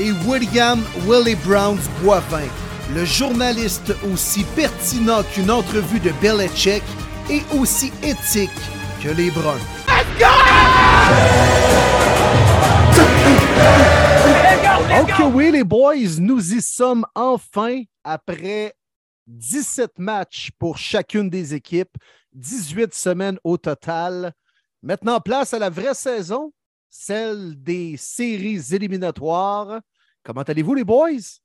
Et William Willie Browns Boivin, le journaliste aussi pertinent qu'une entrevue de Belichick et aussi éthique que les Bruns. Ok, oui, les boys, nous y sommes enfin après 17 matchs pour chacune des équipes, 18 semaines au total. Maintenant, place à la vraie saison, celle des séries éliminatoires. Comment allez-vous, les boys?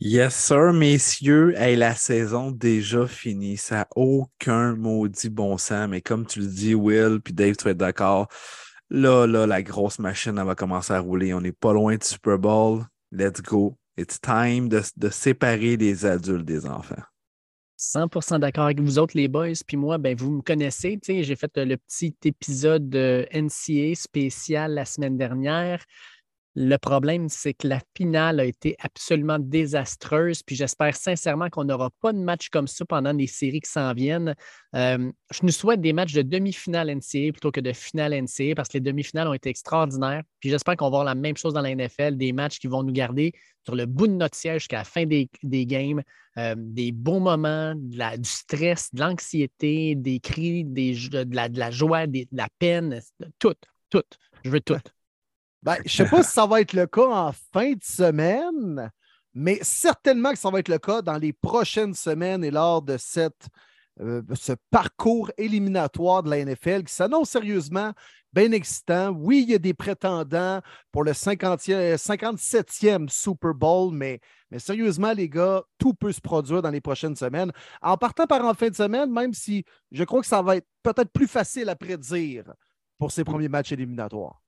Yes, sir, messieurs. Hey, la saison déjà finie. Ça n'a aucun maudit bon sens. Mais comme tu le dis, Will, puis Dave, tu vas être d'accord. Là, là, la grosse machine, elle va commencer à rouler. On n'est pas loin du Super Bowl. Let's go. It's time de, de séparer les adultes des enfants. 100% d'accord avec vous autres, les boys. Puis moi, ben, vous me connaissez. J'ai fait le petit épisode de NCA spécial la semaine dernière. Le problème, c'est que la finale a été absolument désastreuse. Puis j'espère sincèrement qu'on n'aura pas de match comme ça pendant les séries qui s'en viennent. Euh, je nous souhaite des matchs de demi-finale NCA plutôt que de finale NCA parce que les demi-finales ont été extraordinaires. Puis j'espère qu'on va voir la même chose dans la NFL, des matchs qui vont nous garder sur le bout de notre siège jusqu'à la fin des, games, euh, des bons moments, du stress, de l'anxiété, des cris, des, de, la, de la joie, de la peine, tout, tout. Je veux tout. Ben, je ne sais pas si ça va être le cas en fin de semaine, mais certainement que ça va être le cas dans les prochaines semaines et lors de cette, euh, ce parcours éliminatoire de la NFL qui s'annonce sérieusement bien excitant. Oui, il y a des prétendants pour le 57e Super Bowl, mais, mais sérieusement, les gars, tout peut se produire dans les prochaines semaines. En partant par en fin de semaine, même si je crois que ça va être peut-être plus facile à prédire pour ces premiers matchs éliminatoires.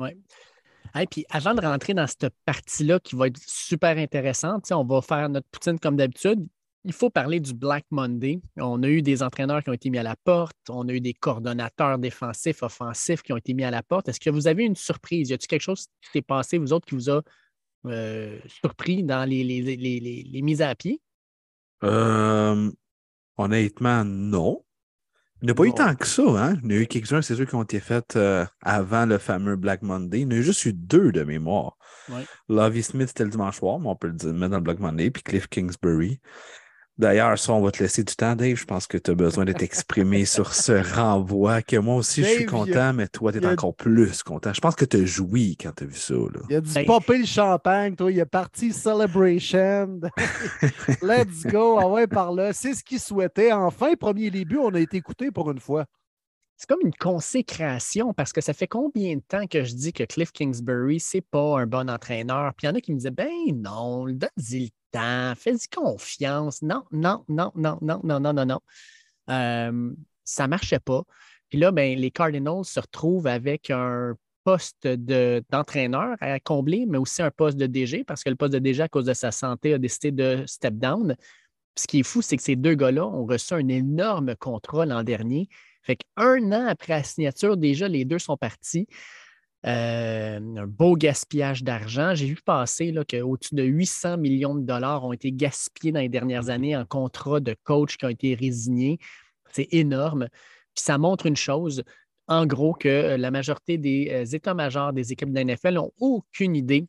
Oui. Et puis avant de rentrer dans cette partie-là qui va être super intéressante, on va faire notre poutine comme d'habitude. Il faut parler du Black Monday. On a eu des entraîneurs qui ont été mis à la porte. On a eu des coordonnateurs défensifs, offensifs qui ont été mis à la porte. Est-ce que vous avez une surprise? Y a-t-il quelque chose qui s'est passé, vous autres, qui vous a euh, surpris dans les, les, mises à pied? Euh, honnêtement, non. Il n'y a pas eu tant que ça, hein? Il y a eu quelques-uns, c'est sûr, qui ont été faits euh, avant le fameux Black Monday. Il y en a eu juste eu deux de mémoire. Lovey Smith, c'était le dimanche soir, mais on peut le dire, mettre dans le Black Monday, puis Cliff Kingsbury. D'ailleurs, ça, on va te laisser du temps, Dave. Je pense que tu as besoin d'être exprimé sur ce renvoi, que moi aussi, je suis content, mais toi, tu es encore plus content. Je pense que tu as joui quand tu as vu ça. Là. Il a dit popper le champagne, toi. Il est parti Celebration. Let's go. Ah ouais, par là. C'est ce qu'il souhaitait. Enfin, premier début, on a été écouté pour une fois. C'est comme une consécration parce que ça fait combien de temps que je dis que Cliff Kingsbury, c'est pas un bon entraîneur? Puis il y en a qui me disaient, ben non, donne-y fais-y confiance. Non, non, non, non, non, non, non, non, non. Euh, ça marchait pas. Puis là, ben, les Cardinals se retrouvent avec un poste d'entraîneur à combler, mais aussi un poste de DG, parce que le poste de DG, à cause de sa santé, a décidé de step down. ce qui est fou, c'est que ces deux gars-là ont reçu un énorme contrat l'an dernier. Fait qu'un an après la signature, déjà, les deux sont partis. Euh, un beau gaspillage d'argent. J'ai vu passer qu'au-dessus de 800 millions de dollars ont été gaspillés dans les dernières années en contrats de coach qui ont été résignés. C'est énorme. Puis ça montre une chose, en gros, que euh, la majorité des euh, états-majors des équipes de NFL n'ont aucune idée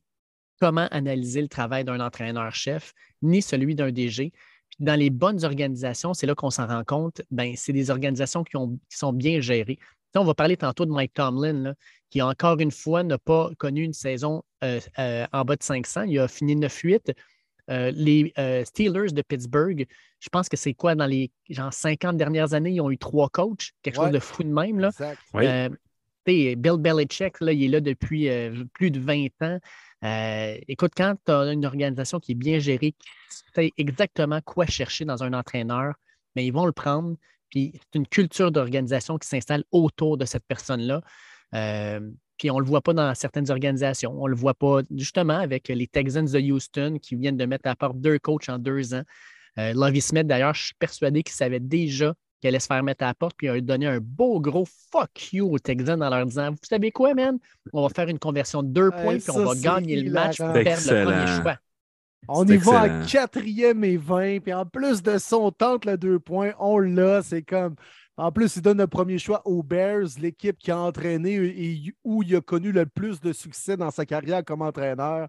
comment analyser le travail d'un entraîneur-chef, ni celui d'un DG. Puis dans les bonnes organisations, c'est là qu'on s'en rend compte, ben, c'est des organisations qui, ont, qui sont bien gérées on va parler tantôt de Mike Tomlin, qui encore une fois n'a pas connu une saison euh, euh, en bas de 500. Il a fini 9-8. Euh, les Steelers de Pittsburgh, je pense que c'est quoi dans les genre 50 dernières années, ils ont eu trois coachs, quelque chose de fou de même. Là. Bill Belichick, il est là depuis plus de 20 ans. Écoute, quand tu as une organisation qui est bien gérée, qui sait exactement quoi chercher dans un entraîneur, mais ben, ils vont le prendre, puis c'est une culture d'organisation qui s'installe autour de cette personne-là. Euh, Puis on ne le voit pas dans certaines organisations. On ne le voit pas justement avec les Texans de Houston qui viennent de mettre à part deux coachs en deux ans. Euh, Smith, d'ailleurs, je suis persuadé qu'il savait déjà qu'il allait se faire mettre à la porte, puis il a donné un beau gros fuck you aux Texans en leur disant Vous savez quoi, man? On va faire une conversion de deux points, puis on va gagner le match pour perdre le premier choix. On y va à quatrième et 20, puis en plus de ça, on tente le deux points, on l'a, c'est comme. En plus, il donne le premier choix aux Bears, l'équipe qui a entraîné et où il a connu le plus de succès dans sa carrière comme entraîneur.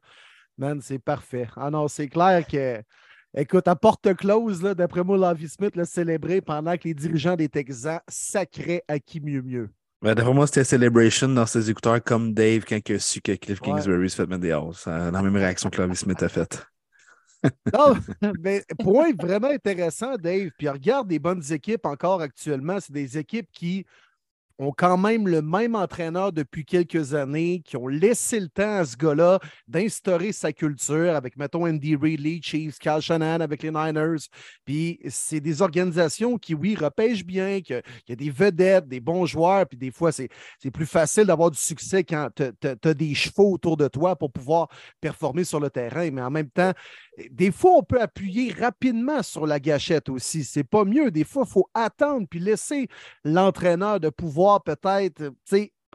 Man, c'est parfait. Ah non, c'est clair que Écoute, à porte close, d'après moi, Lavi Smith l'a célébré pendant que les dirigeants des Texans sacraient à qui mieux mieux. Ben, d'après moi, c'était Celebration dans ses écouteurs comme Dave quand il a su que Cliff Kingsbury se fait mettre des hausses. la même réaction que Lavi Smith a faite. non, mais point vraiment intéressant, Dave. Puis regarde des bonnes équipes encore actuellement. C'est des équipes qui ont quand même le même entraîneur depuis quelques années, qui ont laissé le temps à ce gars-là d'instaurer sa culture avec, mettons, Andy Reid, les Chiefs, Cal Shannon avec les Niners. Puis c'est des organisations qui, oui, repêchent bien, qu'il y a des vedettes, des bons joueurs, puis des fois, c'est plus facile d'avoir du succès quand tu as des chevaux autour de toi pour pouvoir performer sur le terrain. Mais en même temps, des fois, on peut appuyer rapidement sur la gâchette aussi. C'est pas mieux. Des fois, il faut attendre puis laisser l'entraîneur de pouvoir peut-être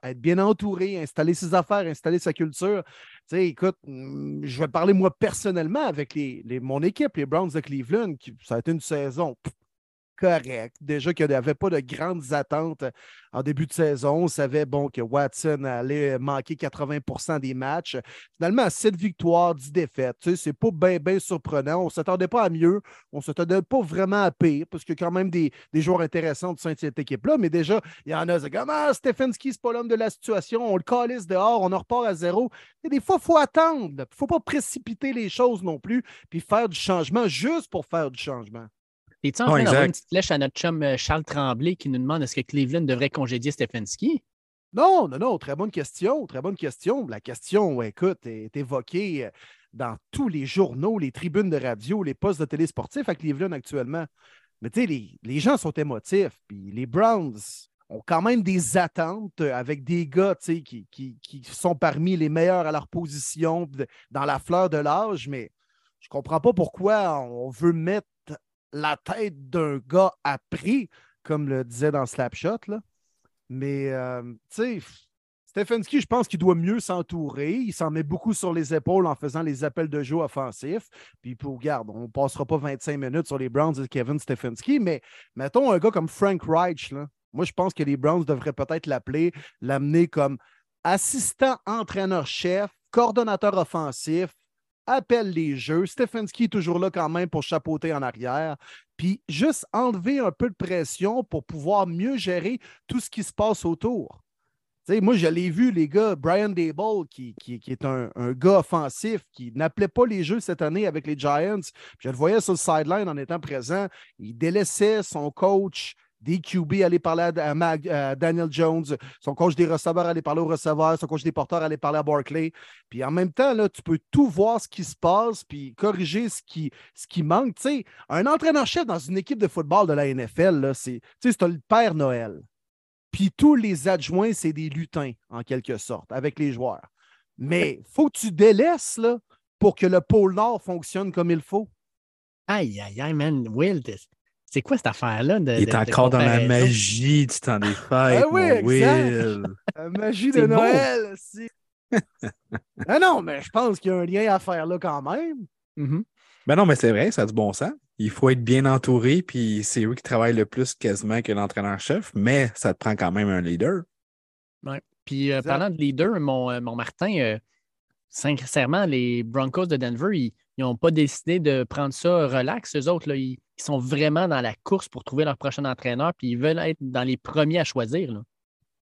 être bien entouré, installer ses affaires, installer sa culture. écoute, mm, je vais parler moi personnellement avec les, mon équipe, les Browns de Cleveland, qui, ça a été une saison correct. Déjà qu'il n'y avait pas de grandes attentes en début de saison. On savait bon, que Watson allait manquer 80% des matchs. Finalement, 7 victoires, 10 défaites. Tu sais, c'est pas bien surprenant. On ne s'attendait pas à mieux. On ne s'attendait pas vraiment à pire parce qu'il y a quand même des, joueurs intéressants de cette équipe-là. Mais déjà, il y en a, comme Ah, Stefanski, c'est pas l'homme de la situation. On le calisse dehors, on en repart à zéro. Et des fois, il faut attendre. Il ne faut pas précipiter les choses non plus, puis faire du changement juste pour faire du changement. Es-tu en train d'avoir une petite flèche à notre chum euh, Charles Tremblay qui nous demande est-ce que Cleveland devrait congédier Stefanski? Non, non, non, très bonne question, très bonne question. La question, écoute, est évoquée euh, dans tous les journaux, les tribunes de radio, les postes de télé sportifs à Cleveland actuellement. Mais tu sais, les, gens sont émotifs, puis les Browns ont quand même des attentes avec des gars qui, qui, qui, sont parmi les meilleurs à leur position dans la fleur de l'âge, mais je ne comprends pas pourquoi on veut mettre la tête d'un gars à prix, comme le disait dans Slapshot. Là. Mais, euh, tu sais, Stefanski, je pense qu'il doit mieux s'entourer. Il s'en met beaucoup sur les épaules en faisant les appels de jeu offensifs. Puis, pour garde, on ne passera pas 25 minutes sur les Browns de Kevin Stefanski, mais mettons un gars comme Frank Reich. Moi, je pense que les Browns devraient peut-être l'appeler, l'amener comme assistant entraîneur-chef, coordonnateur offensif, appelle les jeux. Stefanski est toujours là quand même pour chapeauter en arrière. Puis juste enlever un peu de pression pour pouvoir mieux gérer tout ce qui se passe autour. moi, je l'ai vu, les gars, Brian Dable, qui, est un, gars offensif, qui n'appelait pas les jeux cette année avec les Giants. Je le voyais sur le sideline en étant présent. Il délaissait son coach des QB aller parler à, Daniel Jones, son coach des receveurs aller parler aux receveurs, son coach des porteurs aller parler à Barclay. Puis en même temps, là, tu peux tout voir ce qui se passe, puis corriger ce qui, ce qui manque. un entraîneur-chef dans une équipe de football de la NFL, c'est le Père Noël. Puis tous les adjoints, c'est des lutins, en quelque sorte, avec les joueurs. Mais faut que tu délaisses là, pour que le pôle Nord fonctionne comme il faut. Aïe, aïe, aïe, man. Will, c'est quoi cette affaire-là? De, Il est encore dans la magie du temps des fêtes. ah oui, Will. La magie de Noël aussi. ah non, mais je pense qu'il y a un lien à faire là quand même. Mm-hmm. Ben non, mais c'est vrai, ça a du bon sens. Il faut être bien entouré, puis c'est lui qui travaille le plus quasiment que l'entraîneur-chef, mais ça te prend quand même un leader. Oui. Puis euh, parlant de leader, mon, euh, mon Martin, euh, sincèrement, les Broncos de Denver, ils n'ont pas décidé de prendre ça relax. Eux autres, là, ils, sont vraiment dans la course pour trouver leur prochain entraîneur, puis ils veulent être dans les premiers à choisir.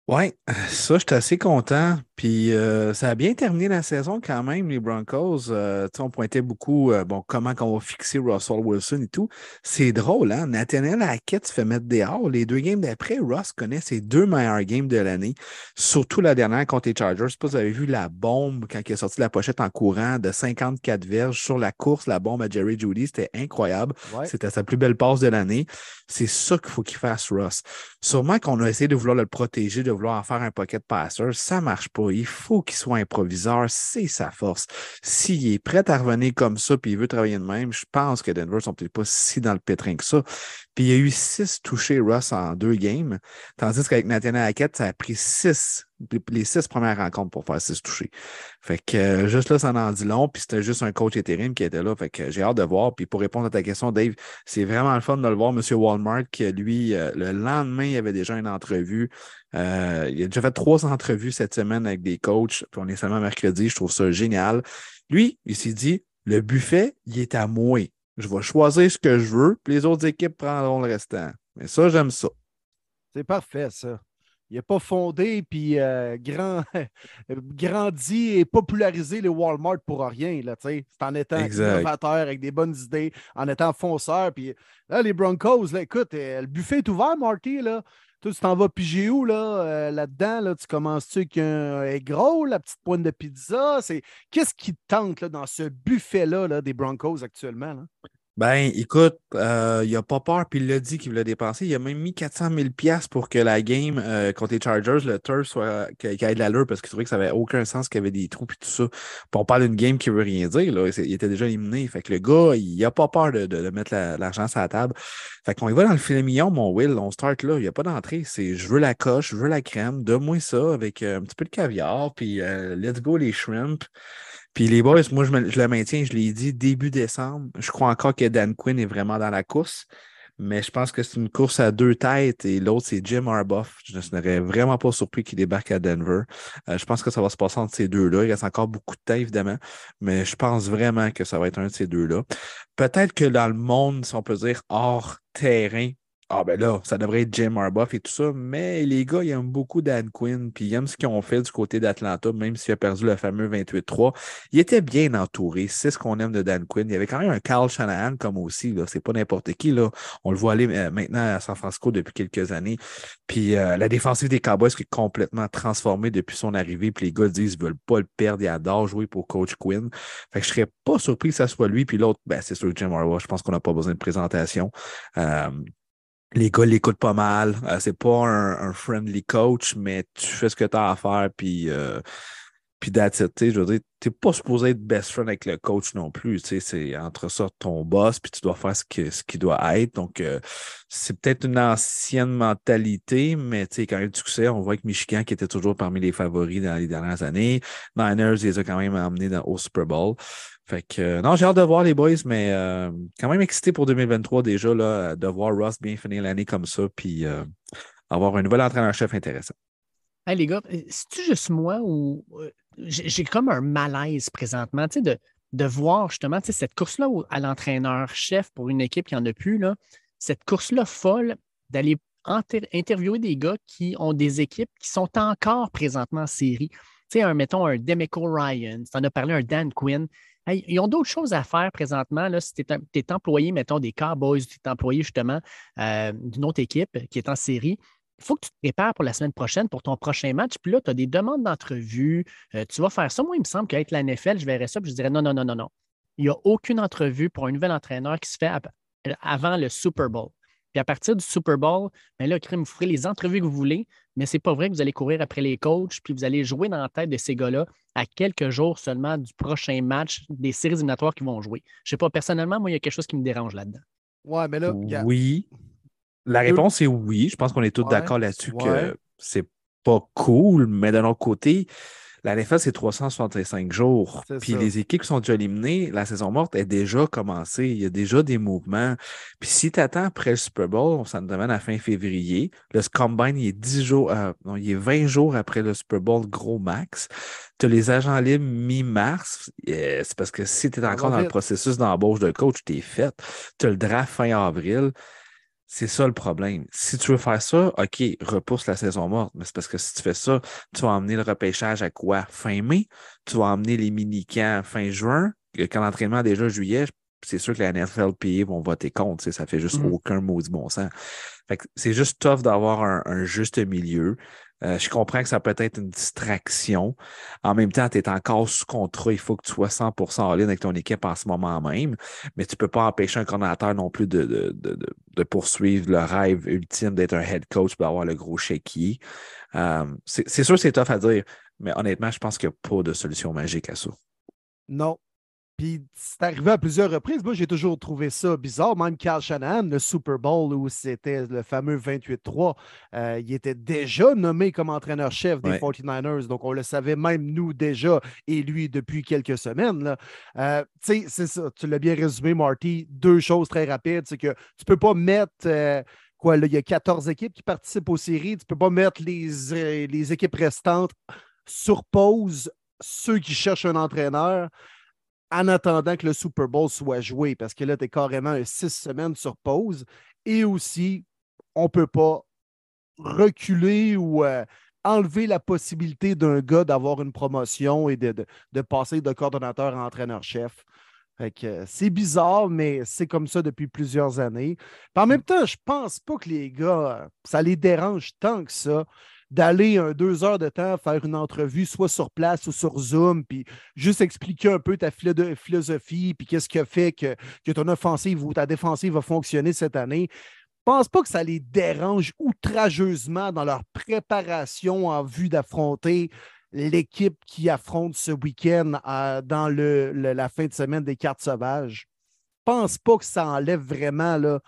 Oui, ça, je suis assez content. Puis euh, ça a bien terminé la saison quand même, les Broncos. Euh, on pointait beaucoup, euh, bon, comment on va fixer Russell Wilson et tout. C'est drôle, hein? Nathaniel Hackett se fait mettre dehors. Les deux games d'après, Russ connaît ses deux meilleurs games de l'année, surtout la dernière contre les Chargers. Je sais pas si vous avez vu la bombe quand il est sorti de la pochette en courant de 54 verges sur la course, la bombe à Jerry Judy. C'était incroyable. C'était sa plus belle passe de l'année. C'est ça qu'il faut qu'il fasse, Russ. Sûrement qu'on a essayé de vouloir le protéger, de vouloir faire un pocket passer. Ça marche pas. Il faut qu'il soit improviseur. C'est sa force. S'il est prêt à revenir comme ça puis il veut travailler de même, je pense que Denver sont peut-être pas si dans le pétrin que ça. Puis il y a eu six touchés Russ en deux games, tandis qu'avec Nathaniel Hackett, ça a pris six, les six premières rencontres pour faire six touchés. Fait que euh, juste là, ça en dit long, puis c'était juste un coach intérim qui était là. Fait que j'ai hâte de voir. Puis pour répondre à ta question, Dave, c'est vraiment le fun de le voir, M. Walmart, qui lui, euh, le lendemain, il avait déjà une entrevue. Euh, il a déjà fait trois entrevues cette semaine avec des coachs, puis on est seulement mercredi. Je trouve ça génial. Lui, il s'est dit, le buffet, il est à moi. Je vais choisir ce que je veux, puis les autres équipes prendront le restant. Mais ça, j'aime ça. C'est parfait, ça. Il n'a pas fondé puis euh, grand, grandi et popularisé les Walmart pour rien. C'est en étant innovateur avec des bonnes idées, en étant fonceur. Puis là, les Broncos, écoute, euh, le buffet est ouvert, Marty. Là. Toi, tu t'en vas piger où là, euh, là-dedans? Là, tu commences-tu avec un gros, la petite pointe de pizza? C'est... Qu'est-ce qui te tente là, dans ce buffet-là là, des Broncos actuellement? Là? Ben, écoute, euh, il n'a pas peur, puis il l'a dit qu'il voulait dépenser. Il a même mis 400 000 pour que la game euh, contre les Chargers, le turf, soit qu'il ait de l'allure, parce qu'il trouvait que ça n'avait aucun sens qu'il y avait des trous et tout ça. Puis on parle d'une game qui veut rien dire. Là. Il était déjà éliminé. Fait que le gars, il n'a pas peur de, de, mettre l'argent sur la table. Fait qu'on y va dans le filet million, mon Will. On start là. Il n'y a pas d'entrée. C'est je veux la coche, je veux la crème. Donne-moi ça avec euh, un petit peu de caviar, puis let's go les shrimp. Puis les boys, moi, je, le maintiens, je l'ai dit début décembre. Je crois encore que Dan Quinn est vraiment dans la course, mais je pense que c'est une course à deux têtes et l'autre, c'est Jim Harbaugh. Je ne serais vraiment pas surpris qu'il débarque à Denver. Euh, je pense que ça va se passer entre ces deux-là. Il reste encore beaucoup de temps, évidemment, mais je pense vraiment que ça va être un de ces deux-là. Peut-être que dans le monde, si on peut dire hors terrain, ah ben là, ça devrait être Jim Harbaugh et tout ça, mais les gars, ils aiment beaucoup Dan Quinn, puis ils aiment ce qu'ils ont fait du côté d'Atlanta, même s'il a perdu le fameux 28-3. Il était bien entouré, c'est ce qu'on aime de Dan Quinn. Il y avait quand même un Carl Shanahan comme aussi, c'est pas n'importe qui, là. On le voit aller euh, maintenant à San Francisco depuis quelques années. Puis euh, la défensive des Cowboys qui est complètement transformée depuis son arrivée, puis les gars disent qu'ils veulent pas le perdre, ils adorent jouer pour Coach Quinn. Fait que je serais pas surpris que ça soit lui, puis l'autre, ben, c'est sûr Jim Harbaugh, je pense qu'on n'a pas besoin de présentation. Euh, les gars l'écoutent pas mal. Euh, c'est pas un, friendly coach, mais tu fais ce que tu as à faire, puis, euh, puis. Je veux dire, t'es pas supposé être best friend avec le coach non plus. C'est entre ça ton boss, puis tu dois faire ce qu'il ce doit être. Donc, euh, c'est peut-être une ancienne mentalité, mais quand même du succès, on voit que Michigan, qui était toujours parmi les favoris dans les dernières années, Niners les a quand même amenés dans, au Super Bowl. Fait que, euh, non, j'ai hâte de voir les boys, mais euh, quand même excité pour 2023 déjà, là, de voir Ross bien finir l'année comme ça, puis euh, avoir un nouvel entraîneur-chef intéressant. Hey, les gars, c'est-tu juste moi ou j'ai comme un malaise présentement, tu sais, de, de voir justement cette course-là à l'entraîneur-chef pour une équipe qui n'en a plus, là, cette course-là folle d'aller interviewer des gars qui ont des équipes qui sont encore présentement en série. Tu sais, un, mettons, un Demeco Ryan, tu en as parlé, un Dan Quinn ils ont d'autres choses à faire présentement. Là, si tu es, employé, mettons, des Cowboys, tu es employé justement euh, d'une autre équipe qui est en série, il faut que tu te prépares pour la semaine prochaine, pour ton prochain match. Puis là, tu as des demandes d'entrevue. Euh, tu vas faire ça. Moi, il me semble qu'avec la je verrais ça, puis je dirais non, non, non, non, non. Il n'y a aucune entrevue pour un nouvel entraîneur qui se fait avant le Super Bowl. Puis à partir du Super Bowl, bien là, vous ferez les entrevues que vous voulez, mais ce n'est pas vrai que vous allez courir après les coachs, puis vous allez jouer dans la tête de ces gars-là à quelques jours seulement du prochain match des séries éliminatoires qui vont jouer. Je ne sais pas, personnellement, moi, il y a quelque chose qui me dérange là-dedans. Ouais, mais là. Oui. La réponse est oui. Je pense qu'on est tous d'accord là-dessus que c'est pas cool, mais d'un autre côté, la NFL, c'est 365 jours. Puis les équipes qui sont déjà éliminées, la saison morte est déjà commencée. Il y a déjà des mouvements. Puis si tu attends après le Super Bowl, ça nous demande à fin février. Le Combine, il est 10 jours, euh, non, il est 20 jours après le Super Bowl gros max. Tu as les agents libres mi-mars. c'est parce que si tu es encore dans le processus d'embauche de coach, tu es fait. Tu as le draft fin avril. C'est ça le problème. Si tu veux faire ça, OK, repousse la saison morte. Mais c'est parce que si tu fais ça, tu vas emmener le repêchage à quoi? Fin mai? Tu vas emmener les mini-camps fin juin? Quand l'entraînement est déjà juillet, c'est sûr que la NFLPA vont voter contre. Ça fait juste mm. aucun maudit bon sens. c'est juste tough d'avoir un, juste milieu. Euh, je comprends que ça peut être une distraction. En même temps, tu es encore sous contrat. Il faut que tu sois 100% en ligne avec ton équipe en ce moment même. Mais tu ne peux pas empêcher un coordinateur non plus de, de, poursuivre le rêve ultime d'être un head coach pour avoir le gros chéquier. Euh, c'est sûr c'est tough à dire, mais honnêtement, je pense qu'il n'y a pas de solution magique à ça. Non. Puis c'est arrivé à plusieurs reprises. Moi, j'ai toujours trouvé ça bizarre. Même Carl Shanahan, le Super Bowl où c'était le fameux 28-3, euh, il était déjà nommé comme entraîneur-chef des Ouais. 49ers. Donc, on le savait même nous déjà et lui depuis quelques semaines. Euh, tu sais, c'est ça. Tu l'as bien résumé, Marty. Deux choses très rapides. C'est que tu ne peux pas mettre. euh, Quoi, là, il y a 14 équipes qui participent aux séries. Tu ne peux pas mettre les, les équipes restantes sur pause, ceux qui cherchent un entraîneur en attendant que le Super Bowl soit joué, parce que là, tu es carrément six semaines sur pause. Et aussi, on ne peut pas reculer ou euh, enlever la possibilité d'un gars d'avoir une promotion et de, de- passer de coordonnateur à entraîneur-chef. Euh, c'est bizarre, mais c'est comme ça depuis plusieurs années. En même temps, je pense pas que les gars, euh, ça les dérange tant que ça d'aller deux heures de temps faire une entrevue, soit sur place ou sur Zoom, puis juste expliquer un peu ta philosophie, puis qu'est-ce qui a fait que, ton offensive ou ta défensive va fonctionner cette année. Pense pas que ça les dérange outrageusement dans leur préparation en vue d'affronter l'équipe qui affronte ce week-end dans la fin de semaine des cartes sauvages. Pense pas que ça enlève vraiment là,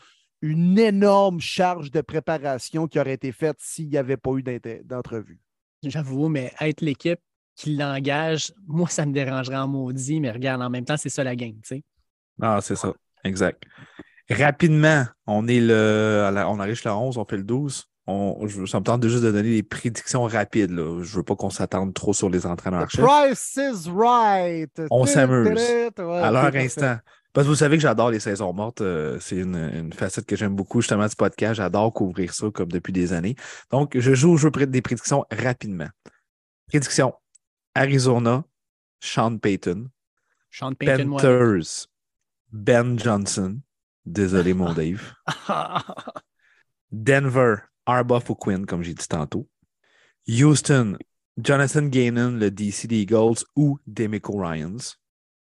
une énorme charge de préparation qui aurait été faite s'il n'y avait pas eu d'entrevue. J'avoue, mais être l'équipe qui l'engage, moi, ça me dérangerait en maudit, mais regarde, en même temps, c'est ça la game, tu sais. Ah, c'est ça. Exact. Rapidement, on est le. on arrive le 11, on fait le 12. On, je, ça me tente de juste de donner des prédictions rapides. Là. Je veux pas qu'on s'attende trop sur les The entraîneurs-chefs. price is right. On s'amuse. Ouais, à leur parfait. Parce que vous savez que j'adore les saisons mortes. euh, c'est une, une facette que j'aime beaucoup justement du podcast. J'adore couvrir ça comme depuis des années. Donc, je joue au jeu des prédictions rapidement. Prédiction. Arizona, Sean Payton. Sean Payton. Panthers, Ben Johnson. Désolé, mon Dave. Denver, Arbuff ou Quinn, comme j'ai dit tantôt. Houston, Jonathan Gainan, le DC des Eagles ou Demico Ryans.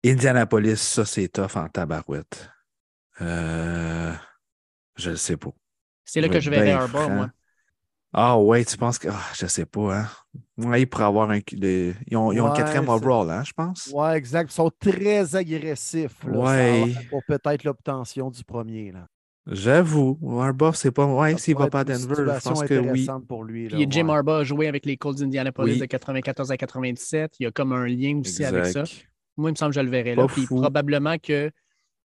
Indianapolis, ça c'est tough en tabarouette. Euh, je le sais pas. c'est là Je que je bien Harbaugh, franc. moi. Ah ouais, tu penses que. Ah, je sais pas, hein. Ouais, pour avoir un. ils ont, ils ont le Ouais, quatrième overall, hein, je pense. Ouais, exact. Ils sont très agressifs là, Ouais. pour peut-être l'obtention du premier. Là. J'avoue. Arbuff, c'est pas. Ouais, s'il va pas à Denver, je pense que oui. pour lui. là, Puis Jim. Harbaugh a joué avec les Colts d'Indianapolis Oui. de 94 à 97. Il y a comme un lien aussi avec ça. Moi, il me semble que je le verrais là. Puis fou. probablement qu'il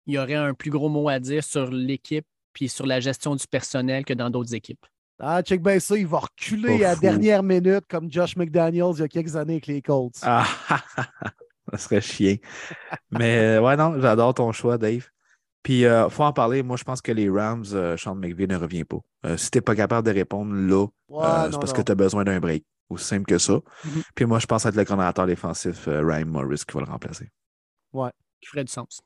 y aurait un plus gros mot à dire sur l'équipe puis sur la gestion du personnel que dans d'autres équipes. Ah, check bien ça, il va reculer Pas à la fou. dernière minute comme Josh McDaniels il y a quelques années avec les Colts. Ah, ça serait chien. Mais euh, ouais, non, j'adore ton choix, Dave. Puis, il faut en parler. Moi, je pense que les Rams, euh, Sean McVay ne revient pas. Euh, si tu n'es pas capable de répondre là, Ouais, euh, c'est parce non. que tu as besoin d'un break. Aussi simple que ça. Mhm. Puis moi, je pense être le coordonnateur défensif, euh, Ryan Morris, qui va le remplacer. Qui ferait du sens.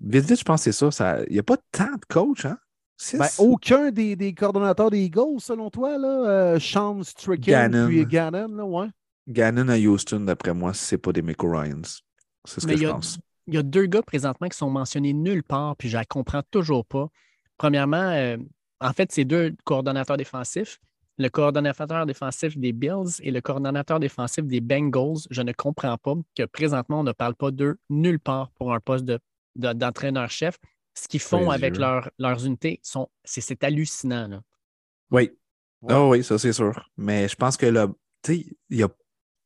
Vite, vite, je pense que c'est ça. ça- Il n'y a pas tant de coachs, hein? Ben, aucun des, des coordonnateurs des Eagles, selon toi, là, euh, Sean Stricken Gannon. puis Gannon, là, ouais. Gannon à Houston, d'après moi, c'est pas des Michael Ryans. C'est ce Mais que je a- pense. Il y a deux gars présentement qui sont mentionnés nulle part, puis je ne la comprends toujours pas. Premièrement, euh, en fait, c'est deux coordonnateurs défensifs. Le coordonnateur défensif des Bills et le coordonnateur défensif des Bengals. Je ne comprends pas que présentement, on ne parle pas d'eux nulle part pour un poste de- de- d'entraîneur-chef. Ce qu'ils font avec leur- leurs unités, c'est, hallucinant. là. Oui. Ouais. Ah oui, ça c'est sûr. Mais je pense que là, tu sais, il y a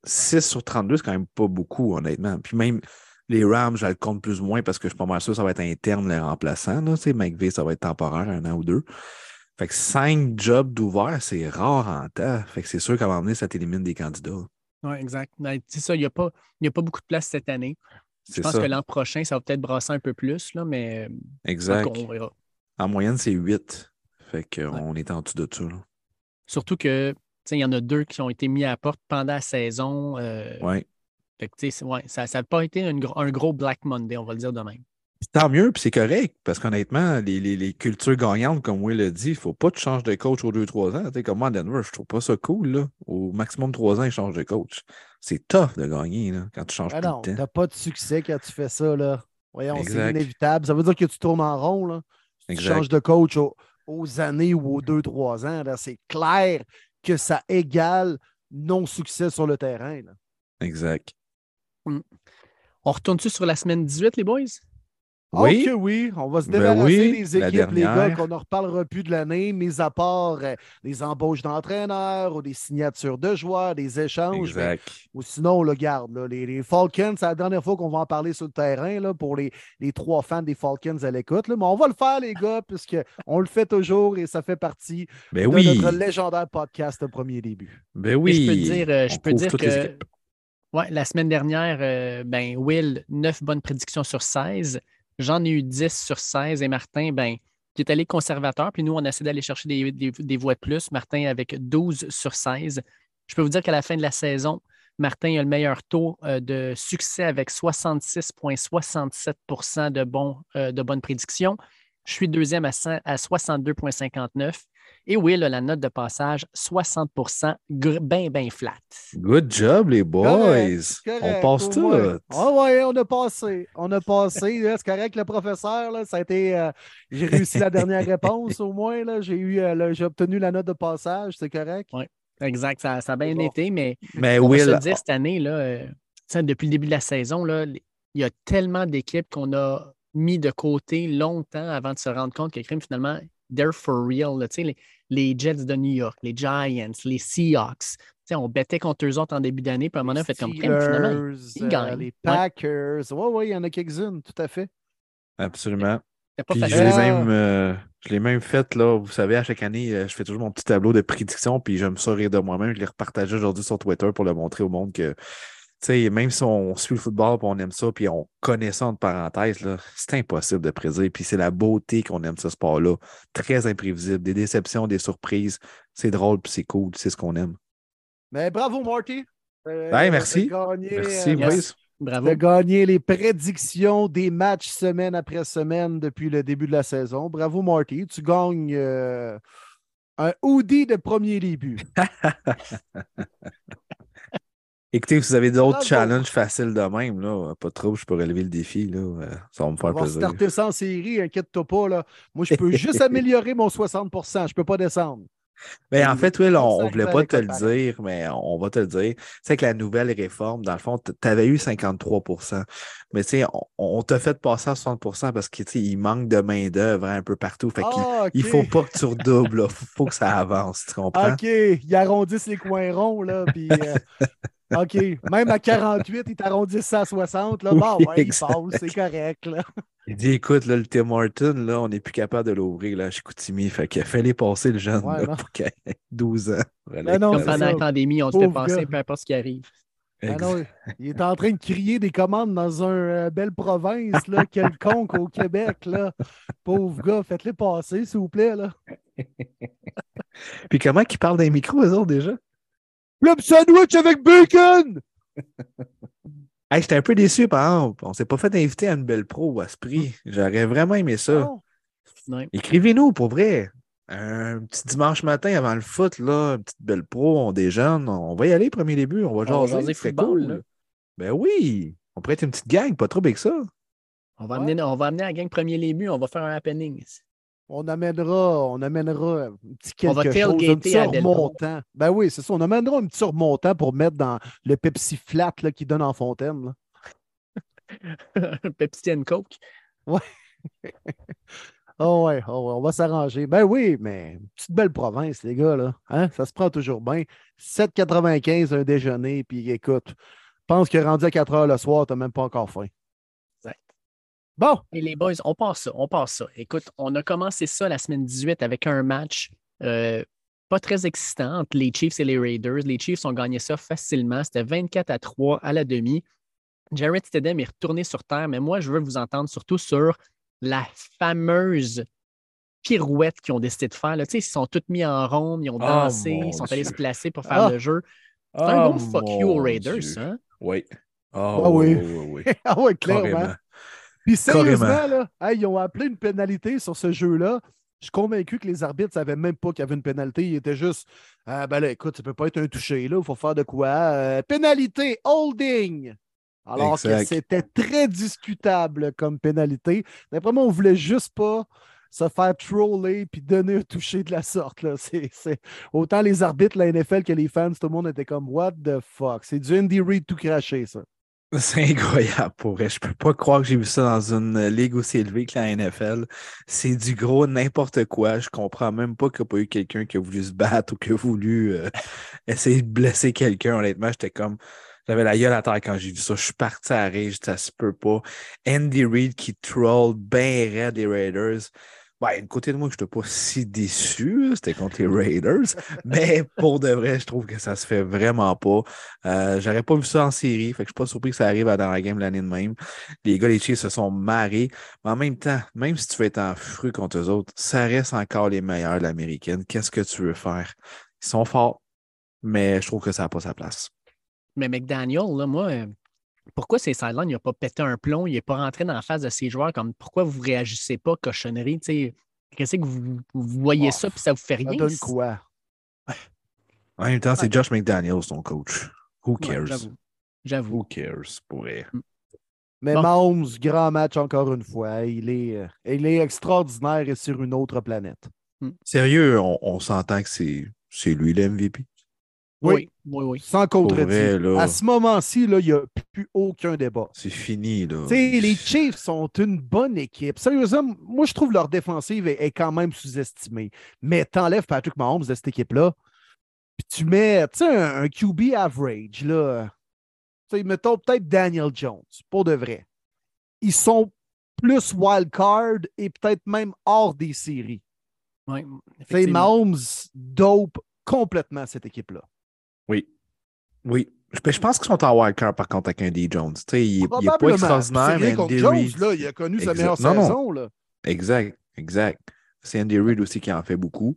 6 sur 32, c'est quand même pas beaucoup, honnêtement. Puis même les Rams, je le compte plus ou moins parce que je suis pas mal sûr que ça va être interne les remplaçants. Là. Tu sais, McVay, ça va être temporaire, un an ou deux. Fait que 5 jobs d'ouvert, c'est rare en temps. Fait que c'est sûr qu'à un moment donné, ça t'élimine des candidats. Oui, exact. C'est ça, il n'y a, pas- y a pas beaucoup de place cette année. Je pense ça. que l'an prochain, ça va peut-être brasser un peu plus, là, mais Exact. tout on verra. En moyenne, c'est 8. Fait qu'on est en dessous de ça. là. Surtout que, il y en a deux qui ont été mis à la porte pendant la saison. euh, Ouais. fait que, ouais, ça n'a pas été un gros Black Monday, on va le dire de même. Puis Tant mieux, puis c'est correct, parce qu'honnêtement, les, les- les cultures gagnantes, comme Will l'a dit, il ne faut pas que tu changes de coach aux 2-3 ans. Tu sais, comme moi, à Denver, je trouve pas ça cool. Là. Au maximum 3 ans, ils changent de coach. C'est tough de gagner là, quand tu changes tout non, le temps. t'as pas de succès quand tu fais ça, là. Voyons, c'est inévitable. Ça veut dire que tu tournes en rond, là. Si tu changes de coach au- aux années ou aux deux, trois ans, là, c'est clair que ça égale non-succès sur le terrain. là. Exact. On retourne-tu sur la semaine 18, les boys? Oui. Ok, oui, on va se Ben débarrasser oui, des équipes, les gars, qu'on ne reparlera plus de l'année, mis à part euh, les embauches d'entraîneurs ou des signatures de joueurs, des échanges. mais- ou sinon, le garde, là, les, les Falcons, c'est la dernière fois qu'on va en parler sur le terrain là, pour les, les trois fans des Falcons à l'écoute. là. Mais on va le faire, les gars, puisqu'on le fait toujours et ça fait partie Ben de oui. notre légendaire podcast au premier début. Ben Et oui. je peux dire, euh, je On peux dire que ouais, la semaine dernière, euh, ben, Will, 9 bonnes prédictions sur 16. J'en ai eu 10 sur 16 et Martin, ben, qui est allé conservateur. Puis nous, on a essayé d'aller chercher des, des- voix de plus. Martin avec 12 sur 16. Je peux vous dire qu'à la fin de la saison, Martin a le meilleur taux euh, de succès avec 66,67% de, bons, euh, de bonnes prédictions. Je suis deuxième à, 100 à 62,59. Et Will a la note de passage 60 bien, bien flat. Good job, les boys. Correct, on passe tout. Ah ouais, on a passé. On a passé. C'est correct, le professeur. Là, ça a été. euh, j'ai réussi la dernière réponse au moins. là. J'ai eu euh, le- j'ai obtenu la note de passage. C'est correct. Exact, ça, ça a bien bon. été, mais Mais on va se Will, le dire cette année, là, euh, depuis le début de la saison, là, il y a tellement d'équipes qu'on a mis de côté longtemps avant de se rendre compte que crime, finalement, they're for real. là. Tu sais, les, les Jets de New York, les Giants, les Seahawks. Tu sais, on bêtait contre eux autres en début d'année, puis à un moment donné, on fait comme finalement. Ils euh, gagnent. les. Packers. Oui, oui, il y en a quelques-unes, tout à fait. absolument. Puis je facile. l'ai même, euh, je l'ai même fait, là. Vous savez, à chaque année, euh, je fais toujours mon petit tableau de prédiction, puis j'aime ça rire de moi-même. Je l'ai repartagé aujourd'hui sur Twitter pour le montrer au monde que, tu sais, même si on suit le football, puis on aime ça, puis on connaît ça entre parenthèses, là, c'est impossible de prédire. Puis c'est la beauté qu'on aime ce sport-là. Très imprévisible. Des déceptions, des surprises. C'est drôle, puis c'est cool. C'est ce qu'on aime. Mais bravo, Marty. Euh, Ouais, merci. gagné, Merci, euh. Yes. Bravo. de gagner les prédictions des matchs semaine après semaine depuis le début de la saison. Bravo, Marty. Tu gagnes euh, un hoodie de premier début. Écoutez, si vous avez d'autres Bravo. challenges faciles de même, là, pas trop, je peux relever le défi. Là, euh, ça va me On faire va plaisir. starter ça en série, inquiète-toi pas. Là. Moi, je peux juste améliorer mon 60% Je ne peux pas descendre. Mais en fait, Will, on, on voulait pas te le dire, mais on va te le dire. C'est que la nouvelle réforme, dans le fond, tu avais eu 53% Mais tu sais, on, on t'a fait passer à 60% parce qu'il manque de main-d'œuvre un peu partout. Fait qu'il Ah, il ok. faut pas que tu redoubles, il faut que ça avance, tu comprends? OK, ils arrondissent les coins ronds, là, puis... euh, OK, même à 48, ils t'arrondissent ça à 60, là. Bon, Oui, ouais, il passe, c'est correct, là. Il dit écoute, là, le Tim Horton, là, on n'est plus capable de l'ouvrir là, chez Chicoutimi. Fait qu'il fallait passer le jeune Ouais, là, pour qu'il ait 12 ans. Ben non, Comme pendant ça. la pandémie, on se fait passer, peu importe ce qui arrive. Non, il est en train de crier des commandes dans une euh, belle province, là, quelconque au Québec, là. Pauvre gars, faites-les passer, s'il vous plaît, là. Puis comment qu'ils parlent d'un micro, eux autres, déjà? Club sandwich avec bacon! Hey, j'étais un peu déçu, par exemple. On s'est pas fait inviter à une belle pro à ce prix. J'aurais vraiment aimé ça. Écrivez-nous, pour vrai. Un petit dimanche matin avant le foot, là, une petite belle pro, on déjeune. On va y aller, premier début. On va On va jaser. jaser c'est football, cool. là. Ben oui. On pourrait être une petite gang, pas trop big que ça. On va, Ouais. amener, on va amener la gang premier début, on va faire un happening. On amènera, on amènera un petit quelque On va chose, un petit remontant. Ben oui, c'est ça. On amènera un petit remontant pour mettre dans le Pepsi flat là, qui donne en fontaine. là. Pepsi and Coke. Oh ouais, oh ouais, on va s'arranger. Ben oui, mais petite belle province, les gars, là. Hein? Ça se prend toujours bien. 7,95 un déjeuner, puis écoute, je pense que rendu à 4 heures le soir, t'as même pas encore faim. Bon, Et les boys, on passe ça, on passe ça. Écoute, on a commencé ça la semaine 18 avec un match euh, pas très excitant entre les Chiefs et les Raiders. Les Chiefs ont gagné ça facilement. C'était 24 à 3 à la demi. Jared Stedham est retourné sur terre, mais moi, je veux vous entendre surtout sur la fameuse pirouette qu'ils ont décidé de faire. Là. Tu sais, Ils sont tous mis en ronde, ils ont Oh, dansé, ils sont allés Dieu. se placer pour faire Ah. le jeu. C'est un Oh, gros fuck you aux Raiders, Dieu. hein? Oui. Ah Oh, oui. oui, oui, oui. ah ouais, clairement. Carrément. Puis sérieusement, là, hey, ils ont appelé une pénalité sur ce jeu-là. Je suis convaincu que les arbitres ne savaient même pas qu'il y avait une pénalité. Ils étaient juste Ah ben là, écoute, ça peut pas être un touché, là, il faut faire de quoi? Euh, pénalité, holding! Alors que c'était très discutable comme pénalité. D'après moi, on voulait juste pas se faire troller puis donner un toucher de la sorte. Là. Autant les arbitres, la NFL que les fans, tout le monde était comme What the fuck? C'est du Andy Reid tout craché, ça. C'est incroyable pour vrai. Je peux pas croire que j'ai vu ça dans une ligue aussi élevée que la NFL. C'est du gros n'importe quoi. Je comprends même pas qu'il n'y a pas eu quelqu'un qui a voulu se battre ou qui a voulu euh, essayer de blesser quelqu'un. Honnêtement, j'étais comme. J'avais la gueule à terre quand j'ai vu ça. Je suis parti à rage, ça se peut pas. Andy Reid qui troll bien raide les Raiders. Ouais, une côté de moi, je n'étais pas si déçu, c'était contre les Raiders, mais pour de vrai, je trouve que ça se fait vraiment pas. Euh, J'aurais pas vu ça en série, fait que je suis pas surpris que ça arrive dans la game l'année de même. Les gars, les Chiefs se sont marrés, mais en même temps, même si tu veux être en fru contre eux autres, ça reste encore les meilleurs de l'américaine. Qu'est-ce que tu veux faire? Ils sont forts, mais je trouve que ça n'a pas sa place. Mais McDaniel, là, moi, euh, pourquoi ces sidelines, il n'a pas pété un plomb, il n'est pas rentré dans la phase de ses joueurs comme pourquoi vous ne réagissez pas, cochonnerie? Qu'est-ce que vous, vous voyez ça puis ça vous fait rien? Ça donne quoi? En même temps, c'est Josh McDaniels, son coach. Who cares? Ouais, J'avoue. Who cares, pour vrai? Mais Bon. Mahomes, grand match encore une fois. Il est, euh, il est extraordinaire et sur une autre planète. Sérieux, on, on s'entend que c'est c'est lui le MVP. Oui, oui, oui. Sans là, À ce moment-ci, là, il n'y a plus aucun débat. c'est fini, là. Tu sais, les Chiefs sont une bonne équipe. Sérieusement, moi, je trouve leur défensive est, est quand même sous-estimée. Mais t'enlèves Patrick Mahomes de cette équipe-là, puis tu mets tu sais, un, un QB average, là. Tu sais, mettons peut-être Daniel Jones, pour de vrai. Ils sont plus wild card et peut-être même hors des séries. Oui, Tu sais, effectivement. Mahomes dope complètement cette équipe-là. Oui. Oui. Je, ben, je pense qu'ils sont en wildcard, par contre, avec un D. Jones. Tu sais, il n'est pas extraordinaire, mais Andy Jones, là, il a connu sa meilleure Non, non. saison. Là. Exact, exact. C'est Andy Reid aussi qui en fait beaucoup.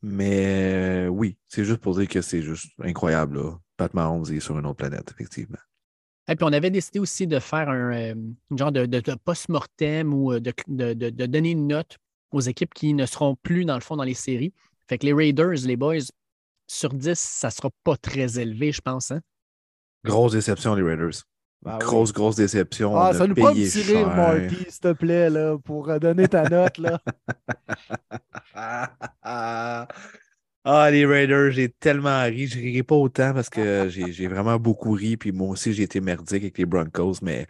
Mais euh, oui, c'est juste pour dire que c'est juste incroyable. Là. Pat Mahomes est sur une autre planète, effectivement. Et puis on avait décidé aussi de faire un, euh, une genre de, de- de post-mortem ou euh, de, de- de- de donner une note aux équipes qui ne seront plus, dans le fond, dans les séries. Fait que les Raiders, les boys, sur 10, ça ne sera pas très élevé, je pense. Hein? Grosse déception, les Raiders. Oui. grosse, grosse déception. Ah, ça nous prend un petit rire. Marty, s'il te plaît, là, pour euh, donner ta note. Là. Ah, les Raiders, j'ai tellement ri. Je rirai pas autant parce que j'ai vraiment beaucoup ri. Puis moi aussi, j'ai été merdique avec les Broncos. Mais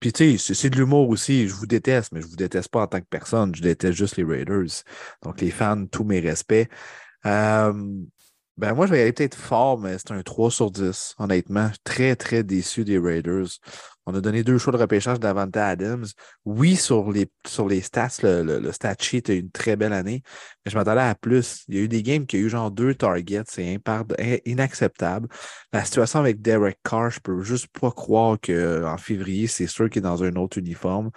puis tu sais, c'est- c'est de l'humour aussi. Je vous déteste, mais je vous déteste pas en tant que personne. Je déteste juste les Raiders. Donc, les fans, tous mes respects. Euh, ben moi, je vais y aller peut-être fort, mais c'est un 3 sur 10, honnêtement. Très, très déçu des Raiders. On a donné deux choix de repêchage d'Avante Adams. Oui, sur les, sur les stats, le, le, stat sheet a eu une très belle année, mais je m'attendais à plus. Il y a eu des games qui ont eu genre deux targets, c'est inacceptable. La situation avec Derek Carr, je peux juste pas croire qu'en février, c'est sûr qu'il est dans un autre uniforme.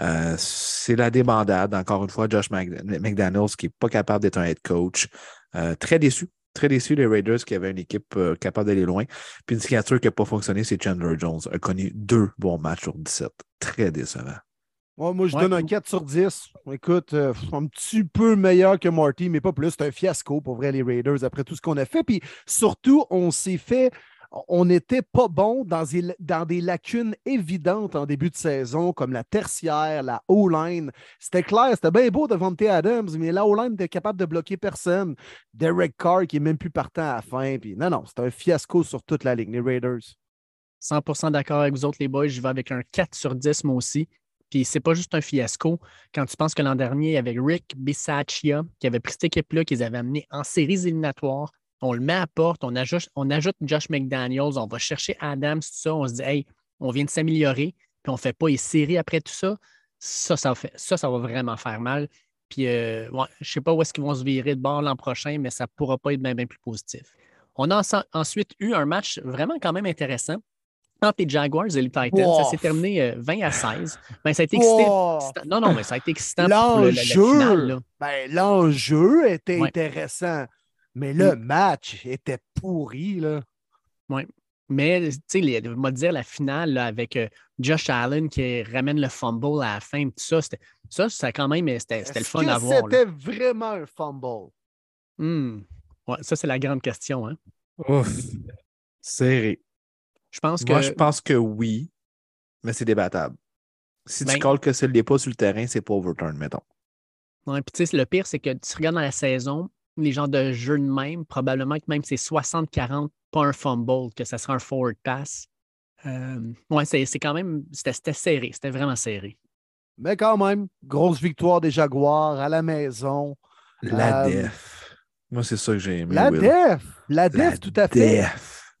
Euh, c'est la débandade. Encore une fois, Josh Mc- McDaniels qui n'est pas capable d'être un head coach. Euh, très déçu. Très déçu les Raiders qui avaient une équipe euh, capable d'aller loin. Puis une signature qui n'a pas fonctionné, c'est Chandler Jones. A connu deux bons matchs sur 17. Très décevant. Ouais, moi, je Ouais. donne un 4 sur 10. Écoute, euh, un petit peu meilleur que Marty, mais pas plus. C'est un fiasco pour vrai, les Raiders, après tout ce qu'on a fait. Puis surtout, on s'est fait. On n'était pas bon dans des, lacunes évidentes en début de saison, comme la tertiaire, la O-line. C'était clair, c'était bien beau devant T. Adams, mais la O-line était capable de bloquer personne. Derek Carr qui est même plus partant à la fin. Puis non, non, c'est un fiasco sur toute la ligne, les Raiders. 100% d'accord avec vous autres, les boys. Je vais avec un 4 sur 10, moi aussi. Puis c'est pas juste un fiasco. Quand tu penses que l'an dernier, avec Rick Bisaccia, qui avait pris cette équipe-là, qu'ils avaient amené en séries éliminatoires, on le met à porte, on ajoute, on ajoute Josh McDaniels, on va chercher Adams, tout ça, on se dit, hey, on vient de s'améliorer, puis on ne fait pas les séries après tout ça. Ça, ça, fait, ça, ça va vraiment faire mal. Puis, euh, ouais, je ne sais pas où est-ce qu'ils vont se virer de bord l'an prochain, mais ça ne pourra pas être bien, bien plus positif. On a ensuite eu un match vraiment quand même intéressant entre les Jaguars et les Titans. Wow. Ça s'est terminé euh, 20 à 16. Ben, ça a été excitant. Excitant- Non, non, mais ça a été excitant pour le- la, la L'enjeu, finale. là. ben, l'enjeu était Ouais. intéressant, mais le Mm. match était pourri. Là. Mais, tu sais, on va dire la finale là, avec euh, Josh Allen qui ramène le fumble à la fin, tout ça, c'était, ça, ça quand même, c'était, c'était le fun à voir. là. C'était vraiment un fumble? Hmm. Ouais, ça, c'est la grande question. Hein. Ouf. Serré. Je pense que. Moi, je pense que oui, mais c'est débattable. Si Ben- tu calls que ce n'est pas sur le terrain, c'est pas overturn, mettons. Ouais, puis tu sais, le pire, c'est que tu regardes dans la saison, les genres de jeux de même, probablement que même c'est 60-40, pas un fumble, que ça sera un forward pass. Euh, ouais, c'est c'est quand même, c'était c'était serré, c'était vraiment serré. Mais quand même, grosse victoire des Jaguars à la maison. La Euh, def. Moi, c'est ça que j'ai aimé. La Will. def, la La def, tout à fait.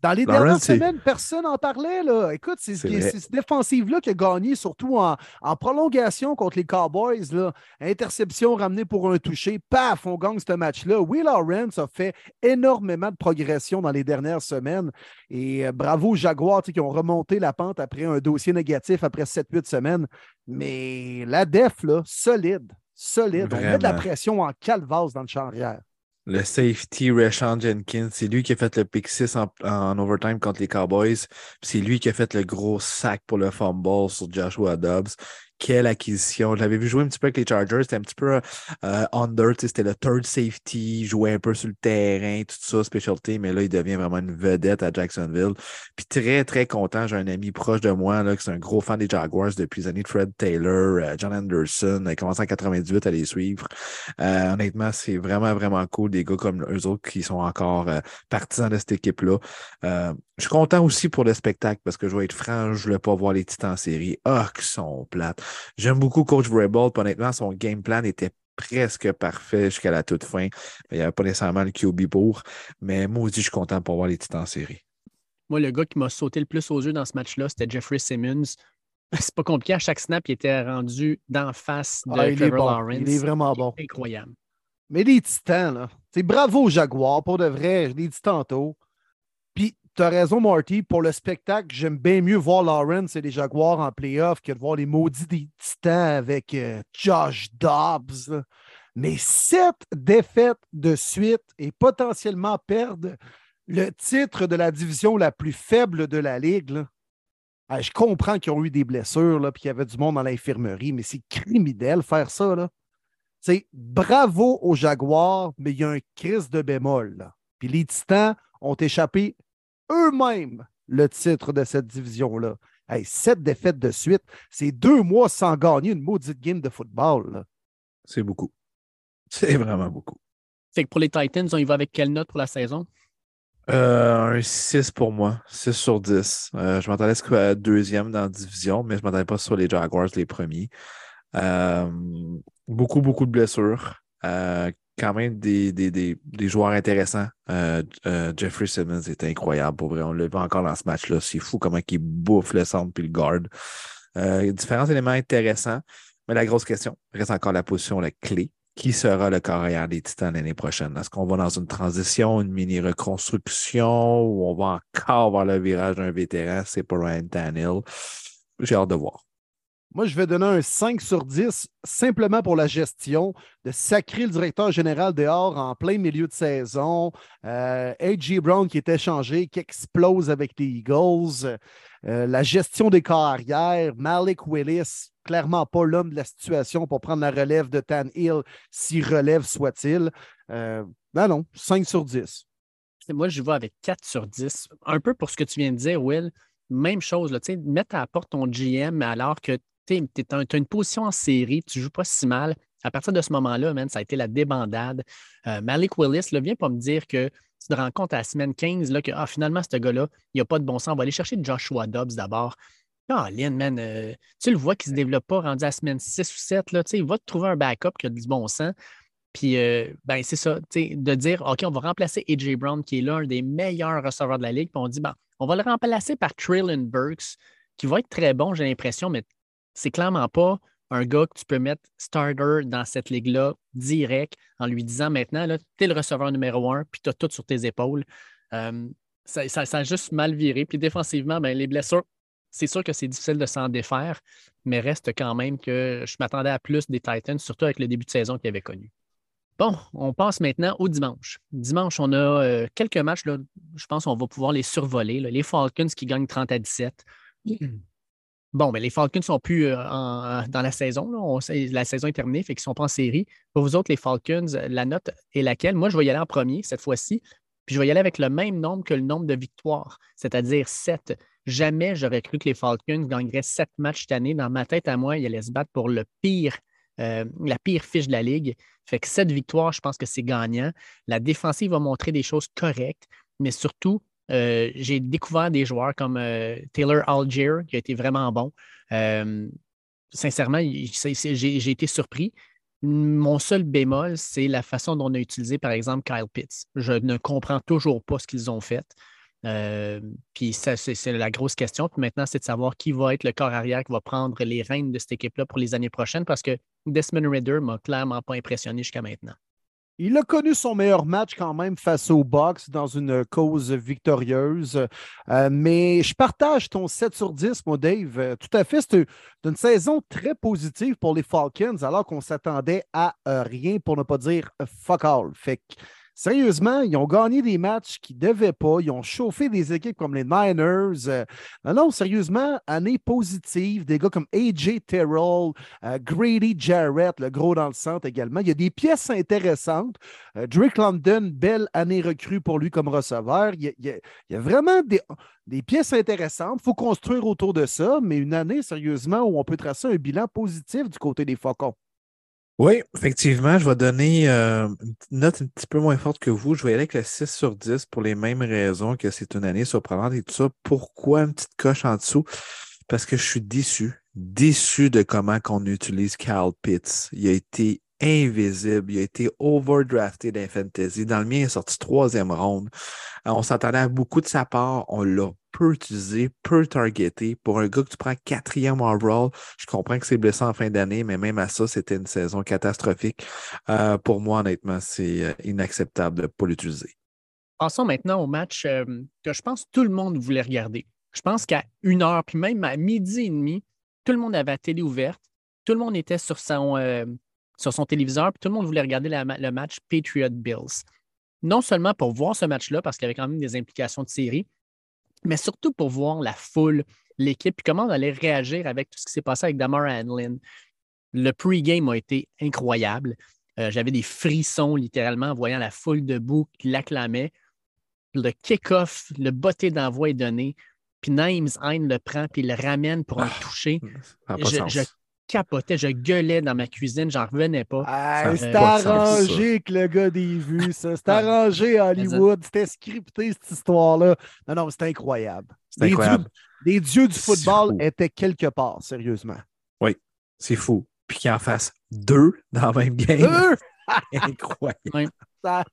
Dans les Lawrence, dernières semaines, personne n'en parlait. Là. Écoute, c'est cette défensive-là qui a gagné, surtout en, en prolongation contre les Cowboys. Là. Interception ramenée pour un toucher. Paf, on gagne ce match-là. Will Lawrence a fait énormément de progression dans les dernières semaines. Et euh, bravo aux Jaguars qui ont remonté la pente après un dossier négatif après 7-8 semaines. Mais la def, là, solide. Solide. On met de la Vraiment. pression en calvasse dans le champ arrière. Le safety Rashawn Jenkins, c'est lui qui a fait le pick 6 en, en overtime contre les Cowboys. C'est lui qui a fait le gros sac pour le fumble sur Joshua Dobbs. Quelle acquisition. Je l'avais vu jouer un petit peu avec les Chargers. C'était un petit peu euh, under. tu sais, C'était le third safety. Il jouait un peu sur le terrain, tout ça, specialty. Mais là, il devient vraiment une vedette à Jacksonville. Puis très, très content. J'ai un ami proche de moi là, qui est un gros fan des Jaguars depuis les années Fred Taylor, euh, John Anderson. Il a commencé en 98 à les suivre. Euh, honnêtement, c'est vraiment, vraiment cool. Des gars comme eux autres qui sont encore euh, partisans de cette équipe-là. Je suis content aussi pour le spectacle parce que je vais être franc, je ne voulais pas voir les Titans en série. Ah, qu'ils sont plates. J'aime beaucoup Coach Vrabel. Honnêtement, son game plan était presque parfait jusqu'à la toute fin. Il n'y avait pas nécessairement le QB pour. Mais moi aussi, je suis content pour voir les Titans en série. Moi, le gars qui m'a sauté le plus aux yeux dans ce match-là, c'était Jeffrey Simmons. C'est pas compliqué. À chaque snap, il était rendu d'en face de Ah, il, est Trevor bon. Lawrence. il est vraiment bon. Incroyable. Mais les Titans, là, c'est bravo aux Jaguars, pour de vrai, je l'ai dit tantôt. Tu as raison, Marty, pour le spectacle, j'aime bien mieux voir Lawrence et les Jaguars en playoff que de voir les maudits des Titans avec euh, Josh Dobbs. Mais sept défaites de suite et potentiellement perdre le titre de la division la plus faible de la Ligue. Ah, je comprends qu'ils ont eu des blessures, puis qu'il y avait du monde dans l'infirmerie, mais c'est criminel faire ça. Là. Bravo aux Jaguars, mais il y a un crise de bémol. Puis les Titans ont échappé eux-mêmes le titre de cette division-là. Hey, sept défaites de suite, c'est deux mois sans gagner une maudite game de football. C'est beaucoup. C'est vraiment beaucoup. Fait que pour les Titans, on y va avec quelle note pour la saison? Euh, un 6 pour moi, 6 sur 10. Euh, je m'attendais à soit deuxième dans la division, mais je ne m'attendais pas sur les Jaguars, les premiers. Euh, beaucoup, beaucoup de blessures. Quand même des, des, des, joueurs intéressants. Euh, euh, Jeffrey Simmons est incroyable pour vrai. On le voit encore dans ce match-là. C'est fou comment il bouffe le centre puis le guard. Euh, différents éléments intéressants. Mais la grosse question reste encore la position, la clé. Qui sera le carrière des Titans l'année prochaine? Est-ce qu'on va dans une transition, une mini-reconstruction ou on va encore voir le virage d'un vétéran? C'est pour Ryan Tannehill. J'ai hâte de voir. Moi, je vais donner un 5 sur 10 simplement pour la gestion, de sacrer le directeur général dehors en plein milieu de saison. Euh, A.J. Brown qui est échangé, qui explose avec les Eagles. Euh, la gestion des carrières. Malik Willis, clairement pas l'homme de la situation pour prendre la relève de Tan Hill, si relève soit-il. Euh, ben non, 5 sur 10. Moi, je vais avec 4 sur 10. Un peu pour ce que tu viens de dire, Will. Même chose, là, mettre à la porte ton GM alors que tu as une position en série, tu ne joues pas si mal. À partir de ce moment-là, man, ça a été la débandade. Euh, Malik Willis, là, viens pas me dire que tu te rends compte à la semaine 15 là, que ah, finalement, ce gars-là, il n'y a pas de bon sens. On va aller chercher Joshua Dobbs d'abord. Ah, Lynn, man, euh, tu le vois qu'il ne se développe pas rendu à la semaine 6 ou 7. Là, il va te trouver un backup qui a du bon sens. Puis, euh, ben, c'est ça, de dire, OK, on va remplacer A.J. Brown, qui est l'un des meilleurs receveurs de la Ligue. Puis on dit, ben, on va le remplacer par Traylon Burks, qui va être très bon, j'ai l'impression, mais c'est clairement pas un gars que tu peux mettre starter dans cette ligue-là direct en lui disant maintenant, tu es le receveur numéro un, puis tu as tout sur tes épaules. Euh, ça, ça, a juste mal viré. Puis défensivement, ben, les blessures, c'est sûr que c'est difficile de s'en défaire, mais reste quand même que je m'attendais à plus des Titans, surtout avec le début de saison qu'ils avaient connu. Bon, on passe maintenant au dimanche. Dimanche, on a euh, quelques matchs, là, je pense qu'on va pouvoir les survoler. Les Falcons qui gagnent 30 à 17. Bon, mais les Falcons ne sont plus euh, dans la saison. La saison est terminée, fait qu'ils ne sont pas en série. Pour vous autres, les Falcons, la note est laquelle? Moi, je vais y aller en premier cette fois-ci. Puis je vais y aller avec le même nombre que le nombre de victoires, c'est-à-dire 7. Jamais j'aurais cru que les Falcons gagneraient 7 matchs cette année. Dans ma tête à moi, ils allaient se battre pour le pire euh, la pire fiche de la ligue. Fait que cette victoire, je pense que c'est gagnant. La défensive va montrer des choses correctes, mais surtout, euh, j'ai découvert des joueurs comme euh, Taylor Algier, qui a été vraiment bon. sincèrement, j'ai été surpris. Mon seul bémol, c'est la façon dont on a utilisé, par exemple, Kyle Pitts. Je ne comprends toujours pas ce qu'ils ont fait. Euh, puis ça, c'est la grosse question. Puis maintenant, c'est de savoir qui va être le corps arrière qui va prendre les rênes de cette équipe-là pour les années prochaines parce que Desmond Ridder m'a clairement pas impressionné jusqu'à maintenant. Il a connu son meilleur match quand même face au Box dans une cause victorieuse. Euh, mais je partage ton 7 sur 10, moi, Dave. Euh, tout à fait. C'est une saison très positive pour les Falcons alors qu'on s'attendait à rien pour ne pas dire fuck all. Fait que Sérieusement, ils ont gagné des matchs qu'ils ne devaient pas. Ils ont chauffé des équipes comme les Niners. Euh, non, sérieusement, année positive. Des gars comme AJ Terrell, euh, Grady Jarrett, le gros dans le centre également. Il y a des pièces intéressantes. Euh, Drake London, belle année recrue pour lui comme receveur. Il y a, vraiment des, des pièces intéressantes. Il faut construire autour de ça, mais une année, sérieusement, où on peut tracer un bilan positif du côté des Faucons. Oui, effectivement, je vais donner euh, une note un petit peu moins forte que vous. Je vais aller avec le 6 sur 10 pour les mêmes raisons que c'est une année surprenante et tout ça. Pourquoi une petite coche en dessous? Parce que je suis déçu, déçu de comment on utilise Cal Pitts. Il a été invisible, il a été overdrafté dans Fantasy. Dans le mien, il est sorti troisième ronde. Euh, on s'attendait à beaucoup de sa part. On l'a peu utilisé, peu targeté. Pour un gars que tu prends quatrième overall, je comprends que c'est blessé en fin d'année, mais même à ça, c'était une saison catastrophique. Euh, pour moi, honnêtement, c'est euh, inacceptable de ne pas l'utiliser. Passons maintenant au match que je pense tout le monde voulait regarder. Je pense qu'à une heure, puis même à midi et demi, tout le monde avait la télé ouverte. Tout le monde était sur son, sur son téléviseur, puis tout le monde voulait regarder le match Patriot Bills. Non seulement pour voir ce match-là, parce qu'il y avait quand même des implications de série, mais surtout pour voir la foule, l'équipe, puis comment on allait réagir avec tout ce qui s'est passé avec Damar Hanlin. Le pre-game a été incroyable. Euh, j'avais des frissons littéralement en voyant la foule debout qui l'acclamait. Le kick-off, le botté d'envoi est donné. Puis Naïms Hein le prend puis il le ramène pour un ah, toucher. Je, capotais, je gueulais dans ma cuisine, j'en revenais pas. Ah, c'est arrangé que le gars des vues, ça. C'est arrangé à Hollywood. C'était scripté, cette histoire-là. Non, non, c'était incroyable. Les, Dieux, les dieux du football étaient quelque part, sérieusement. Oui, c'est fou. Puis qu'il en fasse deux dans la même game. Deux! incroyable. Ça,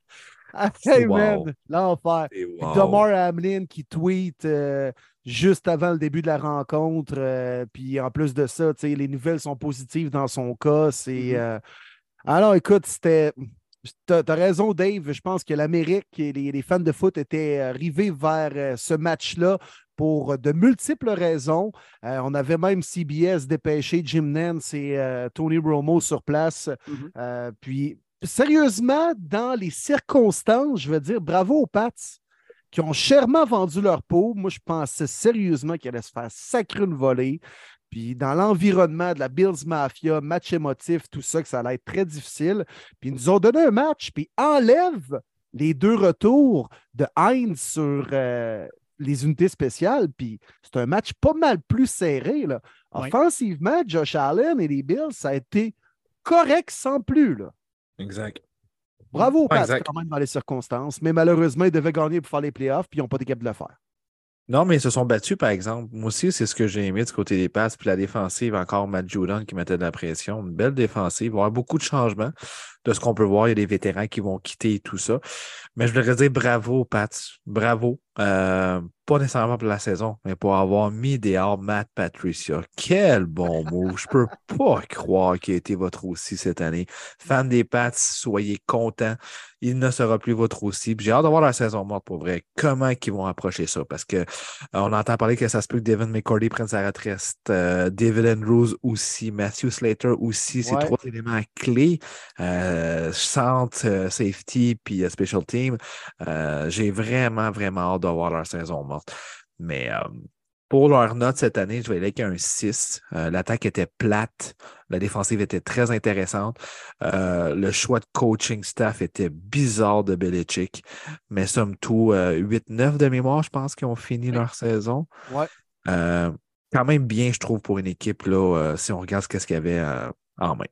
ah, hey, man, l'enfer. Wow. Hamlin qui tweet euh, juste avant le début de la rencontre. Euh, puis en plus de ça, les nouvelles sont positives dans son cas. C'est. Mm-hmm. Euh, alors, écoute, c'était. Tu as, raison, Dave. Je pense que l'Amérique et les, fans de foot étaient rivés vers ce match-là pour de multiples raisons. on avait même CBS dépêché Jim Nance et Tony Romo sur place. Mm-hmm. puis sérieusement, dans les circonstances, je veux dire bravo aux Pats qui ont chèrement vendu leur peau. Moi, je pensais sérieusement qu'ils allaient se faire sacrer une volée. Puis dans l'environnement de la Bills Mafia, match émotif, tout ça, que ça allait être très difficile. Puis ils nous ont donné un match, puis enlèvent les deux retours de Heinz sur euh, les unités spéciales. Puis c'est un match pas mal plus serré. Là. Offensivement, Josh Allen et les Bills, ça a été correct sans plus. Là. Exact. Bravo au Pats quand même dans les circonstances, mais malheureusement, ils devaient gagner pour faire les playoffs, puis ils n'ont pas été capables de le faire. Non, mais ils se sont battus, par exemple. Moi aussi, c'est ce que j'ai aimé du côté des passes. Puis la défensive, encore Matt Judon qui mettait de la pression. Une belle défensive. Il va y avoir beaucoup de changements de ce qu'on peut voir. Il y a des vétérans qui vont quitter et tout ça. Mais je voudrais dire bravo, Pats. Bravo. Euh, pas nécessairement pour la saison, mais pour avoir mis dehors Matt Patricia. Quel bon mot. Je peux pas croire qu'il a été votre aussi cette année. Fan des Pats, soyez contents. Il ne sera plus votre aussi. J'ai hâte de voir la saison morte pour vrai. Comment ils vont approcher ça? Parce que euh, on entend parler que ça se peut que Devin McCordy prenne sa retraite. Euh, David Andrews aussi. Matthew Slater aussi. C'est trois éléments clés. Euh, centre, safety, puis special team. J'ai vraiment, vraiment hâte de voir leur saison morte. Mais euh, pour leur note cette année, je vais aller avec un 6. Euh, l'attaque était plate. La défensive était très intéressante. Euh, le choix de coaching staff était bizarre de Belichick. Mais somme tout, 8-9 de mémoire, je pense, qu'ils ont fini leur saison. Ouais. quand même bien, je trouve, pour une équipe, là, si on regarde ce qu'il y avait en main.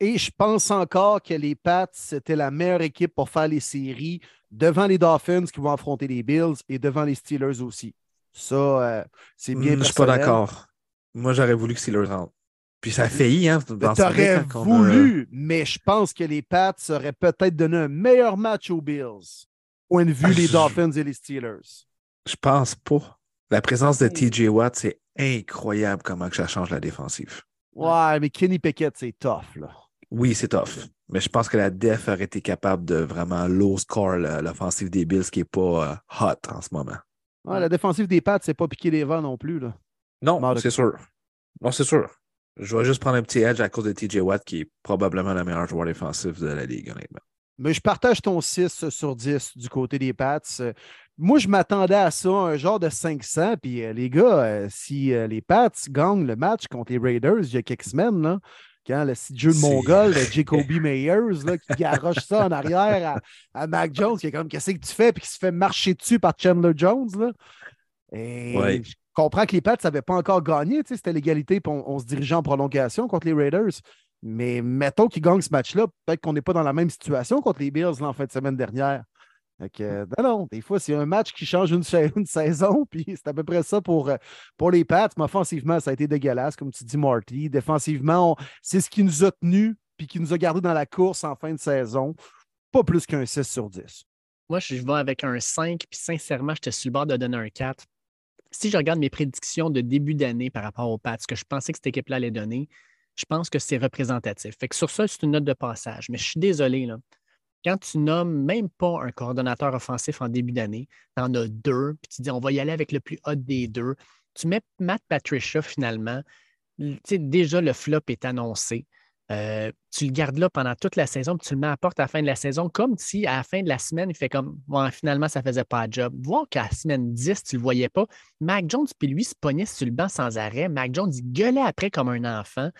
Et je pense encore que les Pats, c'était la meilleure équipe pour faire les séries devant les Dolphins qui vont affronter les Bills et devant les Steelers aussi. Ça, euh, c'est bien. Hmm, je suis pas d'accord. Moi, j'aurais voulu que Steelers rentrent. Puis ça a failli, hein? Tu aurais voulu, mais je pense que les Pats auraient peut-être donné un meilleur match aux Bills, point de vue les ah, Dolphins et les Steelers. Je pense pas. La présence de TJ Watt, c'est incroyable comment que ça change la défensive. Ouais, mais Kenny Pickett, c'est tough, là. Oui, c'est tough. Mais je pense que la def aurait été capable de vraiment low score l'offensive des Bills qui n'est pas euh, hot en ce moment. Ouais, la défensive des Pats, c'est pas piquer les vents non plus. Là. Non, c'est sûr. Non, c'est sûr. Je vais juste prendre un petit edge à cause de TJ Watt, qui est probablement le meilleur joueur défensif de la Ligue, honnêtement. Mais je partage ton 6 sur 10 du côté des Pats. Moi, je m'attendais à ça, un genre de 500. Puis euh, les gars, euh, si les Pats gagnent le match contre les Raiders il y a quelques semaines, là, quand le jeu de Mongol de Jacoby Meyers là, qui garoche ça en arrière à, Mac Jones, qui est comme qu'est-ce que tu fais, puis qui se fait marcher dessus par Chandler Jones. Là. Et je comprends que les Pats n'avaient pas encore gagné, c'était l'égalité, puis on, se dirigeait en prolongation contre les Raiders. Mais mettons qu'ils gagnent ce match-là, peut-être qu'on n'est pas dans la même situation contre les Bills en fin de semaine dernière. Euh, non, non, des fois, c'est un match qui change une, saison, puis c'est à peu près ça pour, euh, pour les Pats. Mais offensivement, ça a été dégueulasse, comme tu dis, Marty. Défensivement, c'est ce qui nous a tenus, puis qui nous a gardés dans la course en fin de saison. Pas plus qu'un 6 sur 10. Moi, je vais avec un 5, puis sincèrement, j'étais sur le bord de donner un 4. Si je regarde mes prédictions de début d'année par rapport aux Pats, ce que je pensais que cette équipe-là allait donner, je pense que c'est représentatif. Fait que sur ça, c'est une note de passage. Mais je suis désolé, là quand tu nommes même pas un coordonnateur offensif en début d'année, tu en as deux, puis tu dis on va y aller avec le plus hot des deux. Tu mets Matt Patricia finalement. Déjà, le flop est annoncé. Euh, tu le gardes là pendant toute la saison, puis tu le mets à porte à la fin de la saison, comme si à la fin de la semaine, il fait comme finalement, ça faisait pas le job. Voir qu'à la semaine 10, tu le voyais pas. Mac Jones, puis lui, se pognait sur le banc sans arrêt. Mac Jones, il gueulait après comme un enfant.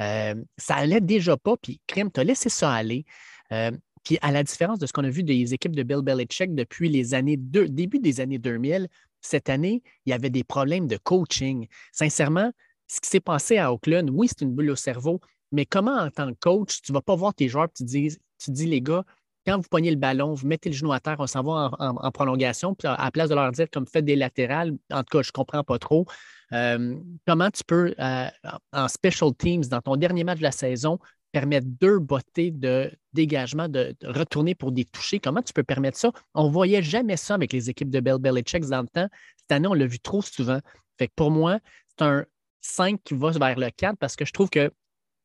Euh, ça allait déjà pas, puis Crème, tu as laissé ça aller. Euh, puis à la différence de ce qu'on a vu des équipes de Bill Belichick depuis les années deux, début des années 2000, cette année, il y avait des problèmes de coaching. Sincèrement, ce qui s'est passé à Oakland, oui, c'est une bulle au cerveau, mais comment en tant que coach, tu ne vas pas voir tes joueurs et tu dis, dis, les gars, quand vous pognez le ballon, vous mettez le genou à terre, on s'en va en, prolongation, puis à la place de leur dire comme faites des latérales, en tout cas, je ne comprends pas trop. Euh, comment tu peux, euh, en special teams, dans ton dernier match de la saison, permettre deux bottées de dégagement, de, retourner pour des touchés. Comment tu peux permettre ça? On ne voyait jamais ça avec les équipes de Bell Belichick dans le temps. Cette année, on l'a vu trop souvent. Fait pour moi, c'est un 5 qui va vers le 4 parce que je trouve que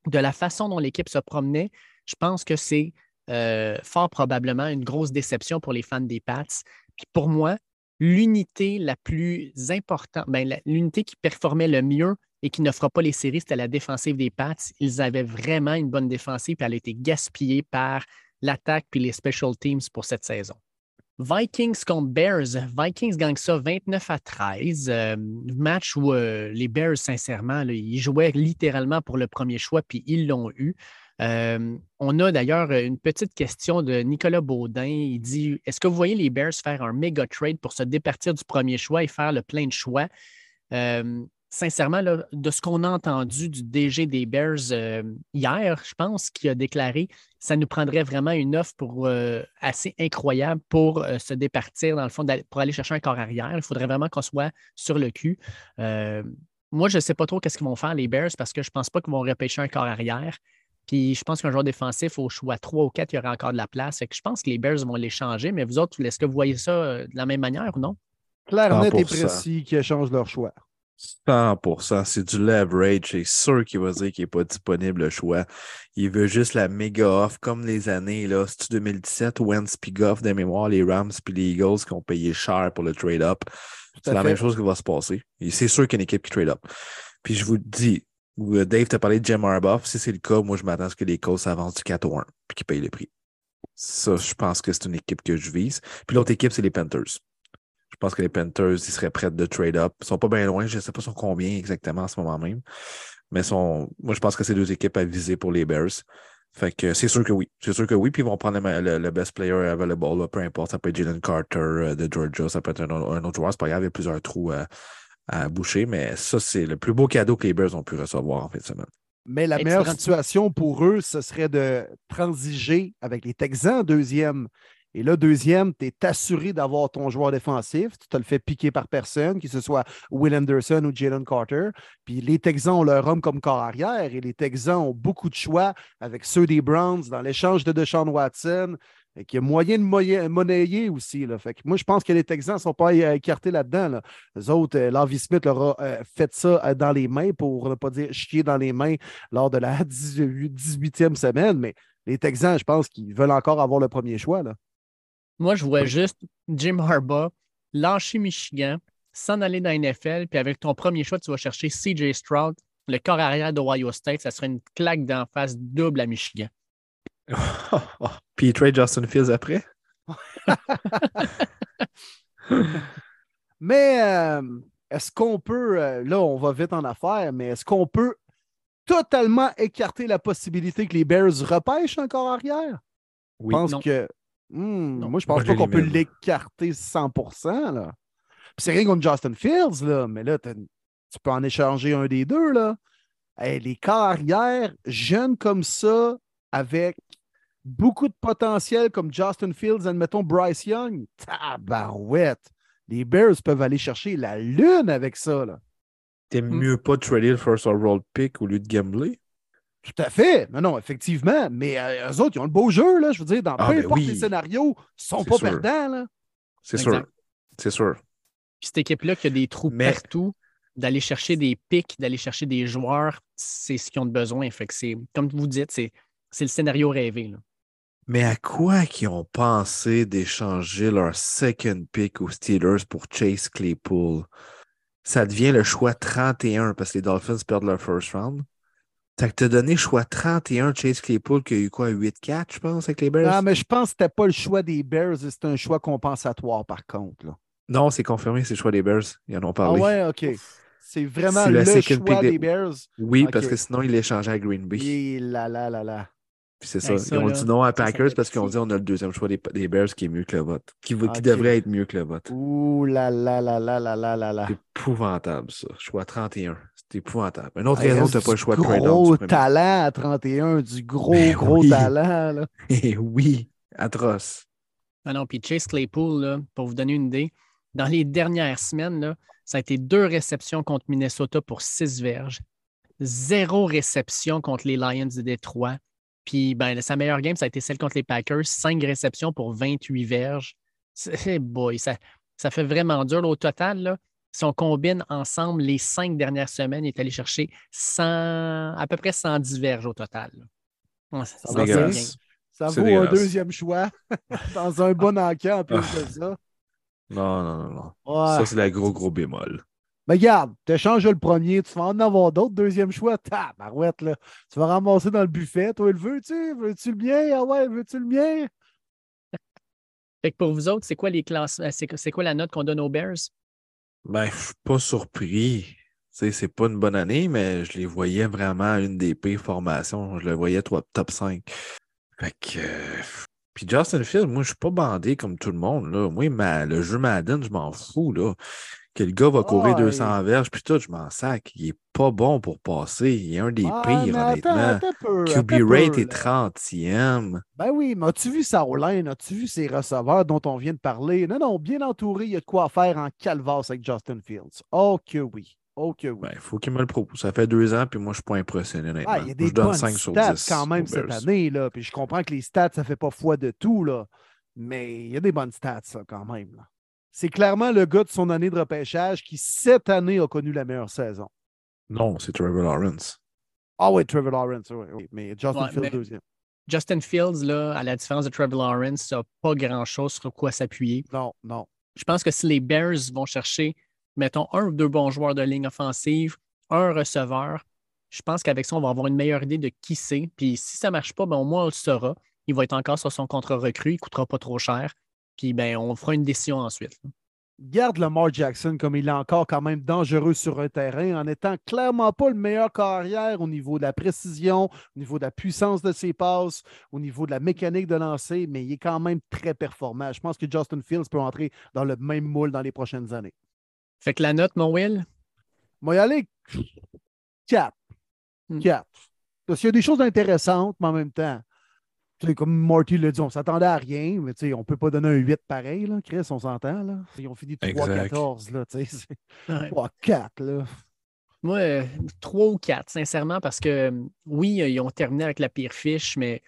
de la façon dont l'équipe se promenait, je pense que c'est euh, fort probablement une grosse déception pour les fans des Pats. Puis pour moi, l'unité la plus importante, ben, l'unité qui performait le mieux et qui ne fera pas les séries, c'était la défensive des Pats. Ils avaient vraiment une bonne défensive, puis elle a été gaspillée par l'attaque puis les special teams pour cette saison. Vikings contre Bears. Vikings gagnent ça 29 à 13. Euh, match où euh, les Bears, sincèrement, ils jouaient littéralement pour le premier choix, puis ils l'ont eu. Euh, on a d'ailleurs une petite question de Nicolas Baudin. Il dit Est-ce que vous voyez les Bears faire un méga trade pour se départir du premier choix et faire le plein de choix? Sincèrement, de ce qu'on a entendu du DG des Bears euh, hier, je pense qu'il a déclaré ça nous prendrait vraiment une offre pour, euh, assez incroyable pour euh, se départir, dans le fond, pour aller chercher un corps arrière. Il faudrait vraiment qu'on soit sur le cul. moi, je ne sais pas trop qu'est-ce qu'ils vont faire, les Bears, parce que je ne pense pas qu'ils vont repêcher un corps arrière. Puis je pense qu'un joueur défensif au choix 3 ou 4, il y aura encore de la place. que je pense que les Bears vont les changer. Mais vous autres, est-ce que vous voyez ça de la même manière ou non? Clair, net et précis qui changent leur choix. 100%. C'est du leverage. C'est sûr qu'il va dire qu'il n'est pas disponible le choix. Il veut juste la méga off, comme les années, là, c'est 2017, Wentz puis Goff de mémoire, les Rams puis les Eagles qui ont payé cher pour le trade-up. C'est la même chose qui va se passer. C'est sûr qu'il y a une équipe qui trade-up. Puis je vous dis, Dave t'a parlé de Jim Harbaugh. Si c'est le cas, moi, je m'attends à ce que les Colts avancent du 4 au 1 puis qu'ils payent le prix. Ça, je pense que c'est une équipe que je vise. Puis l'autre équipe, c'est les Panthers. Je pense que les Panthers, ils seraient prêts de trade up. Ils sont pas bien loin. Je ne sais pas sur combien exactement en ce moment même. Mais sont, moi, je pense que c'est deux équipes à viser pour les Bears. Fait que c'est sûr que oui. C'est sûr que oui. Puis ils vont prendre le, best player available, peu importe. Ça peut être Jalen Carter euh, de Georgia, ça peut être un, autre joueur. C'est pas grave, il y a plusieurs trous à, boucher. Mais ça, c'est le plus beau cadeau que les Bears ont pu recevoir en fin de semaine. Mais la meilleure situation pour eux, ce serait de transiger avec les Texans deuxième. Et là, deuxième, tu es assuré d'avoir ton joueur défensif. Tu te le fais piquer par personne, que ce soit Will Anderson ou Jalen Carter. Puis les Texans ont leur homme comme corps arrière et les Texans ont beaucoup de choix avec ceux des Browns dans l'échange de Deshaun Watson. Y a moyen de monnayer aussi. Là. Fait que moi, je pense que les Texans ne sont pas euh, écartés là-dedans. Là. Les autres, euh, Lavi Smith leur a euh, fait ça dans les mains, pour ne pas dire chier dans les mains lors de la 18 18e semaine. Mais les Texans, je pense qu'ils veulent encore avoir le premier choix. Là. Moi, je vois juste Jim Harbaugh lâcher Michigan, s'en aller dans la NFL, puis avec ton premier choix, tu vas chercher CJ Stroud, le corps arrière d'Ohio State. Ça serait une claque d'en face double à Michigan. Puis il trade Justin Fields après? Mais euh, est-ce qu'on peut, euh, là, on va vite en affaires, mais est-ce qu'on peut totalement écarter la possibilité que les Bears repêchent encore arrière? Oui. Je pense Non. que. Hmm, Non. moi, je pense pas qu'on peut l'écarter 100%. Là. Puis c'est rien contre Justin Fields, là, mais là, tu peux en échanger un des deux. Là. Hey, les carrières jeunes comme ça, avec beaucoup de potentiel comme Justin Fields, admettons Bryce Young, tabarouette. Les Bears peuvent aller chercher la lune avec ça. Là. T'aimes Hmm. mieux pas trader le first overall pick au lieu de gambler? Tout à fait. Non, non, effectivement. Mais euh, eux autres, ils ont le beau jeu. Là, je veux dire, dans Ah, peu ben importe oui. les scénarios, ils sont C'est pas sûr. perdants. Là. C'est sûr. C'est sûr. Puis cette équipe-là qui a des trous Mais- partout, d'aller chercher des pics, d'aller chercher des joueurs, c'est ce qu'ils ont de besoin. Fait que c'est, comme vous dites, c'est, c'est le scénario rêvé. là. Mais à quoi qu'ils ont pensé d'échanger leur second pick aux Steelers pour Chase Claypool? Ça devient le choix 31 parce que les Dolphins perdent leur first round. Que t'as donné choix 31 Chase Claypool qui a eu quoi, 8-4, je pense, avec les Bears? Non, mais je pense que c'était pas le choix des Bears, c'est un choix compensatoire par contre. Là. Non, c'est confirmé, c'est le choix des Bears. Ils en ont Ah parlé. ouais, OK. C'est vraiment le choix des des- Bears? Oui, parce que sinon, ils l'échangeaient à Green Bay. Et là, là, là, là. Puis c'est ça. ça, Ils ont là, dit non à ça, ça Packers parce qu'ils ont dit on a le deuxième choix des, des Bears qui est mieux que le vote. Qui, qui devrait être mieux que le vote. Ouh là là là là là là là là. C'est épouvantable, ça. Choix 31. C'est épouvantable. Une autre Il raison, reste t'as pas le choix de trade Gros talent à 31, du gros, Ben gros oui. talent. Là. Eh oui, atroce. Ah non, puis Chase Claypool, là, pour vous donner une idée, dans les dernières semaines, là, ça a été deux réceptions contre Minnesota pour six verges, zéro réception contre les Lions de Détroit. Puis ben, sa meilleure game, ça a été celle contre les Packers, cinq réceptions pour 28 verges. C'est boy, ça, ça fait vraiment dur. Là, au total, là, si on combine ensemble les cinq dernières semaines, il est allé chercher 100, à peu près 110 verges au total. Ouais, ça- bien. vaut un deuxième choix dans un bon encan en plus Ah. de ça. Non, non, non, non. Ouais. Ça, c'est la gros, gros bémol. Mais regarde, tu échanges le premier, tu vas en avoir d'autres. Deuxième choix, tabarouette, là. Tu vas ramasser dans le buffet. Toi, le veux-tu? Veux-tu le mien? Ah ouais, veux-tu le mien? Fait que pour vous autres, c'est quoi les classes, euh, c'est c'est quoi la note qu'on donne aux Bears? Ben, je suis pas surpris. Sais, c'est pas une bonne année, mais je les voyais vraiment à une des pires formations. Je le voyais top, top 5. Fait que. euh, Puis Justin Fields, moi, je suis pas bandé comme tout le monde. Là. Moi, le jeu Madden, je m'en fous. Là. Que le gars va courir Ouais. 200 verges, puis tout, je m'en sac. Il est pas bon pour passer. Il est un des Ah, pires, attends, honnêtement. attends un peu, QB rate peu, est là. 30e. Ben oui, mais as-tu vu sa? As-tu vu ses receveurs dont on vient de parler? Non, non, bien entouré, il y a de quoi faire en calvasse avec Justin Fields. Oh que oui. Oh que oui. Ben, il faut qu'il me le prouve. Ça fait deux ans, puis moi, je suis pas impressionné, honnêtement. Ah, il y a des je donne bonnes 5 sur stats 10 quand même cette année. Là. Puis je comprends que les stats, ça ne fait pas foi de tout, là. mais il y a des bonnes stats ça, quand même. là. C'est clairement le gars de son année de repêchage qui, cette année, a connu la meilleure saison. Non, c'est Trevor Lawrence. Ah oui, Trevor Lawrence, oui, oui. mais Justin Ouais, Fields mais- deuxième. Justin Fields, là, à la différence de Trevor Lawrence, n'a pas grand-chose sur quoi s'appuyer. Non, non. Je pense que si les Bears vont chercher, mettons, un ou deux bons joueurs de ligne offensive, un receveur, je pense qu'avec ça, on va avoir une meilleure idée de qui c'est. Puis si ça ne marche pas, ben, au moins on le saura. Il va être encore sur son contrat recru, il ne coûtera pas trop cher. Puis ben, on fera une décision ensuite. là. Garde Lamar Jackson comme il est encore quand même dangereux sur un terrain en étant clairement pas le meilleur carrière au niveau de la précision, au niveau de la puissance de ses passes, au niveau de la mécanique de lancer, mais il est quand même très performant. Je pense que Justin Fields peut entrer dans le même moule dans les prochaines années. Fait que la note, mon Will, Moi, y aller 4. Hmm. 4. Parce qu'il y a des choses intéressantes, mais en même temps, comme Marty l'a dit, on s'attendait à rien, mais tu sais, on ne peut pas donner un 8 pareil, là, Chris, on s'entend. Là. Ils ont fini Exact. 3-14, là, tu sais. c'est Ouais. 3-4, là. Moi, euh, trois ou quatre, sincèrement, parce que euh, oui, euh, ils ont terminé avec la pire fiche, mais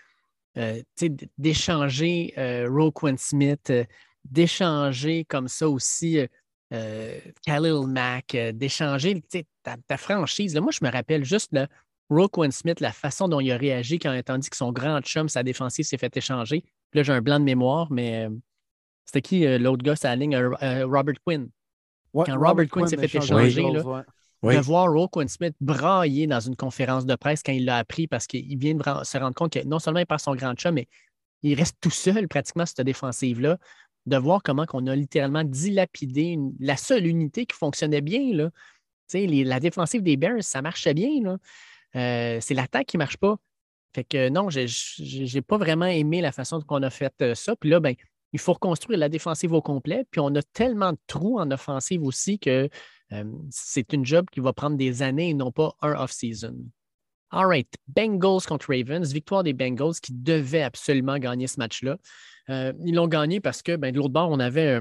euh, tu sais, d- d'échanger euh, Roquan Smith, euh, d'échanger comme ça aussi euh, euh, Khalil Mack, euh, d'échanger tu sais, ta, ta franchise. Là, moi, je me rappelle juste là, Roquan Smith, la façon dont il a réagi quand il a entendu que son grand chum, sa défensive, s'est fait échanger. Puis là, j'ai un blanc de mémoire, mais euh, c'était qui euh, l'autre gars, ça ligne? Euh, Robert Quinn. Ouais, Quand Robert Quinn s'est fait échanger, les là, choses, ouais. Oui. de voir Roquan Smith brailler dans une conférence de presse quand il l'a appris parce qu'il vient de se rendre compte que non seulement il perd son grand chum, mais il reste tout seul pratiquement sur cette défensive-là. De voir comment on a littéralement dilapidé une- la seule unité qui fonctionnait bien. Là. Tu sais, les- la défensive des Bears, ça marchait bien. là. Euh, c'est l'attaque qui ne marche pas. Fait que non, j'ai- j'ai pas vraiment aimé la façon qu'on a fait euh, ça. Puis là, ben, il faut reconstruire la défensive au complet. Puis on a tellement de trous en offensive aussi que euh, c'est une job qui va prendre des années et non pas un off-season. All right. Bengals contre Ravens. Victoire des Bengals qui devaient absolument gagner ce match-là. Ils l'ont gagné parce que ben, de l'autre bord, on avait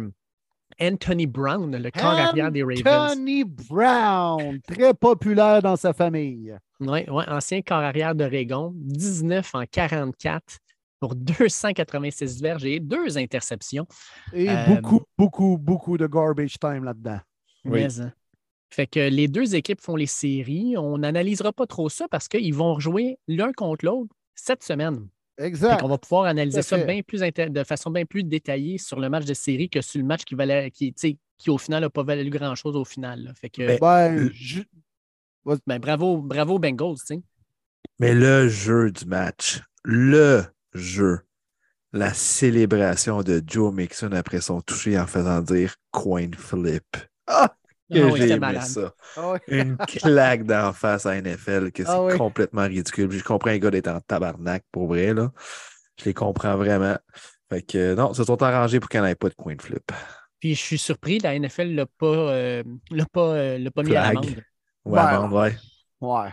Anthony Brown, le corps arrière des Ravens. Tony Brown, très populaire dans sa famille. Oui, ouais, ancien corps arrière d'Oregon, 19 en 44 pour 286 verges et deux interceptions. Et Euh, beaucoup, beaucoup, beaucoup de garbage time là-dedans. Oui. Mais, hein. Fait que les deux équipes font les séries. On n'analysera pas trop ça parce qu'ils vont rejouer l'un contre l'autre cette semaine. Fait Exact. qu'on va pouvoir analyser ça bien plus de façon bien plus détaillée sur le match de série que sur le match qui valait, qui, tu sais, qui au final n'a pas valu grand-chose au final. là. Fait que Ben, Ben, Euh, je- ben, bravo, bravo Bengals, tu sais. Mais le jeu du match, le jeu, la célébration de Joe Mixon après son toucher en faisant dire coin flip. Ah, que Ah oui, j'ai aimé ça. Ah. Une claque d'en face à NFL, que c'est Ah oui. complètement ridicule. Puis Je comprends un gars d'être en tabarnak pour vrai, là. Je les comprends vraiment. Fait que euh, non, ils se sont arrangés pour qu'il n'y en ait pas de coin flip. Puis je suis surpris, la NFL ne l'a pas, euh, l'a pas, euh, l'a pas mis à. Ouais, amende, ouais. Ouais.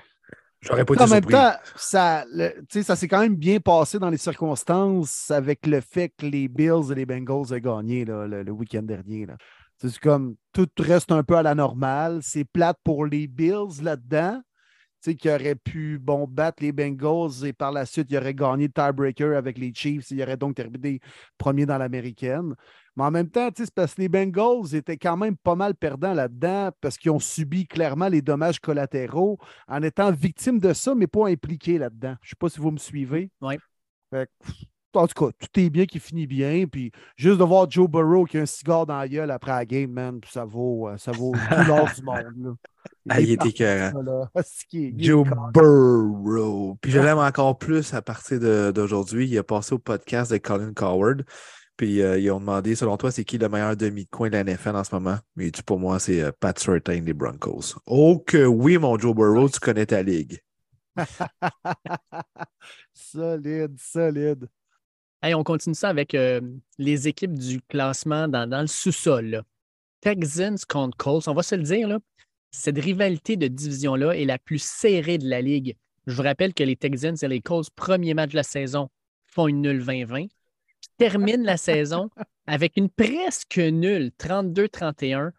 J'aurais pas été En même surpris. temps, ça, le- ça s'est quand même bien passé dans les circonstances avec le fait que les Bills et les Bengals aient gagné là, le, le week-end dernier. là. C'est comme tout reste un peu à la normale. C'est plate pour les Bills là-dedans. Qui auraient pu bon, battre les Bengals et par la suite, ils auraient gagné le tiebreaker avec les Chiefs. Ils auraient donc terminé premier dans l'américaine. Mais en même temps, c'est parce que les Bengals étaient quand même pas mal perdants là-dedans parce qu'ils ont subi clairement les dommages collatéraux en étant victimes de ça, mais pas impliqués là-dedans. Je ne sais pas si vous me suivez. Ouais. Fait que, en tout cas, tout est bien qui finit bien. Puis juste de voir Joe Burrow qui a un cigare dans la gueule après la game, man, ça vaut, euh, ça vaut tout l'or du monde. Là. Ah, il était est Joe. Burrow. Puis je l'aime encore plus à partir d'aujourd'hui. Il a passé au podcast de Colin Coward. Puis euh, ils ont demandé, selon toi, c'est qui le meilleur demi de coin de la NFL en ce moment? Mais dit pour moi, c'est euh, Pat Surtain des Broncos. Oh que oui, mon Joe Burrow, tu connais ta ligue. solide, solide. Hey, on continue ça avec euh, les équipes du classement dans, dans le sous-sol. Texans contre Colts. On va se le dire, là, cette rivalité de division-là est la plus serrée de la Ligue. Je vous rappelle que les Texans et les Colts, premier match de la saison, font une nulle 20-20, puis terminent la saison avec une presque nulle 32-31.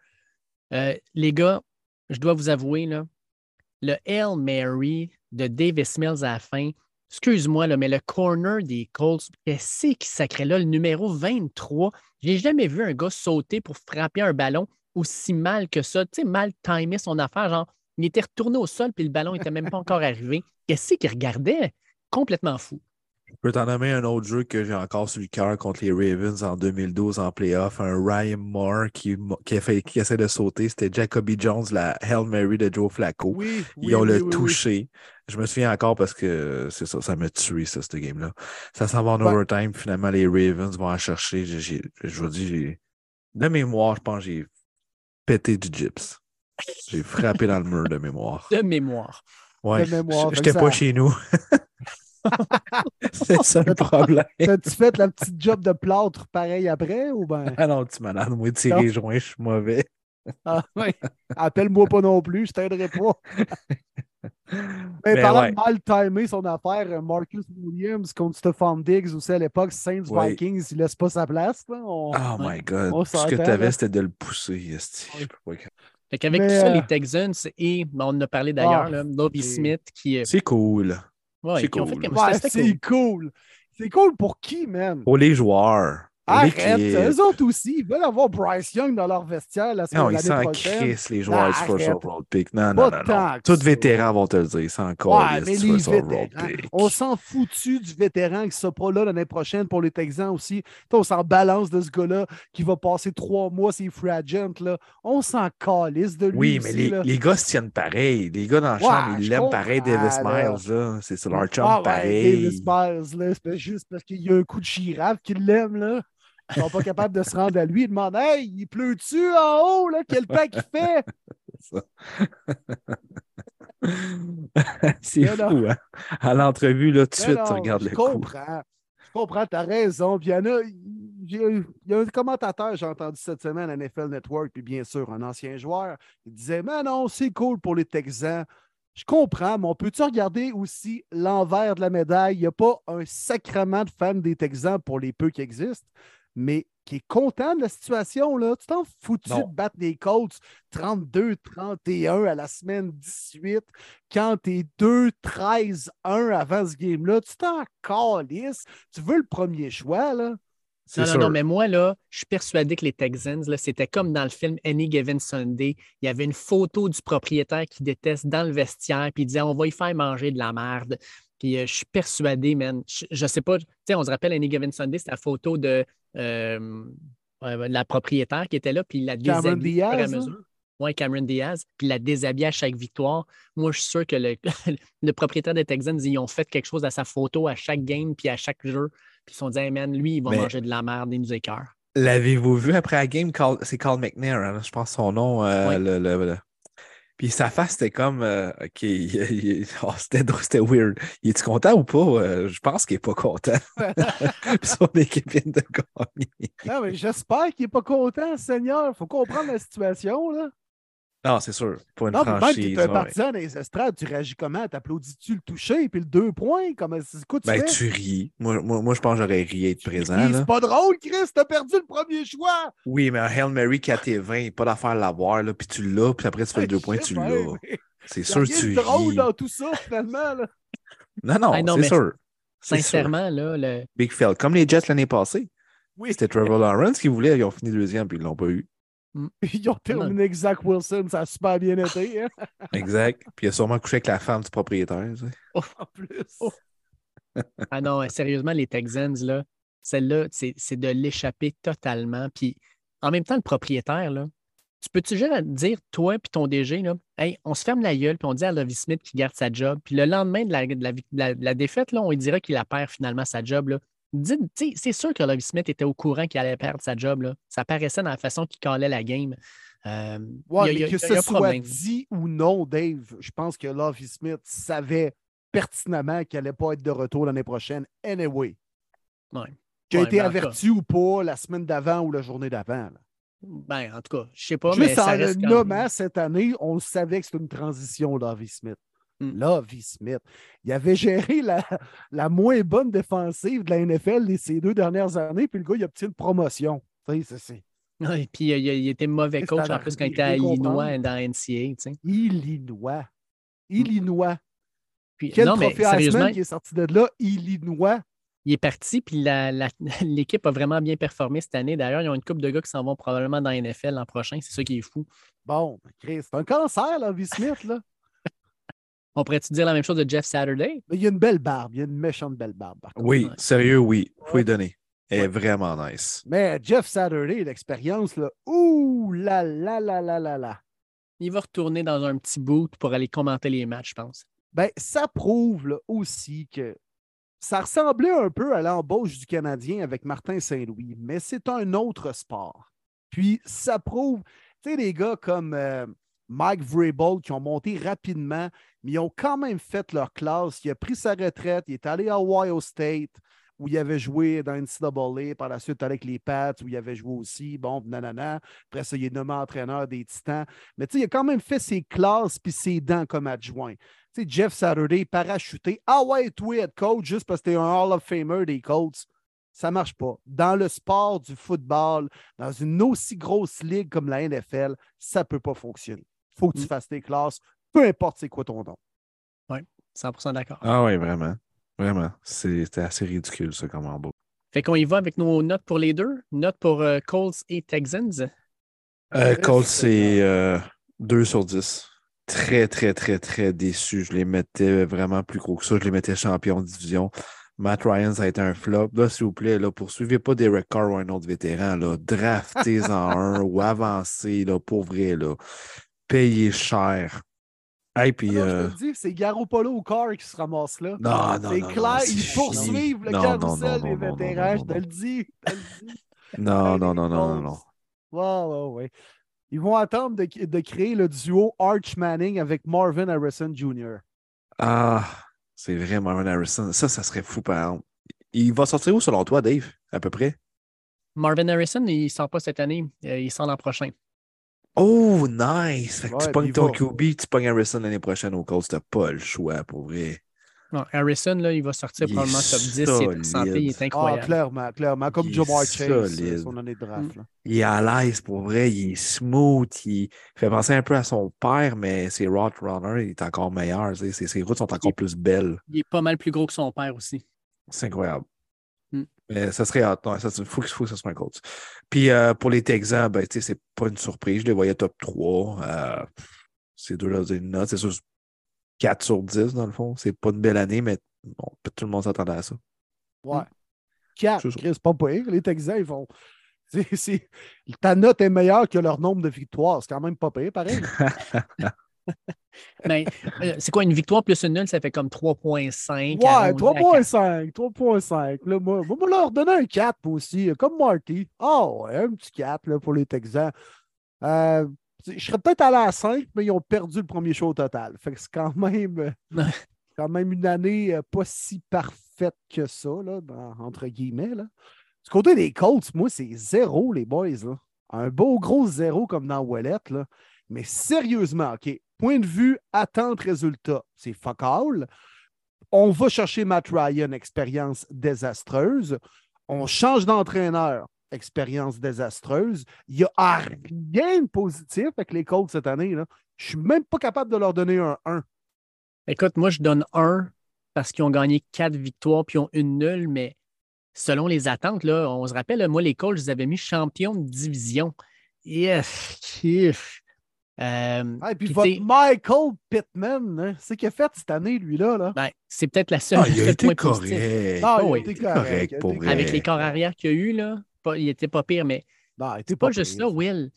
Euh, les gars, je dois vous avouer, là, le Hail Mary de Davis Mills à la fin, excuse-moi, là, mais le corner des Colts, qu'est-ce qui sacrait là, le numéro 23? J'ai jamais vu un gars sauter pour frapper un ballon aussi mal que ça. Tu sais, mal timé son affaire. Genre, il était retourné au sol puis le ballon n'était même pas encore arrivé. Qu'est-ce qu'il regardait? Complètement fou. Je peux t'en nommer un autre jeu que j'ai encore sur le cœur contre les Ravens en 2012 en playoff. Un Ryan Moore qui, qui, a fait, qui essaie de sauter. C'était Jacoby Jones, la Hail Mary de Joe Flacco. Oui, Ils ont oui, le touché. Je me souviens encore parce que c'est ça, ça m'a tué, ça, ce game-là. Ça s'en va en Ouais. overtime. Finalement, les Ravens vont en chercher. Je vous dis, j'ai. De mémoire, je pense que j'ai pété du gyps. J'ai frappé dans le mur de mémoire. De mémoire. Ouais. J'étais pas chez nous. c'est ça le problème. T'as-tu fait la petite job de plâtre pareil après ou ben? Ah non, tu malade. Moi, les joints, je suis mauvais. Ah. Appelle-moi pas non plus, je t'aiderai pas. Mais Ben parlant ouais. de mal timer son affaire, euh, Marcus Williams contre Stephon Diggs aussi à l'époque, Saints Oui. Vikings, il laisse pas sa place. là. On- Oh my god. Tout ce que tu avais, c'était de le pousser. croire. Fait qu'avec Mais, tout ça, euh, les Texans et ben, on en a parlé d'ailleurs, Ah, Smith qui, euh, C'est cool. ouais, c'est cool. c'est cool. cool. C'est cool pour qui, man? Pour les joueurs. Arrête, l'équipe. eux autres aussi, ils veulent avoir Bryce Young dans leur vestiaire la semaine Non, ils s'en prochaine. crissent, les joueurs du first overall pick. Non, non, non, non. Tous vétérans vont te le dire. C'est encore Ouais, mais les vétérans. On s'en foutu du vétéran qui sera pas là l'année prochaine pour les Texans aussi. On s'en balance de ce gars-là qui va passer trois mois, c'est free agent. Là. On s'en calisse de lui. Oui, mais aussi, les, là. les gars se tiennent pareil. Les gars dans la Ouais, chambre, ils l'aiment pareil, Davis. Miles. C'est sur leur chum Ah ouais, pareil. Davis Miles, c'est pas juste parce qu'il y a un coup de girafe qui l'aime. Ils sont pas capables de se rendre à lui. Ils demandent Hey, il pleut-tu en haut? Là? Quel temps qu'il fait? C'est non. fou, hein? À l'entrevue, là, tout de suite, tu non, regardes je le coup. comprends. Je comprends, t'as raison. Puis il y en a, j'ai- il y a un commentateur, j'ai entendu cette semaine à NFL Network, puis bien sûr, un ancien joueur, il disait Mais non, c'est cool pour les Texans. Je comprends, mais on peut-tu regarder aussi l'envers de la médaille? Il n'y a pas un sacrement de fans des Texans pour les peu qui existent, mais qui est content de la situation. Là. Tu t'en foutu Non. de battre les Colts 32-31 à la semaine 18 quand t'es 2-13-1 avant ce game-là? Tu t'en calisses. Tu veux le premier choix, là? C'est Non, non, sûr. non, mais moi, là, je suis persuadé que les Texans, là, c'était comme dans le film Any Given Sunday. Il y avait une photo du propriétaire qui déteste dans le vestiaire, puis il disait on va y faire manger de la merde. Puis euh, je suis persuadé, man. Je, je sais pas, tu sais, on se rappelle Any Given Sunday, c'était la photo de, euh, euh, la propriétaire qui était là, puis il la Cameron déshabillait au fur et à Diaz, hein? mesure. Oui, Cameron Diaz, puis il la déshabillait à chaque victoire. Moi, je suis sûr que le, le propriétaire des Texans, ils ont fait quelque chose à sa photo à chaque game, puis à chaque jeu. Puis ils se sont dit, hey man, lui, il va Mais- manger de la merde, il nous écœure. L'avez-vous vu après la game? C'est Carl McNair, hein, je pense son nom. euh, Oui. le- le- le- Puis sa face, c'était comme. euh, OK, il- il- oh, c'était drôle, c'était weird. Il est-tu content ou pas? Euh, je pense qu'il n'est pas content. Puis son équipe vient de gagner. Non, mais j'espère qu'il n'est pas content, Seigneur. faut comprendre la situation, là. Non, c'est sûr. Pour une Non, mais même franchise. si tu es un ouais. partisan des estrades, tu réagis comment? T'applaudis-tu le toucher, puis le deux points? Comment, c'est quoi tu Ben, fais? tu ris. Moi, moi, moi, je pense que j'aurais ri être présent. C'est pas drôle, Chris, t'as perdu le premier choix! Oui, mais un Hail Mary 4 et 20, pas d'affaire à l'avoir, là, puis tu l'as, puis après tu fais le deux points, tu l'as. mais C'est sûr que tu drôle ris. dans tout ça, finalement. Là. Non, non, non, c'est mais sûr. Sincèrement, là, le... Big fail. Comme les Jets l'année passée. Oui, C'était Trevor Lawrence qui voulait, ils ont fini deuxième, puis ils l'ont pas eu. ils ont terminé avec Zach Wilson, ça a super bien été, hein, Exact. Puis il a sûrement couché avec la femme du propriétaire. tu sais. en plus. Ah non, sérieusement, les Texans, là, celle-là, c'est c'est de l'échapper totalement. Puis en même temps, le propriétaire, là, tu peux-tu juste dire, toi puis ton DG, là, hey, on se ferme la gueule, puis on dit à Lovie Smith qu'il garde sa job. Puis le lendemain de la, de la, de la- de la défaite, là, on lui dirait qu'il la perd finalement sa job. Là. C'est sûr que Lovie Smith était au courant qu'il allait perdre sa job. Là. Ça paraissait dans la façon qu'il calait la game. Euh, Ouais, il y a- mais y que a- il y a ce soit problème. dit ou non, Dave, je pense que Lovie Smith savait pertinemment qu'il n'allait pas être de retour l'année prochaine, anyway. Ouais. Qu'il a Ouais, été averti ou pas la semaine d'avant ou la journée d'avant. Ben, en tout cas, je sais pas, mais Juste ça en le reste quand nommant même- cette année, on savait que c'était une transition, Lovie Smith. Hmm. Lovie Smith. Il avait géré la, la moins bonne défensive de la NFL les- ces deux dernières années, puis le gars, il a obtenu une promotion. Tu sais, c'est- c'est Ouais, puis il, il était mauvais coach en plus quand il était à Illinois dans NCA. tu sais. Illinois. Illinois. Puis, Quel non, mais sérieusement, qui est sorti de là? Illinois? il est parti, puis l'équipe a vraiment bien performé cette année. D'ailleurs, ils ont une couple de gars qui s'en vont probablement dans la NFL l'an prochain. C'est ça qui est fou. Bon, Chris, c'est un cancer, Lovie Smith, là. On pourrait-tu dire la même chose de Jeff Saturday? Mais il y a une belle barbe. Il y a une méchante belle barbe. par. Oui, Ouais. sérieux, oui. Faut Ouais. lui donner. Elle est Ouais. vraiment nice. Mais Jeff Saturday, l'expérience, là, ouh là là là là là là. Il va retourner dans un petit boot pour aller commenter les matchs, je pense. Ben, ça prouve là, aussi que ça ressemblait un peu à l'embauche du Canadien avec Martin Saint-Louis, mais c'est un autre sport. Puis ça prouve, tu sais, des gars comme euh, Mike Vrabel qui ont monté rapidement, mais ils ont quand même fait leur classe. Il a pris sa retraite, il est allé à Ohio State. où il avait joué dans NCAA, par la suite avec les Pats, où il avait joué aussi, bon, nanana. Après ça, il est nommé entraîneur des Titans. Mais tu sais, il a quand même fait ses classes puis ses dents comme adjoint. Tu sais, Jeff Saturday, parachuté. Ah ouais, toi, head coach, juste parce que tu es un Hall of Famer des Colts. Ça marche pas. Dans le sport du football, dans une aussi grosse ligue comme la NFL, ça peut pas fonctionner. Faut que tu Mm. fasses tes classes, peu importe c'est quoi ton nom. 100% d'accord. Ah oui, vraiment. Vraiment. C'était assez ridicule, ça, comme en beau. Fait qu'on y va avec nos notes pour les deux. Notes pour euh, Colts et Texans. Euh, Très Colts, c'est euh, 2 sur 10. Très, très, très, très déçu. Je les mettais vraiment plus gros que ça. Je les mettais champion de division. Matt Ryan, ça a été un flop. Là, s'il vous plaît, là, poursuivez pas Derek Carr ou un autre vétéran. Là. Draftez-en un ou avancez, là, pour vrai. Là. Payez cher. Hey, puis, non, euh, Je te le dis, c'est Garoppolo ou Carr qui se ramasse là. Non, non, C'est non, non, clair, c'est ils poursuivent le carrousel des non, non, vétérans, non, je te non, le dis. non, non, non, non, non. Ouais, ouais, ouais. Ils vont attendre de, de créer le duo Arch Manning avec Marvin Harrison Jr. Ah, c'est vrai, Marvin Harrison. Ça, ça serait fou, par exemple. Il va sortir où, selon toi, Dave, à peu près? Marvin Harrison, il ne sort pas cette année. Euh, il sort l'an prochain. Oh, nice! Fait que Ouais, tu pognes ton QB, tu pognes Harrison l'année prochaine au Colts. T'as pas le choix, pour vrai. Non, Harrison, là, il va sortir Il probablement top 10. Il est en santé, il est solide. Ah, incroyable. clairement, clairement. Comme Il est Jamar Chase, euh, solide. son année de draft. là. Il est à l'aise, pour vrai. Il est smooth. Il fait penser un peu à son père, mais ses route runners, il est encore meilleur. tu sais. Ses, ses routes sont encore plus belles. Il est pas mal plus gros que son père aussi. C'est incroyable. Mais ça serait hâte. Non, ça, il faut, faut que ça soit un Colts. Puis euh, pour les Texans, ben, tu sais, c'est pas une surprise. Je les voyais top 3. Euh, ces deux-là, c'est une note. C'est sûr, 4 sur 10, dans le fond. C'est pas une belle année, mais bon, tout le monde s'attendait à ça. Ouais. Mm. 4, C'est ça. Chris, pas pire. Les Texans, ils vont. c'est- c'est- Ta note est meilleure que leur nombre de victoires. C'est quand même pas pire, pareil. Mais euh, c'est quoi, une victoire plus une nulle, ça fait comme 3.5. Ouais, arrondi à 3.5, 3.5. Là, moi, moi, moi, leur donner un 4 moi aussi, comme Marty. Ah ouais, un petit 4 là, pour les Texans. Euh, je serais peut-être allé à 5, mais ils ont perdu le premier show au total. Fait que c'est quand même, euh, quand même une année euh, pas si parfaite que ça, là, dans- entre guillemets. Là. Du côté des Colts, moi, c'est zéro, les boys. Là. Un beau gros zéro comme dans Wallet. Là. Mais sérieusement, OK, point de vue, attente, résultat, c'est fuck all. On va chercher Matt Ryan, expérience désastreuse. On change d'entraîneur, expérience désastreuse. Il n'y a rien de positif avec les Colts cette année. Je ne suis même pas capable de leur donner un 1. Écoute, moi, je donne un parce qu'ils ont gagné quatre victoires puis ils ont une nulle, mais selon les attentes, là, on se rappelle, moi, les Colts, je les avais mis champions de division. Yes, kiff. Euh, Ah, et puis votre Michael Pittman, hein, c'est qu'il a fait cette année, lui, là. là. ben, c'est peut-être la seule. Ah, il a seul été correct. Non, oh il a oui. été correct, pour vrai. Avec les corps arrière qu'il y a eu, là, pas- il était pas pire, mais Non, il était pas, pas juste ça, Will.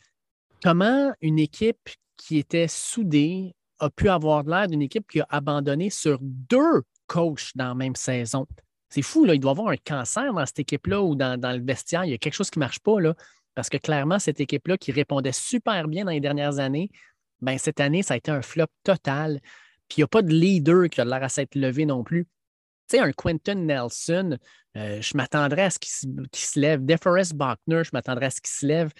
Comment une équipe qui était soudée a pu avoir l'air d'une équipe qui a abandonné sur deux coachs dans la même saison? C'est fou, là. Il doit y avoir un cancer dans cette équipe-là ou dans, dans le vestiaire. Il y a quelque chose qui ne marche pas, là. Parce que clairement, cette équipe-là qui répondait super bien dans les dernières années, ben, cette année, ça a été un flop total. Puis il n'y a pas de leader qui a l'air à s'être levé non plus. Tu sais, un Quentin Nelson, euh, je m'attendrais à ce qu'il se, lève. DeForest Buckner, je m'attendrais à ce qu'il se lève.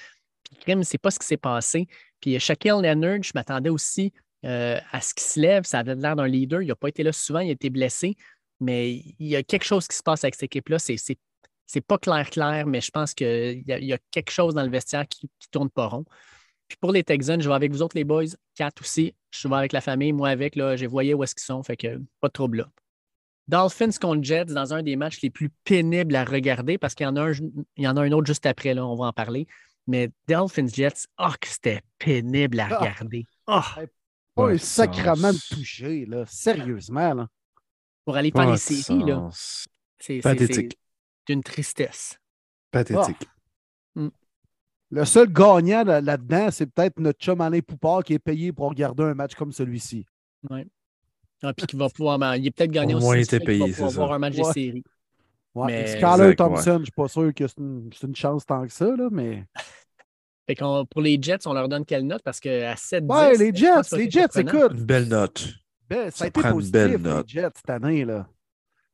Puis crime, c'est pas ce qui s'est passé. Puis Shaquille Leonard, je m'attendais aussi euh, à ce qu'il se lève. Ça avait l'air d'un leader. Il n'a pas été là souvent, il a été blessé. Mais il y a quelque chose qui se passe avec cette équipe-là. C'est, c'est, pas clair, clair, mais je pense qu'il y, y a quelque chose dans le vestiaire qui ne tourne pas rond. Puis pour les Texans, je vais avec vous autres, les boys. Quatre aussi. Je vais avec la famille. Moi, avec, là, j'ai voyé où est-ce qu'ils sont. Fait que pas de trouble là. Dolphins contre Jets dans un des matchs les plus pénibles à regarder parce qu'il y en a un, il y en a un autre juste après, là, on va en parler. Mais Dolphins Jets, oh, que c'était pénible à Ah. regarder. Oh, Pas un sacrement de sens. toucher, là. Sérieusement, là. pour aller Pas les de séries, là, c'est- Pathétique. C'est une tristesse. Pathétique. Le seul gagnant là- là-dedans, c'est peut-être notre chum Alain Poupard qui est payé pour regarder un match comme celui-ci. Ah, puis qu'il va pouvoir. il est peut-être gagné Au aussi. moins, il qui était payé, pouvoir c'est voir ça. un match Ouais. des séries. Ouais. Mais- Skyler Thompson, je suis pas sûr que c'est une, chance tant que ça, là, mais. Fait pour les Jets, on leur donne quelle note? Parce qu'à 7 Ouais, les Jets, les Jets, écoute, Une belle note. ben, ça Ça a été positif, belle les note. Jets, cette année, là.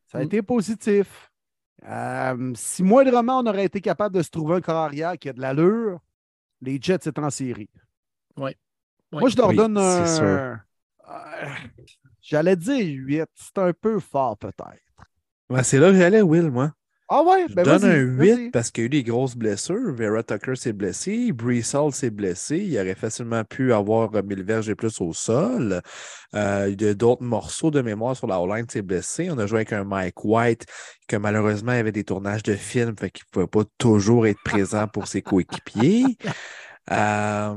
Ça a Mm. été positif. Euh, si moindrement on aurait été capable de se trouver un corps arrière qui a de l'allure, les Jets étaient en série. Oui. Moi, je leur Oui, donne c'est un. Euh, J'allais dire 8. C'est un peu fort, peut-être. Ouais, c'est là que j'allais, Will, moi. Ah ouais? Je ben donne un vas-y. 8 parce qu'il y a eu des grosses blessures. Vera Tucker s'est blessé. Hall s'est blessé. Il aurait facilement pu avoir 1000 verges et plus au sol. Euh, il y a d'autres morceaux de mémoire sur la O-line s'est blessé. On a joué avec un Mike White que malheureusement avait des tournages de films, fait qu'il ne pouvait pas toujours être présent pour ses coéquipiers. Euh,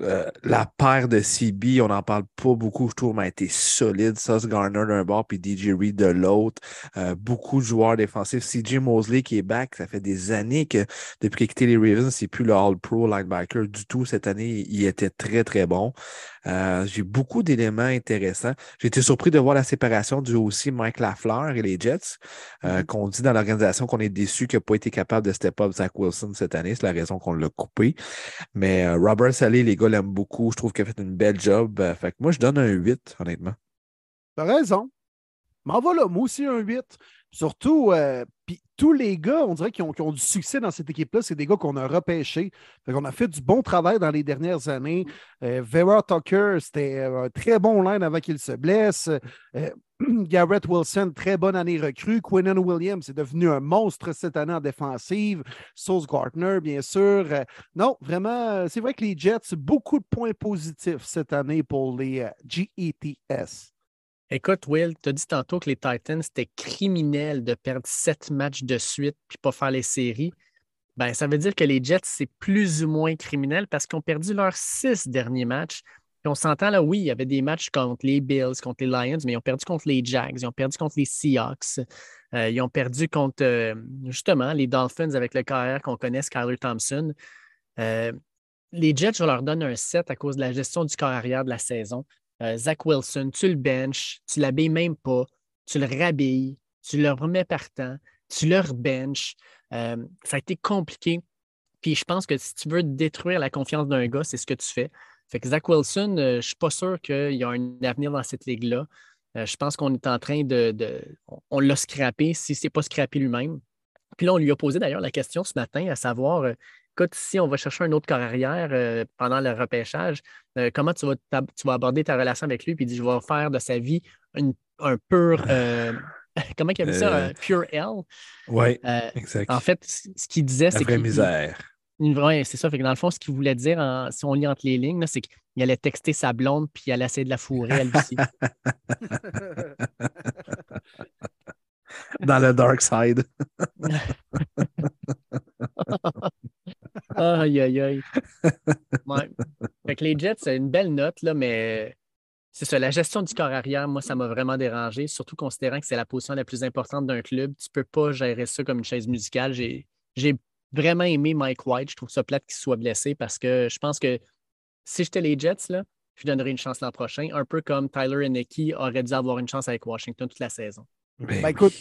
euh, la paire de CB, on n'en parle pas beaucoup, je trouve, mais a été solide. Sauce Garner d'un bord, puis DJ Reed de l'autre. Euh, beaucoup de joueurs défensifs. CJ Mosley qui est back, ça fait des années que depuis qu'il a les Ravens, c'est plus le All-Pro linebacker du tout. Cette année, il était très, très bon. Euh, J'ai beaucoup d'éléments intéressants. J'ai été surpris de voir la séparation du aussi Mike Lafleur et les Jets, euh, Mhm. qu'on dit dans l'organisation qu'on est déçu qu'il n'a pas été capable de step up Zach Wilson cette année. C'est la raison qu'on l'a coupé. Mais euh, Robert Saleh, les gars l'aiment beaucoup. Je trouve qu'il a fait une belle job. Fait que moi, je donne un 8, honnêtement. T'as raison. M'en va là, moi aussi un 8. Surtout, euh, tous les gars, on dirait qu'ils ont, du succès dans cette équipe-là, c'est des gars qu'on a repêchés. Fait qu'on a fait du bon travail dans les dernières années. Euh, Vera Tucker, c'était euh, un très bon line avant qu'il se blesse. Garrett Wilson, très bonne année recrue. Quinnen Williams est devenu un monstre cette année en défensive. Sauce Gardner, bien sûr. Non, vraiment, c'est vrai que les Jets, beaucoup de points positifs cette année pour les GETS. Écoute, Will, tu as dit tantôt que les Titans, c'était criminel de perdre sept matchs de suite puis pas faire les séries. Ben, ça veut dire que les Jets, c'est plus ou moins criminel parce qu'ils ont perdu leurs six derniers matchs. On s'entend là, oui, il y avait des matchs contre les Bills, contre les Lions, mais ils ont perdu contre les Jags, ils ont perdu contre les Seahawks, euh, ils ont perdu contre euh, justement les Dolphins avec le carrière qu'on connaît, Skyler Thompson. Euh, les Jets, je leur donne un 7 à cause de la gestion du corps arrière de la saison. Euh, Zach Wilson, tu le benches, tu l'habilles même pas, tu le rhabilles, tu le remets partant, tu le rebenches. Euh, ça a été compliqué. Puis je pense que si tu veux détruire la confiance d'un gars, c'est ce que tu fais. Fait que Zach Wilson, euh, je ne suis pas sûr qu'il y a un avenir dans cette ligue-là. Je pense qu'on est en train de. on- l'a scrappé si ce n'est pas scrappé lui-même. Puis là, on lui a posé d'ailleurs la question ce matin, à savoir, écoute, si on va chercher un autre corps arrière euh, pendant le repêchage, euh, comment tu vas, t'ab- tu vas aborder ta relation avec lui? Puis il dit, je vais faire de sa vie une- un pur. euh, comment il appelle ça? Un pure L? Oui, exact. en fait, ce qu'il disait, c'est vraie misère. une vraie- c'est ça. Fait que dans le fond, ce qu'il voulait dire, en- si on lit entre les lignes, c'est qu'il allait texter sa blonde puis il allait essayer de la fourrer elle aussi. Dans le dark side. aïe, aïe, aïe. Ouais. Fait que les Jets, c'est une belle note, là, mais c'est ça. La gestion du corps arrière, moi, ça m'a vraiment dérangé, surtout considérant que c'est la position la plus importante d'un club. Tu peux pas gérer ça comme une chaise musicale. J'ai, j'ai vraiment aimé Mike White. Je trouve ça plate qu'il soit blessé parce que je pense que si j'étais les Jets, là, je donnerais une chance l'an prochain, un peu comme Tyler Henneke aurait dû avoir une chance avec Washington toute la saison. Ben Ben, écoute,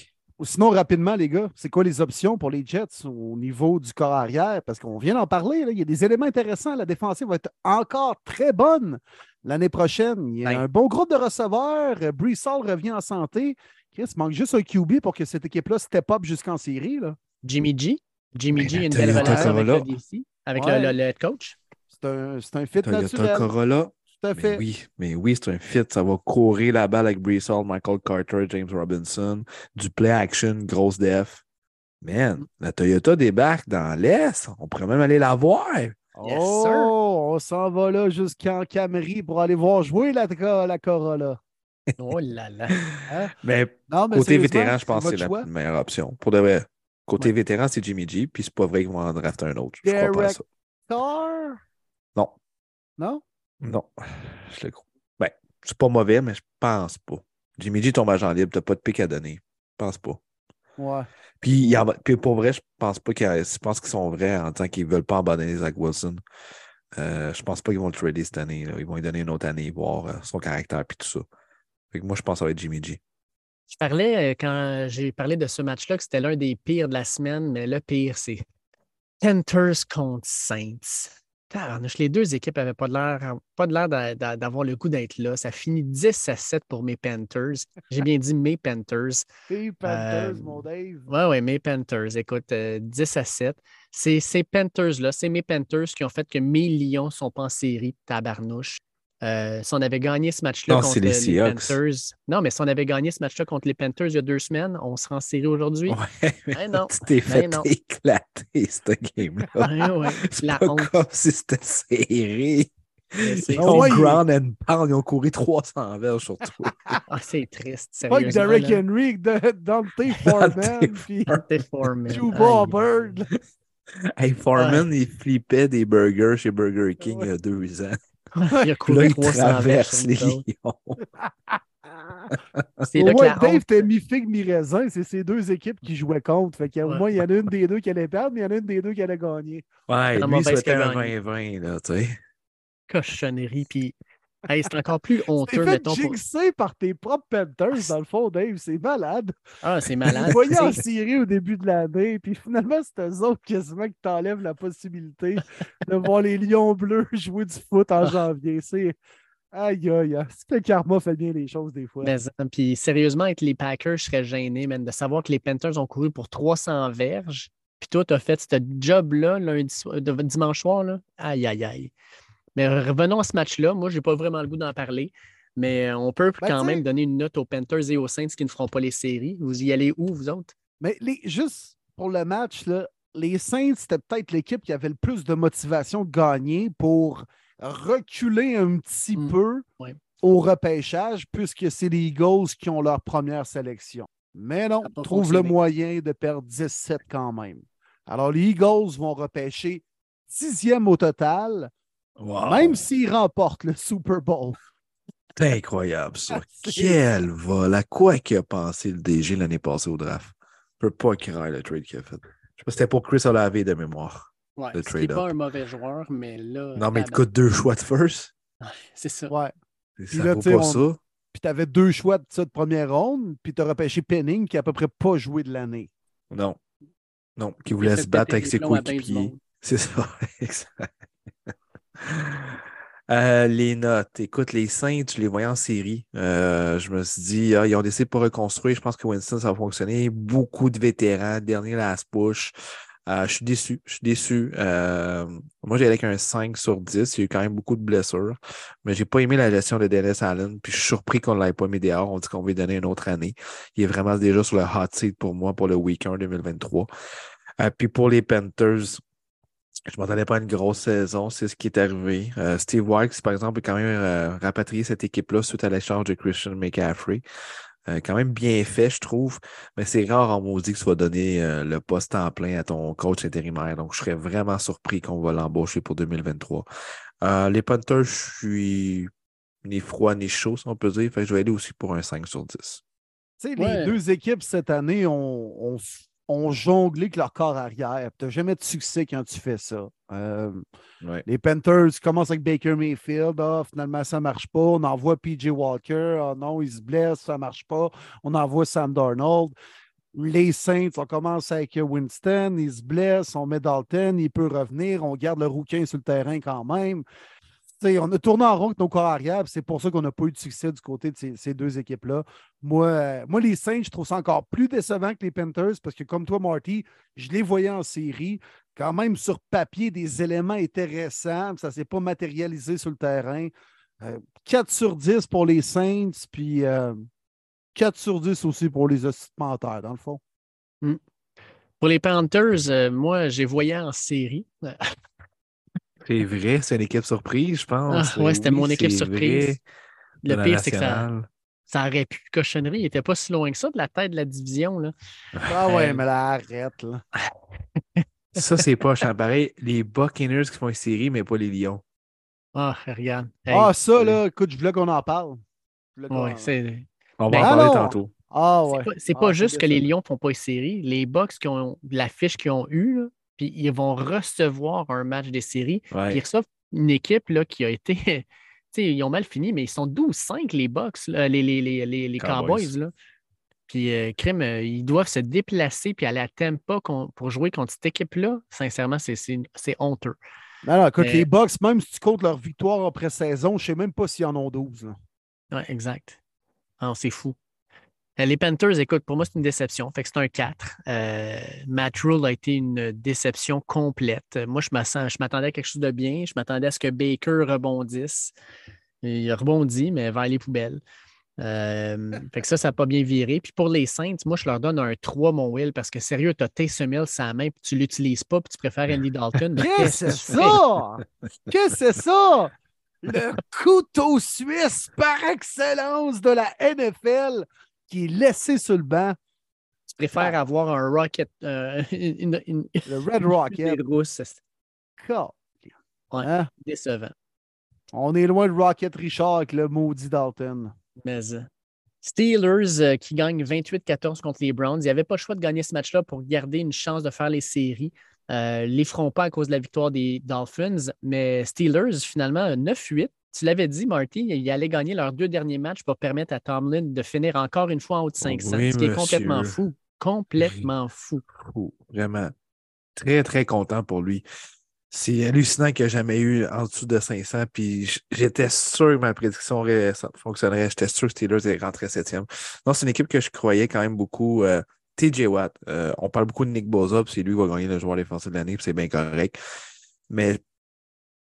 sinon, rapidement, les gars, c'est quoi les options pour les Jets au niveau du corps arrière? Parce qu'on vient d'en parler, là, il y a des éléments intéressants. La défensive va être encore très bonne l'année prochaine. Il y a un bon groupe de receveurs. Euh, Brees Hall revient en santé. Chris, il manque juste un QB pour que cette équipe-là step up jusqu'en série. là. Jimmy G. Jimmy G, la une belle relation avec le. DC, avec Ouais. le, le- le head coach. C'est un, c'est un fit Toyota naturel. Corolla. Tout à Mais fait. oui, mais oui, c'est un fit. Ça va courir la balle avec Hall, Michael Carter, James Robinson. Du play action, grosse def. Man, la Toyota débarque dans l'Est. On pourrait même aller la voir. Yes, oh, sir. on s'en va là jusqu'en Camery pour aller voir jouer la, la Corolla. Oh là là. Mais Non, mais côté vétéran, je pense que c'est la choix. meilleure option. Pour de vrai. Côté Ouais. vétéran, c'est Jimmy G, puis c'est pas vrai qu'ils vont en drafter un autre. Je crois pas à ça. Carr? Non, Non? Non. Je le crois. Ben, c'est pas mauvais, mais je pense pas. Jimmy G tombe agent libre, t'as pas de pic à donner. Je pense pas. Ouais. Puis, il en puis pour vrai, je pense pas qu'ils pense qu'ils sont vrais en disant qu'ils veulent pas abandonner Zach Wilson. Euh, je pense pas qu'ils vont le trader cette année. là. Ils vont lui donner une autre année, voir euh, son caractère et tout ça. Fait que moi, je pense que ça va être Jimmy G. Je parlais, euh, quand j'ai parlé de ce match-là, que c'était l'un des pires de la semaine, mais le pire, c'est Panthers contre Saints. Tabarnouche, les deux équipes n'avaient pas de l'air pas de l'air d'a- d'avoir le goût d'être là. Ça finit 10 à 7 pour mes Panthers. J'ai bien dit mes Panthers. Panthers, Euh, mon Dave. Oui, oui, mes Panthers. Écoute, euh, 10 à 7. C'est ces Panthers-là, c'est mes Panthers qui ont fait que mes Lions ne sont pas en série, tabarnouche. Euh, si on avait gagné ce match-là contre les les. Panthers. Non, mais si on avait gagné ce match-là contre les Panthers il y a deux semaines, on serait en série aujourd'hui. Ouais, mais Ben non. tu t'es fait non. éclater, cette game-là. Ouais, ouais. C'est La pas honte. comme si c'était serré. Ils Ah ont ouais, ground and pound, ils ont couru 300 verges sur toi. Ah, c'est triste, Pas que sérieusement. Derrick là. Henry, de Dante Foreman, puis Dante Foreman. Juba Aïe. Bird. hey, Foreman, il flippait des burgers chez Burger King il y a deux ans. Il a Puis là, couru il 300 traverse les lions. C'est Au moins, Dave, honte- t'es mi-figue, mi-raisin. C'est ces deux équipes qui jouaient contre. Fait qu'au Ouais. moins, il y en a une des deux qui allait perdre, mais il y en a une des deux qui allait gagner. Ouais, La lui, a un gagné. 20-20, là, tu sais. cochonnerie. Puis, hey, c'est encore plus honteux, mettons. Pour... jinxer par tes propres Panthers, dans le fond, Dave. C'est malade. Ah, c'est Tu malade. voyais en tu sais. série au début de l'année, puis finalement, c'est eux autres quasiment qui t'enlèvent la possibilité de voir les Lions bleus jouer du foot en Ah. janvier. C'est. Aïe, aïe, aïe. C'est que le karma fait bien les choses des fois. Mais, hein, puis sérieusement, avec les Packers, je serais gêné, man, de savoir que les Panthers ont couru pour 300 verges. Puis toi, tu as fait ce job-là lundi dimanche soir. Là. Aïe, aïe, aïe. Mais revenons à ce match-là. Moi, je n'ai pas vraiment le goût d'en parler. Mais euh, on peut Ben, quand même donner une note aux Panthers et aux Saints qui ne feront pas les séries. Vous y allez où, vous autres? Mais les, juste pour le match, là, les Saints, c'était peut-être l'équipe qui avait le plus de motivation de gagner pour reculer un petit Mm. peu Ouais. au repêchage, puisque c'est les Eagles qui ont leur première sélection. Mais non, trouve le moyen de perdre 17 quand même. Alors, les Eagles vont repêcher dixième au total, Wow. même s'ils remportent le Super Bowl. C'est incroyable, ça. C'est- Quel vol. À quoi qu'il a pensé le DG l'année passée au draft? Je peux pas croire le trade qu'il a fait. Je sais pas si c'était pour Chris Olave de mémoire. Ouais, Le trade-up. pas un mauvais joueur, mais là. Non, mais il te coûte deux choix de first. C'est ça. Ouais. Ça là, vaut pas on- ça. Puis tu avais deux choix de ça de première ronde, puis tu as repêché Penning qui a à peu près pas joué de l'année. Non. Non, qui voulait se battre avec ses coéquipiers. C'est ça, exact. Euh, les notes. Écoute, les Saints, je les voyais en série. Euh, je me suis dit, ah, ils ont décidé de pas reconstruire. Je pense que Winston, ça va fonctionner. Beaucoup de vétérans, dernier last push. Euh, je suis déçu. Je suis déçu. Moi, j'ai avec un 5 sur 10. Il y a eu quand même beaucoup de blessures. Mais j'ai pas aimé la gestion de Dennis Allen. Puis je suis surpris qu'on ne l'ait pas mis dehors. On dit qu'on lui donner une autre année. Il est vraiment déjà sur le hot seat pour moi pour le week 1 2023. Euh, puis pour les Panthers, je m'attendais pas à une grosse saison, c'est ce qui est arrivé. Euh, Steve Wilkes, par exemple, a quand même euh, rapatrié cette équipe-là suite à l'échange de Christian McCaffrey. Euh, quand même bien fait, je trouve, mais c'est rare en maudit que tu vas donner euh, le poste en plein à ton coach intérimaire. Donc, je serais vraiment surpris qu'on va l'embaucher pour 2023. Euh, les Panthers, je suis ni froid ni chaud, si on peut dire. Fait que je vais aller aussi pour un 5 sur 10. Tu sais, Ouais. les deux équipes cette année ont, ont, ont jonglé avec leur corps arrière. Tu n'as jamais de succès quand tu fais ça. Euh, Ouais. les Panthers commencent avec Baker Mayfield. Ah, finalement, ça ne marche pas. On envoie PJ Walker. Ah non, il se blesse, ça ne marche pas. On envoie Sam Darnold. Les Saints, on commence avec Winston, il se blesse, on met Dalton, il peut revenir, on garde le rouquin sur le terrain quand même. On a tourné en rond avec nos corps arrière, c'est pour ça qu'on n'a pas eu de succès du côté de ces, deux équipes-là. Moi, euh, moi, les Saints, je trouve ça encore plus décevant que les Panthers parce que, comme toi, Marty, je les voyais en série. Quand même, sur papier, des éléments intéressants. Ça ne s'est pas matérialisé sur le terrain. Euh, 4 sur 10 pour les Saints, puis euh, 4 sur 10 aussi pour les occupants, dans le fond. Pour les Panthers, euh, moi, j'ai voyé en série. C'est vrai, c'est une équipe surprise, je pense. Ah, ouais, c'était Oui, mon équipe surprise. vrai. Le pire, c'est que ça, ça aurait pu cochonnerie. Il n'était pas si loin que ça de la tête de la division. Là. Ah ouais, Euh, mais là, arrête. Là. Ça, c'est pas cher. Pareil, les Buccaneers qui font une série, mais pas les Lions. Ah, regarde. Hey, ah, ça, là, écoute, je voulais qu'on en parle. Ouais, On va Ben, en parler tantôt. Ah, c'est ouais. pas, c'est Ah, pas juste que les. Lions ne font pas une série. Les Bucks qui ont la fiche qu'ils ont eue, là, puis ils vont recevoir un match des séries. Puis Ouais. ils reçoivent une équipe là, qui a été. tu sais, ils ont mal fini, mais ils sont 12-5, les Bucks, là, les, les, les, les, les Cowboys. Cowboys. là. Puis, euh, crime, euh, ils doivent se déplacer puis aller à Tampa pour jouer contre cette équipe-là. Sincèrement, c'est- c'est c'est honteux. Non, écoute, Mais- les Bucks, même si tu comptes leur victoire après saison, je ne sais même pas s'ils en ont 12. là. Ouais, exact. Ah, c'est fou. Euh, Les Panthers, écoute, pour moi, c'est une déception. Fait que c'est un 4. Euh, Matt Rule a été une déception complète. Moi, je m'attendais à quelque chose de bien. Je m'attendais à ce que Baker rebondisse. Il a rebondi, mais vers les poubelles. Euh, fait que ça, ça n'a pas bien viré. Puis pour les Saints, moi, je leur donne un 3, mon Will, parce que sérieux, tu as Taysom Hill sa main, puis tu ne l'utilises pas, puis tu préfères Andy Dalton. mais Qu'est-ce que c'est ça? Qu'est-ce que c'est ça? Le couteau suisse par excellence de la NFL qui est laissé sur le banc. Tu préfères avoir un Rocket, euh, une, une- Le Red Rocket. Ouais. Hein? décevant. On est loin de Rocket Richard avec le maudit Dalton. Mais euh, Steelers euh, qui gagnent 28-14 contre les Browns. Il n'y avait pas le choix de gagner ce match-là pour garder une chance de faire les séries. Euh, les feront pas à cause de la victoire des Dolphins, mais Steelers, finalement, 9-8. Tu l'avais dit, Marty, ils allaient gagner leurs deux derniers matchs pour permettre à Tomlin de finir encore une fois en haut de 500, Oui, ce qui est complètement fou. Complètement fou. Vraiment. Très, très content pour lui. C'est hallucinant qu'il n'y a jamais eu en dessous de 500. Puis j'étais sûr que ma prédiction fonctionnerait. J'étais sûr que Steelers allait rentrer septième. Non, c'est une équipe que je croyais quand même beaucoup. euh, TJ Watt, euh, on parle beaucoup de Nick Boza, puis c'est lui qui va gagner le joueur défensif de l'année, puis c'est bien correct. Mais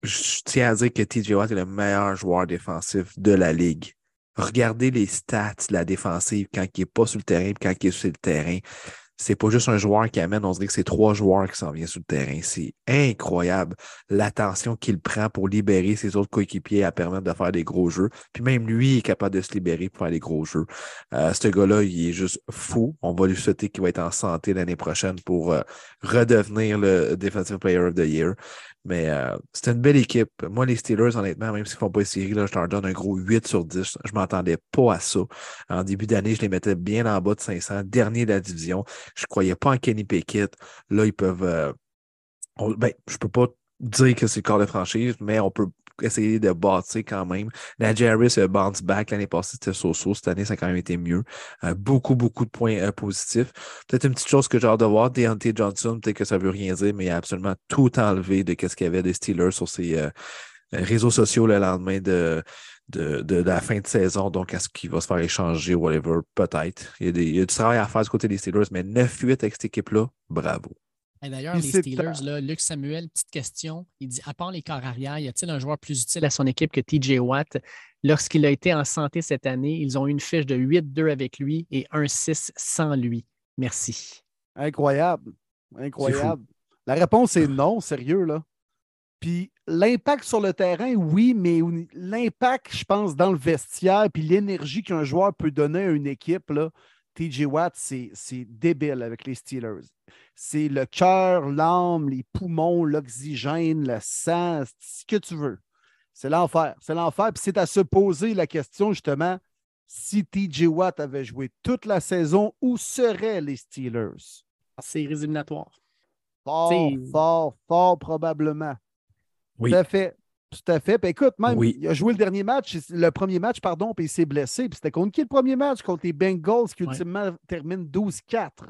je tiens à dire que TJ Watt est le meilleur joueur défensif de la ligue. Regardez les stats de la défensive quand il n'est pas sur le terrain, quand il est sur le terrain c'est pas juste un joueur qui amène, on dirait que c'est trois joueurs qui s'en viennent sur le terrain. C'est incroyable l'attention qu'il prend pour libérer ses autres coéquipiers à permettre de faire des gros jeux. Puis même lui est capable de se libérer pour faire des gros jeux. Euh, ce gars-là, il est juste fou. On va lui souhaiter qu'il va être en santé l'année prochaine pour euh, redevenir le Defensive Player of the Year. Mais euh, c'est une belle équipe. Moi, les Steelers, honnêtement, même s'ils ne font pas les séries, là, je leur donne un gros 8 sur 10. Je ne m'attendais pas à ça. En début d'année, je les mettais bien en bas de 500, dernier de la division. Je ne croyais pas en Kenny Pickett. Là, ils peuvent. euh, ben, je ne peux pas dire que c'est le corps de franchise, mais on peut essayer de bâtir quand même. La Harris a bounce back l'année passée, c'était so-so. Cette année, ça a quand même été mieux. Euh, beaucoup, beaucoup de points euh, positifs. Peut-être une petite chose que j'ai hâte de voir, Deontay Johnson, peut-être que ça veut rien dire, mais il a absolument tout enlevé de ce qu'il y avait des Steelers sur ses euh, réseaux sociaux le lendemain de, de, la fin de saison. Donc, est-ce qu'il va se faire échanger, whatever? Peut-être. Il il y a du travail à faire du côté des Steelers, mais 9-8 avec cette équipe-là, bravo. Et D'ailleurs, les Steelers, là, Luc Samuel, petite question. Il dit à part les corps arrière, y a-t-il un joueur plus utile à son équipe que TJ Watt? Lorsqu'il a été en santé cette année, ils ont eu une fiche de 8-2 avec lui et 1-6 sans lui. Merci. Incroyable. Incroyable. La réponse est non, sérieux, là. Puis l'impact sur le terrain, oui, mais l'impact, je pense, dans le vestiaire, puis l'énergie qu'un joueur peut donner à une équipe, là, TJ Watt, c'est c'est débile avec les Steelers. C'est le cœur, l'âme, les poumons, l'oxygène, le sang, ce que tu veux. C'est l'enfer. C'est l'enfer. Puis c'est à se poser la question, justement, si TJ Watt avait joué toute la saison, où seraient les Steelers? Séries éliminatoires. Fort, fort, fort probablement. Oui. Tout à fait. Tout à fait. Puis écoute, même, Oui. il a joué le dernier match, le premier match, pardon, puis il s'est blessé. Puis c'était contre qui le premier match? Contre les Bengals qui Ouais. ultimement terminent 12-4.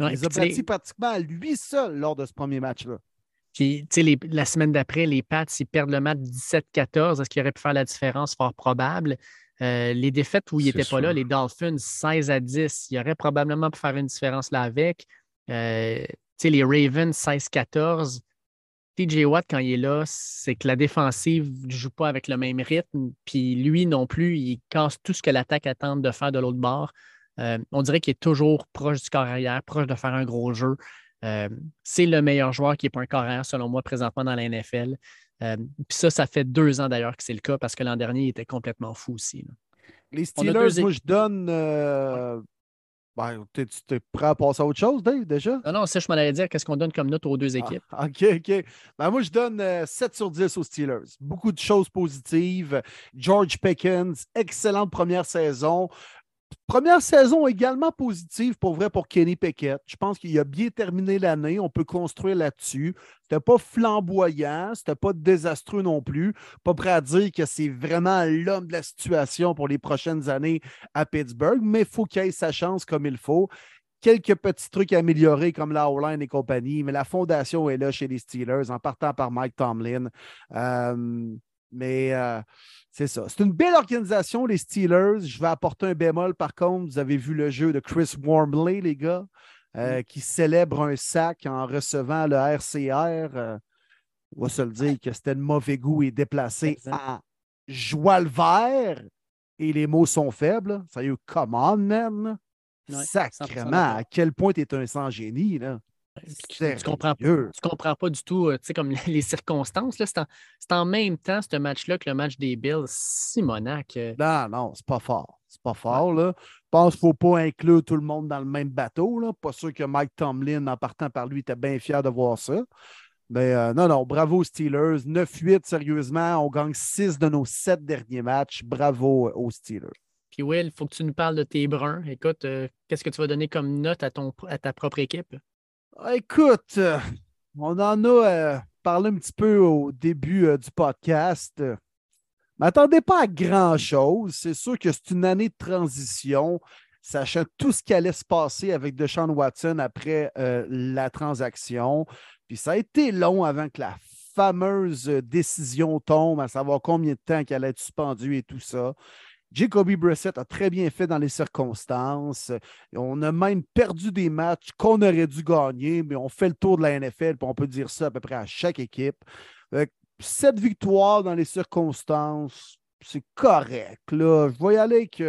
Ouais, il les puis a tu sais, les- battus pratiquement à lui seul lors de ce premier match-là. Puis, tu sais, la semaine d'après, les Pats, ils perdent le match 17-14. Est-ce qu'il aurait pu faire la différence? Fort probable? Euh, les défaites où il n'était pas là, les Dolphins 16 à 10, il aurait probablement pu faire une différence là avec. Euh, tu sais, les Ravens 16-14. TJ Watt, quand il est là, c'est que la défensive ne joue pas avec le même rythme. Puis lui non plus, il casse tout ce que l'attaque attend de faire de l'autre bord. Euh, on dirait qu'il est toujours proche du corps arrière, proche de faire un gros jeu. Euh, c'est le meilleur joueur qui n'est pas un corps arrière, selon moi, présentement dans la NFL. Euh, Puis ça, ça fait deux ans d'ailleurs que c'est le cas parce que l'an dernier, il était complètement fou aussi. là. Les Steelers, deux moi, je donne. Ben, tu t'es prêt à passer à autre chose, Dave, déjà? Non, non, ça, je m'en allais dire qu'est-ce qu'on donne comme note aux deux équipes? Ah, OK, OK. Ben, moi, je donne euh, 7 sur 10 aux Steelers. Beaucoup de choses positives. George Pickens, excellente première saison. Première saison également positive pour vrai pour Kenny Pickett. Je pense qu'il a bien terminé l'année. On peut construire là-dessus. C'était pas flamboyant, c'était pas désastreux non plus. Pas prêt à dire que c'est vraiment l'homme de la situation pour les prochaines années à Pittsburgh, mais il faut qu'il ait sa chance comme il faut. quelques petits trucs à améliorer comme la O-line et compagnie, mais la fondation est là chez les Steelers en partant par Mike Tomlin. Euh, mais euh, c'est ça. C'est une belle organisation, les Steelers. Je vais apporter un bémol par contre. Vous avez vu le jeu de Chris Wormley, les gars, euh, mm. qui célèbre un sac en recevant le RCR. on va se le dire que c'était de mauvais goût et déplacé à joie le vert. Et les mots sont faibles. Ça y est, come on, man. Sacrement, à quel point tu es un sans-génie, là. Tu, ne comprends, comprends pas du tout, euh, comme les circonstances. C'est en, même temps, ce match-là, que le match des Bills. Simonac. Euh. Non, non, c'est pas fort. C'est pas fort, là. Je pense qu'il ne faut pas inclure tout le monde dans le même bateau, là. Pas sûr que Mike Tomlin, en partant par lui, était bien fier de voir ça. Mais euh, non, non, bravo Steelers. 9-8, sérieusement. On gagne 6 de nos 7 derniers matchs. Bravo aux Steelers. Puis Will, il faut que tu nous parles de tes bruns. Écoute, euh, qu'est-ce que tu vas donner comme note à, ton, à ta propre équipe? Écoute, euh, on en a euh, parlé un petit peu au début du podcast. M'attendez pas à grand-chose. C'est sûr que c'est une année de transition, sachant tout ce qui allait se passer avec Deshaun Watson après la transaction. Puis ça a été long avant que la fameuse décision tombe, à savoir combien de temps qu'elle allait être suspendue et tout ça. Jacoby Brissett a très bien fait dans les circonstances. On a même perdu des matchs qu'on aurait dû gagner, mais on fait le tour de la NFL, puis on peut dire ça à peu près à chaque équipe. Cette victoire dans les circonstances, c'est correct. Là. Je vais y aller avec.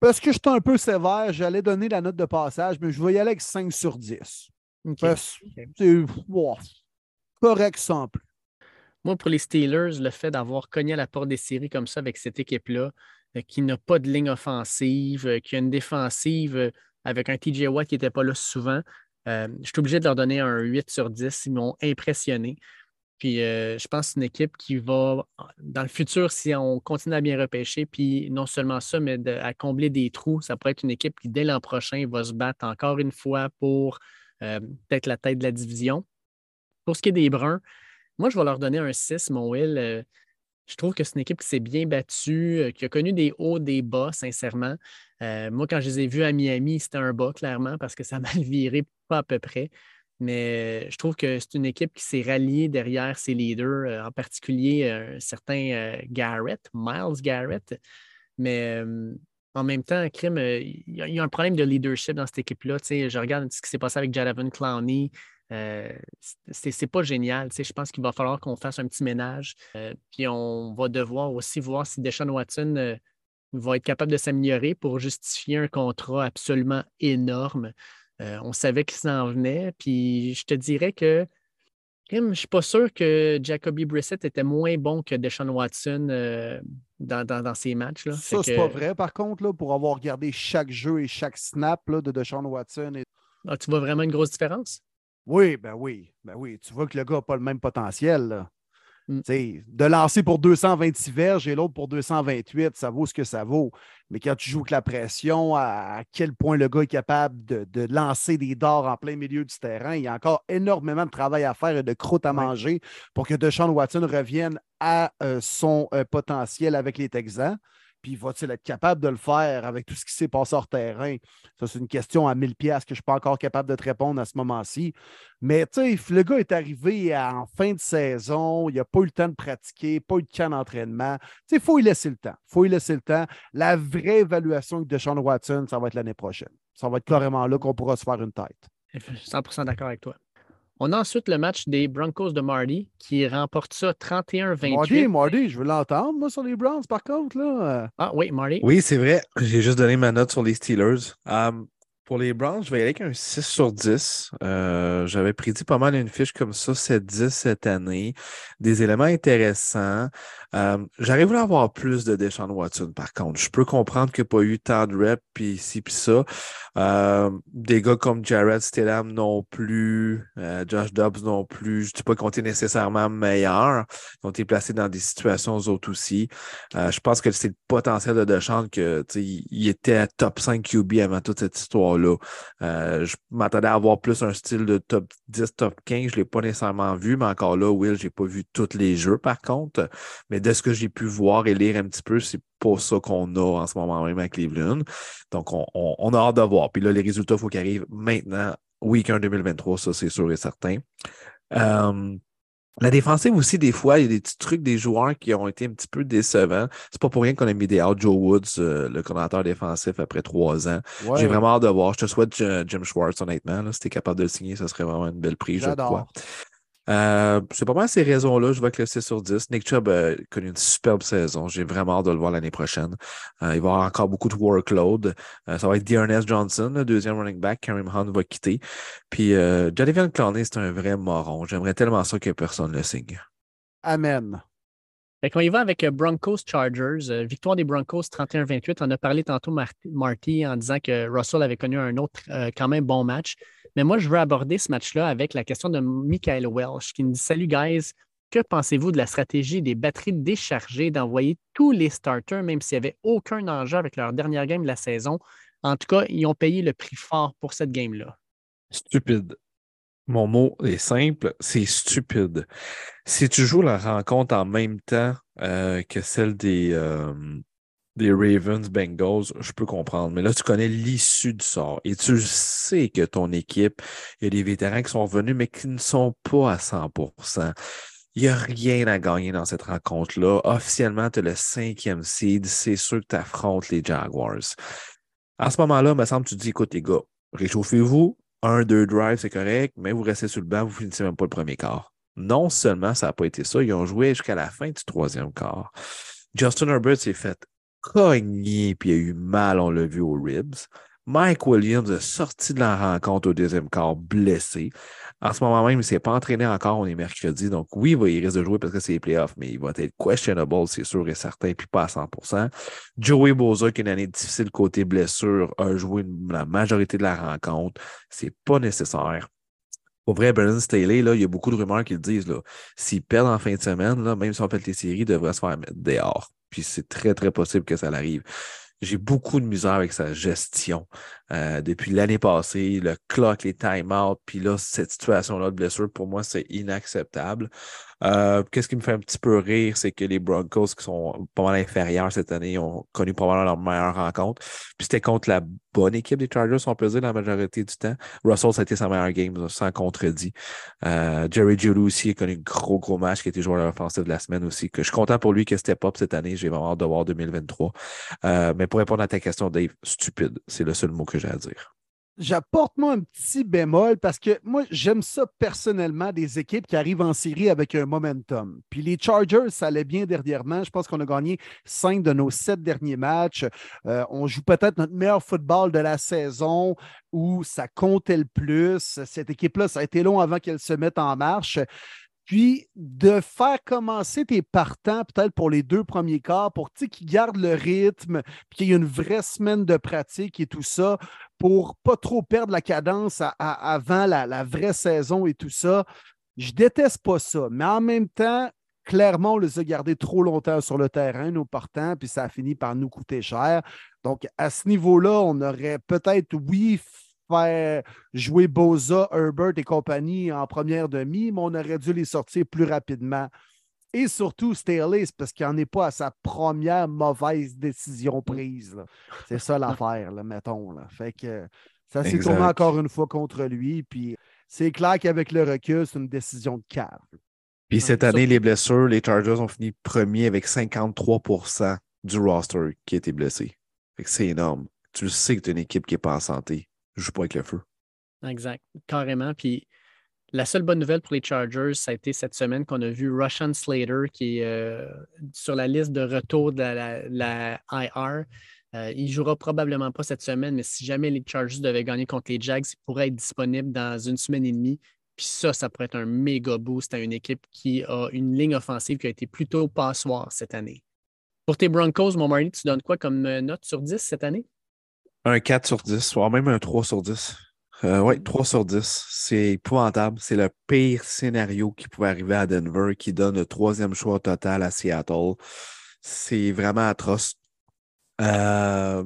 parce que j'étais un peu sévère, j'allais donner la note de passage, mais je vais y aller avec 5 sur 10. C'est correct sans plus. Moi, pour les Steelers, le fait d'avoir cogné à la porte des séries comme ça avec cette équipe-là, euh, qui n'a pas de ligne offensive, euh, qui a une défensive euh, avec un TJ Watt qui n'était pas là souvent, je suis obligé de leur donner un 8 sur 10. Ils m'ont impressionné. Puis je pense que c'est une équipe qui va, dans le futur, si on continue à bien repêcher, puis non seulement ça, mais à combler des trous, ça pourrait être une équipe qui, dès l'an prochain, va se battre encore une fois pour peut-être la tête de la division. Pour ce qui est des Bruns, moi, je vais leur donner un 6, mon Will. Euh, je trouve que c'est une équipe qui s'est bien battue, euh, qui a connu des hauts, des bas, sincèrement. Euh, moi, quand je les ai vus à Miami, c'était un bas, clairement, parce que ça m'a viré pas à peu près. Mais je trouve que c'est une équipe qui s'est ralliée derrière ses leaders, en particulier un certain Garrett, Miles Garrett. Mais en même temps, Crime, il y, a un problème de leadership dans cette équipe-là. Je regarde ce qui s'est passé avec Jadaven Clowney. Euh, c'est pas génial. Je pense qu'il va falloir qu'on fasse un petit ménage. Euh, puis on va devoir aussi voir si Deshaun Watson euh, va être capable de s'améliorer pour justifier un contrat absolument énorme. on savait qu'il s'en venait. Puis je te dirais que je ne suis pas sûr que Jacoby Brissett était moins bon que Deshaun Watson dans, dans, ces matchs. Là. Ça, c'est pas vrai, par contre, là, pour avoir regardé chaque jeu et chaque snap de Deshaun Watson. Ah, tu vois vraiment une grosse différence? Oui, ben oui, ben oui. Tu vois que le gars n'a pas le même potentiel. Mm. De lancer pour 226 verges et l'autre pour 228, ça vaut ce que ça vaut. Mais quand tu joues avec la pression, à, quel point le gars est capable de, lancer des dards en plein milieu du terrain, il y a encore énormément de travail à faire et de croûte à manger pour que Deshaun Watson revienne à euh, son euh, potentiel avec les Texans. Puis va-t-il être capable de le faire avec tout ce qui s'est passé hors terrain? Ça, c'est une question à 1000 pièces que je ne suis pas encore capable de te répondre à ce moment-ci. Mais tu sais, le gars est arrivé en fin de saison, il n'a pas eu le temps de pratiquer, pas eu de camp d'entraînement. Tu sais, il faut y laisser le temps. Faut y laisser le temps. La vraie évaluation de Sean Watson, ça va être l'année prochaine. Ça va être carrément là qu'on pourra se faire une tête. Je suis 100 d'accord avec toi. On a ensuite le match des Broncos de Marty qui remporte ça 31-28. Marty, Marty, je veux l'entendre, moi, sur les Browns, par contre. Là. Ah oui, Marty. Oui, c'est vrai. J'ai juste donné ma note sur les Steelers. Um, pour les Browns, je vais y aller avec un 6 sur 10. Euh, j'avais prédit pas mal une fiche comme ça, 7-10 cette année. Des éléments intéressants. Euh, J'aurais voulu avoir plus de Deshaun Watson, par contre. Je peux comprendre qu'il n'y a pas eu tant de reps, puis ci, puis ça. Euh, des gars comme Jared Stidham non plus, euh, Josh Dobbs non plus. Je ne dis pas qu'on était nécessairement meilleur. Ils ont été placés dans des situations autres aussi. Je pense que c'est le potentiel de Deshaun que il était à top 5 QB avant toute cette histoire-là. je m'attendais à avoir plus un style de top 10, top 15. Je ne l'ai pas nécessairement vu, mais encore là, Will, je n'ai pas vu tous les jeux par contre. Mais de ce que j'ai pu voir et lire un petit peu, c'est pas ça qu'on a en ce moment même à Cleveland. Donc, on, a hâte de voir. Puis là, les résultats, il faut qu'ils arrivent maintenant, week 1 2023, ça, c'est sûr et certain. Euh, la défensive aussi, des fois, il y a des petits trucs des joueurs qui ont été un petit peu décevants. C'est pas pour rien qu'on a mis des out Joe Woods, euh, le coordinateur défensif, après trois ans. J'ai vraiment hâte de voir. Je te souhaite Jim Schwartz, honnêtement. Là, si tu es capable de le signer, ce serait vraiment une belle prise, je crois. Euh, c'est pas mal ces raisons-là. Je vois que le 6 sur 10. Nick Chubb a connu une superbe saison. J'ai vraiment hâte de le voir l'année prochaine. Euh, il va avoir encore beaucoup de workload. Euh, ça va être Dearness Johnson, le deuxième running back. Karim Hunt va quitter. Puis euh, Jonathan Clowney, c'est un vrai moron. J'aimerais tellement ça que personne le signe. Amen. Fait qu'on y va avec Broncos Chargers. victoire des Broncos 31-28. On a parlé tantôt Marty en disant que Russell avait connu un autre quand même bon match. Mais moi, je veux aborder ce match-là avec la question de Michael Welsh qui nous dit Salut, guys. Que pensez-vous de la stratégie des batteries déchargées d'envoyer tous les starters, même s'il n'y avait aucun enjeu avec leur dernière game de la saison? En tout cas, ils ont payé le prix fort pour cette game-là. Stupide. Mon mot est simple, c'est stupide. Si tu joues la rencontre en même temps euh, que celle des, euh, des Ravens, Bengals, je peux comprendre. Mais là, tu connais l'issue du sort et tu sais que ton équipe, il y a des vétérans qui sont venus, mais qui ne sont pas à 100% il n'y a rien à gagner dans cette rencontre-là. Officiellement, tu as le cinquième seed. C'est sûr que tu affrontes les Jaguars. À ce moment-là, il me semble tu dis écoute, les gars, réchauffez-vous. Un, deux drives, c'est correct, mais vous restez sur le banc, vous finissez même pas le premier quart. Non seulement ça n'a pas été ça, ils ont joué jusqu'à la fin du troisième quart. Justin Herbert s'est fait cogné, puis il a eu mal, on l'a vu aux ribs. Mike Williams est sorti de la rencontre au deuxième quart blessé. En ce moment même, il ne s'est pas entraîné encore, on est mercredi. Donc oui, il, va, risque de jouer parce que c'est les playoffs, mais il va être questionable, c'est sûr et certain, puis pas à 100% Joey Boza, qui a une année difficile côté blessure, a joué la majorité de la rencontre. C'est pas nécessaire. Pour vrai, Brandon Staley, là, il y a beaucoup de rumeurs qui le disent. S'il perd en fin de semaine, là, même si on fait les séries, il devrait se faire mettre dehors puis c'est très, très possible que ça l'arrive. J'ai beaucoup de misère avec sa gestion. Euh, depuis l'année passée, le clock, les time-out, puis là, cette situation-là de blessure, pour moi, c'est inacceptable. Euh, qu'est-ce qui me fait un petit peu rire, c'est que les Broncos, qui sont pas mal inférieurs cette année, ont connu mal leur meilleure rencontre. Puis c'était contre la bonne équipe des Chargers, on peut dire, la majorité du temps. Russell, ça a été sa meilleure game, sans contredit. Euh, Jerry Judy aussi a connu un gros, gros match qui a été joueur offensif de la semaine aussi. Que je suis content pour lui que c'était pop cette année. J'ai vraiment hâte de voir 2023. Euh, mais pour répondre à ta question, Dave, stupide, c'est le seul mot que à dire j'apporte moi un petit bémol parce que moi, j'aime ça personnellement, des équipes qui arrivent en série avec un momentum. Puis les Chargers, ça allait bien dernièrement. Je pense qu'on a gagné cinq de nos sept derniers matchs. Euh, on joue peut-être notre meilleur football de la saison où ça comptait le plus. Cette équipe-là, ça a été long avant qu'elle se mette en marche. Puis de faire commencer tes partants peut-être pour les deux premiers quarts, pour qu'ils gardent le rythme, puis qu'il y ait une vraie semaine de pratique et tout ça, pour pas trop perdre la cadence avant la, vraie saison et tout ça. Je déteste pas ça, mais en même temps, clairement, on les a gardés trop longtemps sur le terrain, nos partants, puis ça a fini par nous coûter cher. Donc, à ce niveau-là, on aurait peut-être, oui, faire jouer Boza, Herbert et compagnie en première demi, mais on aurait dû les sortir plus rapidement. Et surtout, Staley, parce qu'il n'en est pas à sa première mauvaise décision prise. C'est ça l'affaire, mettons. Là. Fait que ça s'est tourné encore une fois contre lui. Puis c'est clair qu'avec le recul, c'est une décision de cave. Puis cette année, les blessures, les Chargers ont fini premier avec 53% du roster qui a été blessé. c'est énorme. Tu le sais que tu es une équipe qui n'est pas en santé joue pas avec le feu. Exact, carrément. Puis la seule bonne nouvelle pour les Chargers, ça a été cette semaine qu'on a vu Russian Slater qui est euh, sur la liste de retour de la, IR. Euh, il ne jouera probablement pas cette semaine, mais si jamais les Chargers devaient gagner contre les Jags, il pourrait être disponible dans une semaine et demie. Puis ça, ça pourrait être un méga boost à une équipe qui a une ligne offensive qui a été plutôt passoire cette année. Pour tes Broncos, mon Marty, tu donnes quoi comme euh, note sur 10 cette année? Un 4 sur 10, voire même un 3 sur 10. Euh, oui, 3 sur 10. C'est épouvantable. C'est le pire scénario qui pouvait arriver à Denver, qui donne le troisième choix total à Seattle. C'est vraiment atroce. Euh,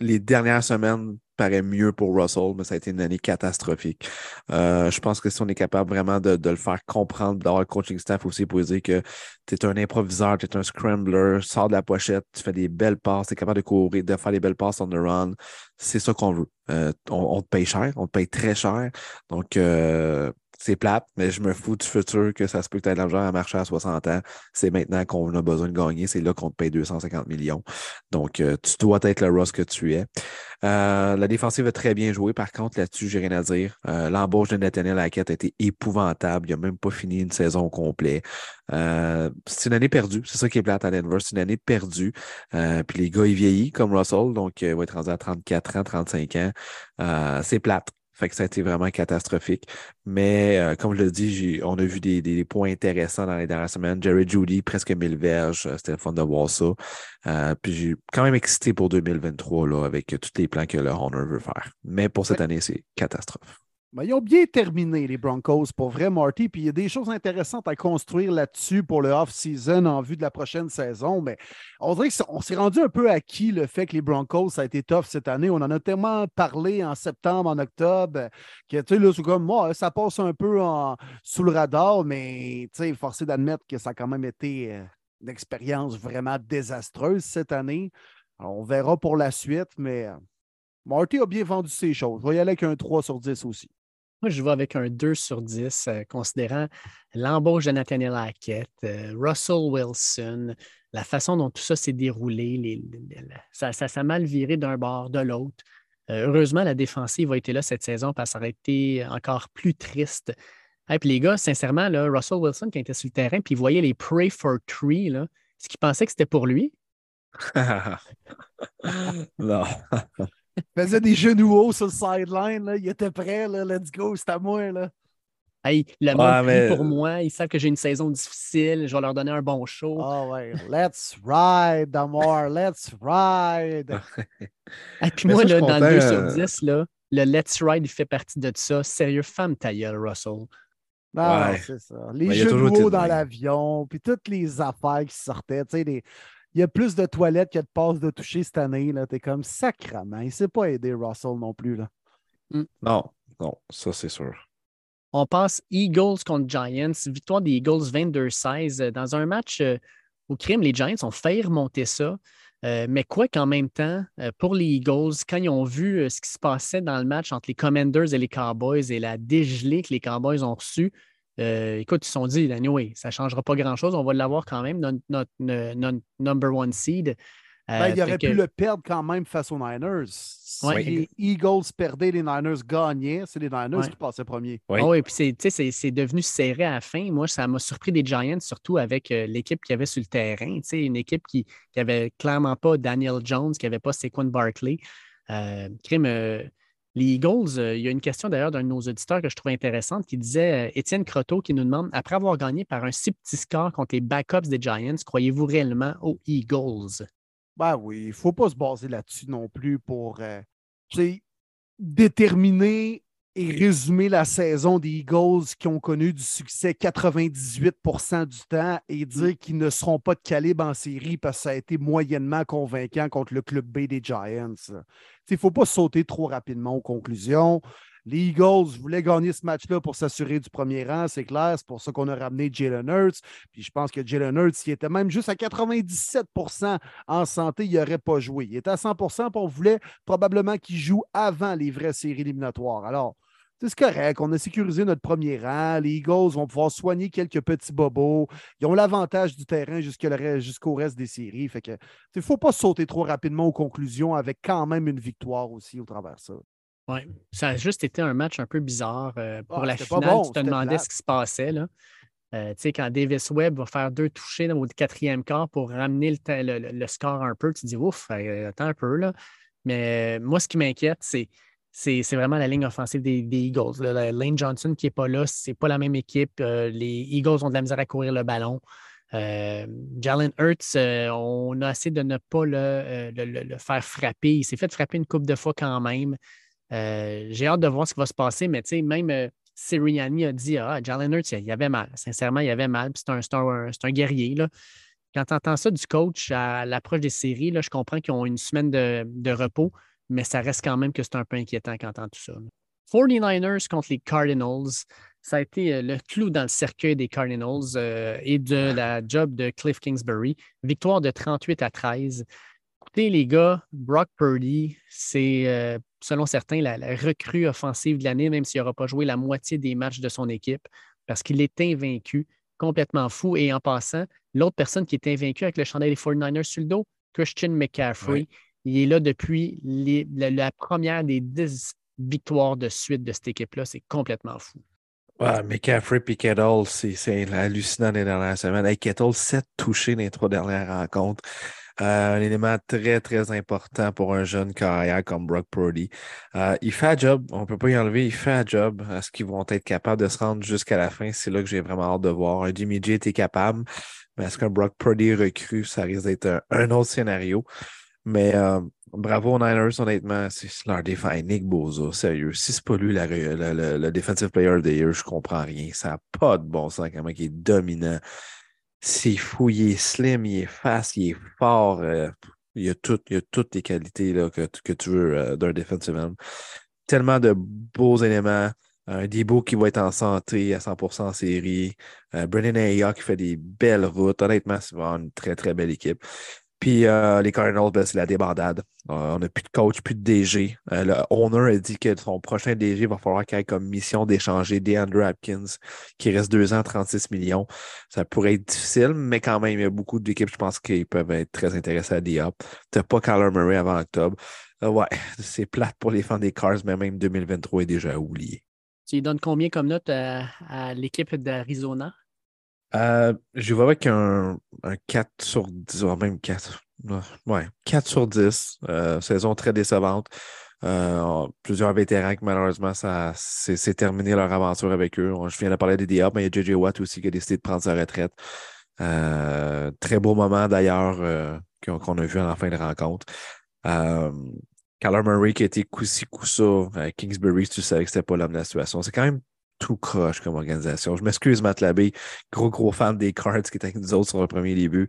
les dernières semaines paraît mieux pour Russell, mais ça a été une année catastrophique. Euh, je pense que si on est capable vraiment de, le faire comprendre, d'avoir le coaching staff aussi pour dire que tu es un improviseur, tu es un scrambler, sors de la pochette, tu fais des belles passes, tu es capable de courir, de faire des belles passes on the run, c'est ça qu'on veut. Euh, on, te paye cher, on te paye très cher. Donc, euh, c'est plate, mais je me fous du futur que ça se peut que tu l'argent à marcher à 60 ans. C'est maintenant qu'on a besoin de gagner. C'est là qu'on te paye 250 millions. Donc, euh, tu dois être le Ross que tu es. Euh, la défensive a très bien joué. Par contre, là-dessus, j'ai rien à dire. Euh, l'embauche de Nathaniel Hackett a été épouvantable. Il n'a même pas fini une saison au complet. c'est une année perdue. C'est ça qui est plate à Denver. C'est une année perdue. puis les gars, ils vieillissent comme Russell. Donc, il va être rendu à 34 ans, 35 ans. c'est plate. Fait que ça a été vraiment catastrophique. Mais euh, comme je le dis, on a vu des, points intéressants dans les dernières semaines. Jerry Judy, presque 1000 verges. Euh, c'était le fun de voir ça. Euh, puis j'ai quand même excité pour 2023 là, avec tous les plans que le Honor veut faire. Mais pour cette année, c'est catastrophe. Ben, ils ont bien terminé, les Broncos, pour vrai, Marty. Puis il y a des choses intéressantes à construire là-dessus pour le off-season en vue de la prochaine saison. Mais on dirait qu'on s'est rendu un peu acquis le fait que les Broncos, ça a été tough cette année. On en a tellement parlé en septembre, en octobre, que tu sais, là, c'est comme moi, ça passe un peu sous le radar, mais tu sais, forcé d'admettre que ça a quand même été euh, une expérience vraiment désastreuse cette année. on verra pour la suite, mais. Euh, Marty a bien vendu ses choses. Je vais y aller avec un 3 sur 10 aussi. Moi, je vais avec un 2 sur 10, euh, considérant l'embauche de Nathaniel Hackett, euh, Russell Wilson, la façon dont tout ça s'est déroulé, ça, ça, mal viré d'un bord, de l'autre. Euh, heureusement, la défensive a été là cette saison parce que ça aurait été encore plus triste. Et puis les gars, sincèrement, là, Russell Wilson, qui était sur le terrain, puis il voyait les Pray for Tree, est-ce qu'il pensait que c'était pour lui? non. faisait des genoux hauts sur le sideline. Il était prêt. Là. Let's go, c'est à moi. Là. Hey, le ouais, pour moi. Ils savent que j'ai une saison difficile. Je vais leur donner un bon show. Ah ouais. Let's ride, Damar. Let's ride. Et puis moi, là, dans le 2 sur 10, là, le Let's Ride, il fait partie de ça. Sérieux, femme ta gueule, Russell. Non, c'est ça. Les genoux hauts dans l'avion, puis toutes les affaires qui sortaient. Tu sais, les il y a plus de toilettes que de passes de toucher cette année. Tu es comme sacrament. Il ne s'est pas aidé Russell non plus. Là. Hmm. Non, non, ça c'est sûr. On passe Eagles contre Giants. Victoire des Eagles 22-16 dans un match euh, au crime. Les Giants ont failli remonter ça. Euh, mais quoi qu'en même temps, euh, pour les Eagles, quand ils ont vu ce qui se passait dans le match entre les Commanders et les Cowboys et la dégelée que les Cowboys ont reçue, euh, écoute, ils se sont dit, anyway, ça ne changera pas grand-chose, on va l'avoir quand même, notre, number one seed. Ben, il aurait pu le perdre quand même face aux Niners. Si les Eagles perdaient, les Niners gagnaient, c'est les Niners qui passaient premier. Oui, oh, puis c'est devenu serré à la fin. Moi, ça m'a surpris des Giants, surtout avec euh, l'équipe qu'il y avait sur le terrain. Une équipe qui n'avait clairement pas Daniel Jones, qui n'avait pas Saquon Barkley. Euh, crime, les Eagles, euh, il y a une question d'ailleurs d'un de nos auditeurs que je trouve intéressante qui disait euh, Étienne Croteau qui nous demande après avoir gagné par un si petit score contre les backups des Giants, croyez-vous réellement aux Eagles? Ben oui, il ne faut pas se baser là-dessus non plus pour euh, déterminer et résumer la saison des Eagles qui ont connu du succès 98% du temps et dire qu'ils ne seront pas de calibre en série parce que ça a été moyennement convaincant contre le club B des Giants. Il ne faut pas sauter trop rapidement aux conclusions. Les Eagles voulaient gagner ce match-là pour s'assurer du premier rang, c'est clair. C'est pour ça qu'on a ramené Jalen Hurts. Puis je pense que Jalen Hurts, s'il était même juste à 97% en santé, il n'aurait pas joué. Il était à 100 puis on voulait probablement qu'il joue avant les vraies séries éliminatoires. Alors, c'est correct. On a sécurisé notre premier rang. Les Eagles vont pouvoir soigner quelques petits bobos. Ils ont l'avantage du terrain jusqu'au reste des séries. Fait que il ne faut pas sauter trop rapidement aux conclusions avec quand même une victoire aussi au travers de ça. Oui, ça a juste été un match un peu bizarre. Euh, pour ah, la finale, tu te demandais ce qui se passait. Là. Euh, quand Davis Webb va faire deux touchés au quatrième quart pour ramener le, score un peu, tu te dis ouf, euh, attends un peu. Là. Mais moi, ce qui m'inquiète, c'est c'est vraiment la ligne offensive des, Eagles. Lane Johnson qui n'est pas là, c'est pas la même équipe. les Eagles ont de la misère à courir le ballon. Jalen Hurts, on a essayé de ne pas le, faire frapper. Il s'est fait frapper une coupe de fois quand même. Euh, j'ai hâte de voir ce qui va se passer, mais même euh, Sirianni a dit Ah, Jalen Hurts, il y avait mal. Sincèrement, il y avait mal. C'est un, un, un, guerrier. Là. Quand tu entends ça du coach à l'approche des séries, là, je comprends qu'ils ont une semaine de, repos. Mais ça reste quand même que c'est un peu inquiétant quand on entend tout ça. 49ers contre les Cardinals, ça a été euh, le clou dans le cercueil des Cardinals euh, et de la job de Cliff Kingsbury. Victoire de 38 à 13. Écoutez, les gars, Brock Purdy, c'est, euh, selon certains, la, la recrue offensive de l'année, même s'il n'aura pas joué la moitié des matchs de son équipe, parce qu'il est invaincu, complètement fou. Et en passant, l'autre personne qui est invaincue avec le chandail des 49ers sur le dos, Christian McCaffrey, il est là depuis la, première des 10 victoires de suite de cette équipe-là. C'est complètement fou. Ouais, McCaffrey et Kettle, c'est hallucinant les dernières semaines. Hey, Kettle, 7 touchés dans les trois dernières rencontres. Euh, un élément très, très important pour un jeune carrière comme Brock Purdy. Euh, il fait un job, on ne peut pas y enlever, il fait un job. Est-ce qu'ils vont être capables de se rendre jusqu'à la fin? C'est là que j'ai vraiment hâte de voir. Un Jimmy G était capable, mais est-ce qu'un Brock Purdy recrue, ça risque d'être un autre scénario? Mais euh, bravo aux Niners, honnêtement, c'est leur défense. Nick Boza, sérieux. Si c'est pas lui le, Defensive Player of the Year, je comprends rien. Ça n'a pas de bon sens comment il est dominant. C'est fou, il est slim, il est fast, il est fort. euh, il, a a toutes les qualités que, tu- veux euh, d'un defensive. Tellement de beaux éléments. Un Debo qui va être en santé à 100% en série. Brennan Aya qui fait des belles routes. Honnêtement, c'est vraiment une très, très belle équipe. Puis euh, les Cardinals, ben, c'est la débandade. Euh, on n'a plus de coach, plus de DG. Euh, le owner a dit que son prochain DG va falloir qu'il ait comme mission d'échanger DeAndre Hopkins, qui reste deux ans, 36 millions. Ça pourrait être difficile, mais quand même, il y a beaucoup d'équipes, je pense, qui peuvent être très intéressées à Diop. T'as pas Kyler Murray avant octobre. Euh, ouais, c'est plate pour les fans des Cars, mais même 2023 est déjà oublié. Tu donnes combien comme note à l'équipe d'Arizona? Euh, je vais avec un, un 4 sur 10, ou même 4. Ouais, 4 sur 10. Euh, saison très décevante. Euh, plusieurs vétérans qui malheureusement, ça c'est terminé leur aventure avec eux. Je viens de parler des Diop, mais il y a JJ Watt aussi qui a décidé de prendre sa retraite. Très beau moment d'ailleurs qu'on a vu en fin de rencontre. Kyler Murray qui a été coup-ci, coup-ça. à Kingsbury, tu savais que c'était pas l'homme de la situation. C'est quand même tout croche comme organisation. Je m'excuse, Matt Labbé, gros, gros fan des Cards qui étaient avec nous autres sur le premier début.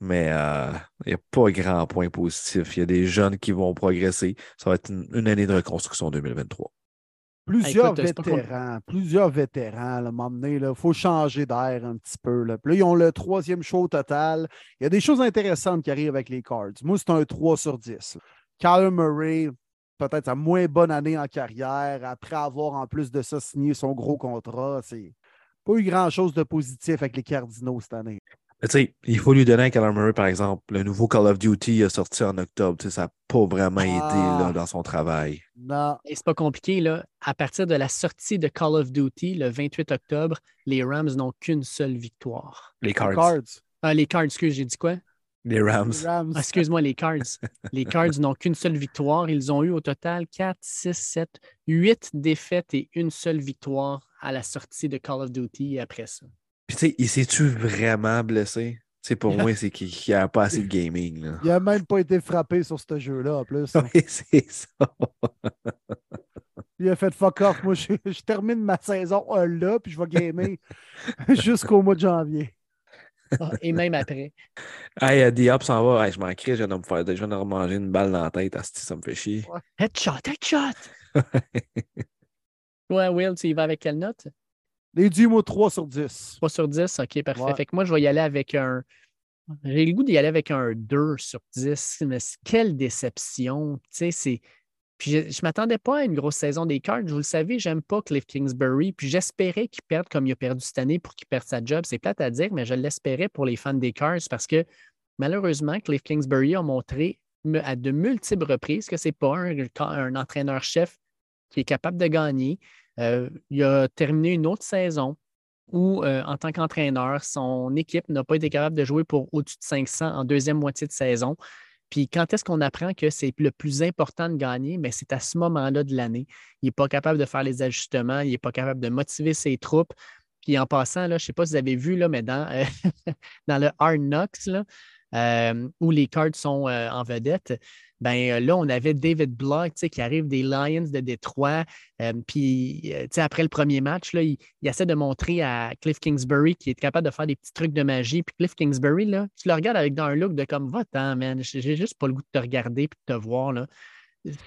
Mais euh, il n'y a pas grand point positif. Il y a des jeunes qui vont progresser. Ça va être une, une année de reconstruction en 2023. Plusieurs Écoute, vétérans, plusieurs vétérans, là, à un moment donné, il faut changer d'air un petit peu. Là. Puis là, ils ont le troisième show total. Il y a des choses intéressantes qui arrivent avec les Cards. Moi, c'est un 3 sur 10. Kyler Murray, peut-être sa moins bonne année en carrière, après avoir en plus de ça signé son gros contrat. C'est pas eu grand-chose de positif avec les Cardinals cette année. Mais tu sais, il faut lui donner à Kyler Murray, par exemple, le nouveau Call of Duty est sorti en octobre. Tu sais, ça n'a pas vraiment Ah. aidé là, dans son travail. Non. Et c'est pas compliqué, là. À partir de la sortie de Call of Duty, le 28 octobre, les Rams n'ont qu'une seule victoire. Les les Cards. Cards. Ah, les Cards, excuse, j'ai dit quoi? Les Rams. Ah, excuse-moi, les Cards. Les Cards n'ont qu'une seule victoire. Ils ont eu au total 4, 6, 7, 8 défaites et une seule victoire à la sortie de Call of Duty après ça. Puis tu sais, il s'est-tu vraiment blessé? Tu sais, pour Yeah. moi, c'est qu'il n'y a pas assez de gaming. Là. Il n'a même pas été frappé sur ce jeu-là en plus. Oui, c'est ça. Il a fait fuck off. Moi, je, je termine ma saison 1 là, puis je vais gamer jusqu'au mois de janvier. Ah, et même après. Hey, euh, Diop s'en va. Hey, je m'en crie, je viens de me faire, je viens de remanger une balle dans la tête. Asti, ça me fait chier. Headshot, headshot! Ouais, Will, tu y vas avec quelle note? Les dix mots 3 sur 10. 3 sur 10, ok, parfait. Ouais. Fait que moi, je vais y aller avec un. J'ai le goût d'y aller avec un 2 sur 10, mais quelle déception. Tu sais, c'est. Je ne m'attendais pas à une grosse saison des Cards. Vous le savez, j'aime pas Cliff Kingsbury. Puis j'espérais qu'il perde comme il a perdu cette année pour qu'il perde sa job. C'est plate à dire, mais je l'espérais pour les fans des Cards parce que malheureusement, Cliff Kingsbury a montré à de multiples reprises que c'est pas un, un entraîneur-chef qui est capable de gagner. Euh, il a terminé une autre saison où, euh, en tant qu'entraîneur, son équipe n'a pas été capable de jouer pour au-dessus de 500 en deuxième moitié de saison. Puis quand est-ce qu'on apprend que c'est le plus important de gagner? Mais c'est à ce moment-là de l'année. Il n'est pas capable de faire les ajustements, il n'est pas capable de motiver ses troupes. Puis en passant, là, je ne sais pas si vous avez vu, là, mais dans, euh, dans le Hard Knocks, là, euh, où les cards sont euh, en vedette, ben euh, là, on avait David Block tu sais, qui arrive des Lions de Détroit. Euh, puis, euh, tu sais, après le premier match, là, il, il essaie de montrer à Cliff Kingsbury qu'il est capable de faire des petits trucs de magie. Puis Cliff Kingsbury, là, tu le regardes avec dans un look de comme va-t'en, man. J'ai juste pas le goût de te regarder puis de te voir. Là.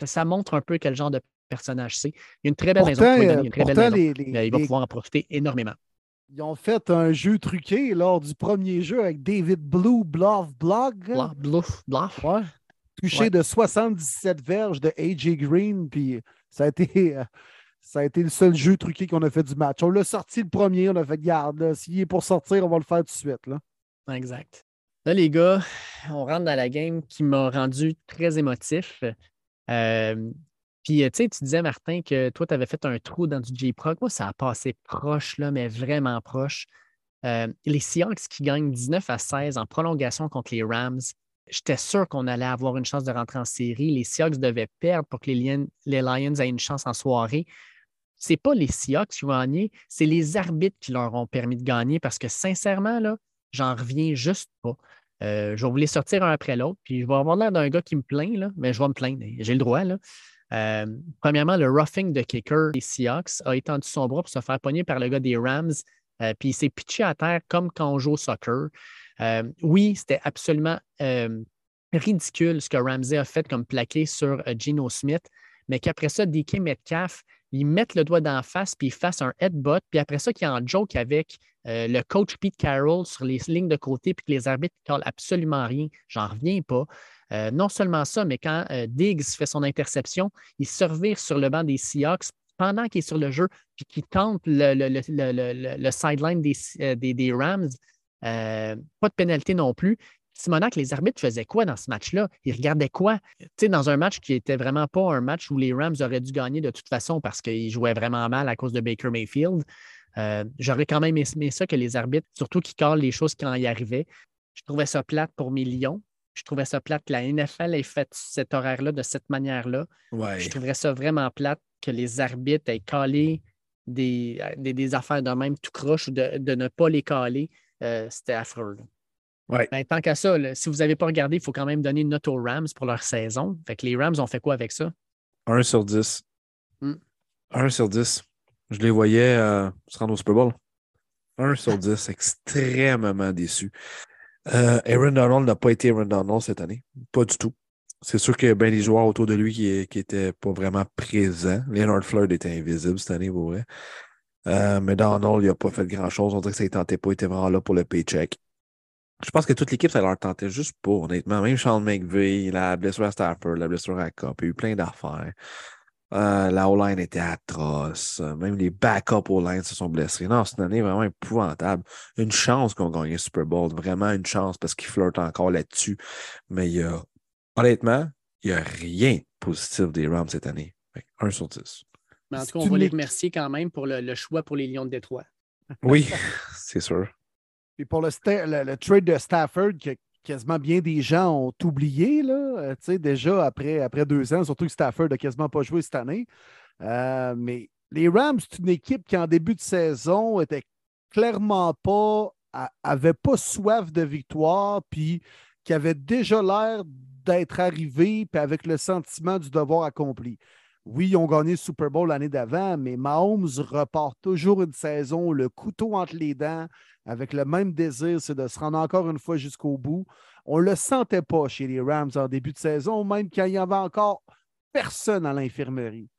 ça montre un peu quel genre de personnage c'est. Il y a une très belle Pourtant, maison. euh, une très belle maison. les- il va les- pouvoir en profiter énormément. Ils ont fait un jeu truqué lors du premier jeu avec David Blue, Bluff, Blog. Bluff, bluff, bluff. Ouais. Touché Ouais. de 77 verges de AJ Green, puis ça a été. euh, Ça a été le seul jeu truqué qu'on a fait du match. On l'a sorti le premier, on a fait garde. S'il est pour sortir, on va le faire tout de suite. Là. Exact. Là, les gars, on rentre dans la game qui m'a rendu très émotif. Euh, puis, tu sais, tu disais, Martin, que toi, tu avais fait un trou dans du J-Proc. Moi, ça a passé proche, là, mais vraiment proche. Euh, les Seahawks qui gagnent 19 à 16 en prolongation contre les Rams, j'étais sûr qu'on allait avoir une chance de rentrer en série. Les Seahawks devaient perdre pour que les Lions, aient une chance en soirée. C'est pas les Seahawks qui ont gagné, c'est les arbitres qui leur ont permis de gagner parce que sincèrement, j'en reviens juste pas. Euh, je vais vous sortir un après l'autre, puis je vais avoir l'air d'un gars qui me plaint, là, mais je vais me plaindre. J'ai le droit. Là. Euh, premièrement, le roughing de kicker des Seahawks a étendu son bras pour se faire pogner par le gars des Rams, euh, puis il s'est pitché à terre comme quand on joue au soccer. Euh, oui, c'était absolument euh, ridicule ce que Ramsey a fait comme plaqué sur euh, Geno Smith, mais qu'après ça, DK Metcalf, ils mettent le doigt d'en face, puis ils fassent un headbutt, puis après ça, qu'il y a un joke avec le coach Pete Carroll sur les lignes de côté, puis que les arbitres ne collent absolument rien. J'en reviens pas. Non seulement ça, mais quand Diggs fait son interception, il se revire sur le banc des Seahawks pendant qu'il est sur le jeu, puis qu'il tente le, sideline des Rams. Euh, pas de pénalité non plus. Simonac, les arbitres faisaient quoi dans ce match-là? Ils regardaient quoi? Tu sais, dans un match qui n'était vraiment pas un match où les Rams auraient dû gagner de toute façon parce qu'ils jouaient vraiment mal à cause de Baker Mayfield. Euh, J'aurais quand même aimé ça que les arbitres, surtout qui calent les choses quand y arrivaient. Je trouvais ça plate pour mes Lions. Je trouvais ça plate que la NFL ait fait cet horaire-là de cette manière-là. Ouais. Je trouverais ça vraiment plate que les arbitres aient calé des, des, des affaires de même tout croche ou de, de ne pas les caler. Euh, C'était affreux. Ouais. Ben, tant qu'à ça, là, si vous n'avez pas regardé, il faut quand même donner une note aux Rams pour leur saison. Fait que les Rams ont fait quoi avec ça? 1 sur 10. Hmm. 1 sur 10. Je les voyais euh, se rendre au Super Bowl. 1 sur 10, extrêmement déçu. Euh, Aaron Donald n'a pas été Aaron Donald cette année. Pas du tout. C'est sûr qu'il y a bien des joueurs autour de lui qui n'étaient pas vraiment présents. Leonard Floyd était invisible cette année, pour vrai. Euh, mais Donald, il n'a pas fait grand-chose. On dirait que ça ne tentait pas. Il était vraiment là pour le paycheck. Je pense que toute l'équipe, ça leur tentait juste pas, honnêtement. Même Sean McVay, la blessure à Stafford, la blessure à Cup, il y a eu plein d'affaires. Euh, la O-line était atroce. Même les backups O-line se sont blessés. Non, c'est une année vraiment épouvantable. Une chance qu'on gagne le Super Bowl. Vraiment une chance parce qu'ils flirtent encore là-dessus. Mais honnêtement, il n'y a rien de positif des Rams cette année. Fait que 1 sur 10. Mais en tout cas, on va les remercier quand même pour le, le choix pour les Lions de Détroit. Oui, c'est sûr. Puis pour le, sta- le- le trade de Stafford, que quasiment bien des gens ont oublié, là, euh, tu sais, déjà après, après deux ans, surtout que Stafford n'a quasiment pas joué cette année. Euh, mais les Rams, c'est une équipe qui, en début de saison, était clairement pas, a- avait pas soif de victoire, puis qui avait déjà l'air d'être arrivé, puis avec le sentiment du devoir accompli. Oui, ils ont gagné le Super Bowl l'année d'avant, mais Mahomes repart toujours une saison, le couteau entre les dents, avec le même désir, c'est de se rendre encore une fois jusqu'au bout. On ne le sentait pas chez les Rams en début de saison, même quand il n'y avait encore personne à l'infirmerie.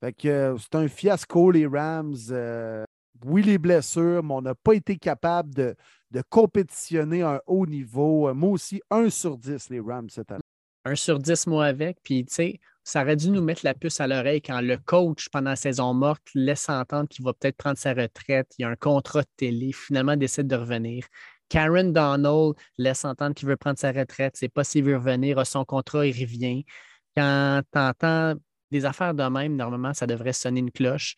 Fait que euh, c'est un fiasco, les Rams. Euh, oui, les blessures, mais on n'a pas été capable de, de compétitionner à un haut niveau. Euh, Moi aussi, 1 sur 10, les Rams cette année. un sur 10 mois avec. Puis, tu sais, ça aurait dû nous mettre la puce à l'oreille quand le coach, pendant la saison morte, laisse entendre qu'il va peut-être prendre sa retraite. Il y a un contrat de télé, finalement décide de revenir. Karen Donald laisse entendre qu'il veut prendre sa retraite. C'est pas s'il veut revenir, a son contrat, il revient. Quand tu entends des affaires de même, normalement, ça devrait sonner une cloche.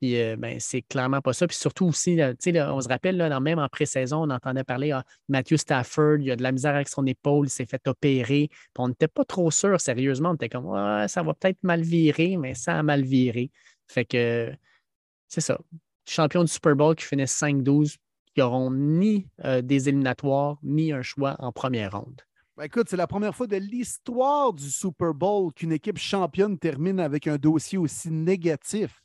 Puis, euh, ben, c'est clairement pas ça. Puis surtout aussi, on se rappelle, là, même en pré-saison, on entendait parler à Matthew Stafford, il a de la misère avec son épaule, il s'est fait opérer. Puis on n'était pas trop sûr, sérieusement. On était comme, ça va peut-être mal virer, mais ça a mal viré. Fait que c'est ça. Champion du Super Bowl qui finissent 5-12, qui n'auront ni euh, des éliminatoires, ni un choix en première ronde. Ben, écoute, c'est la première fois de l'histoire du Super Bowl qu'une équipe championne termine avec un dossier aussi négatif.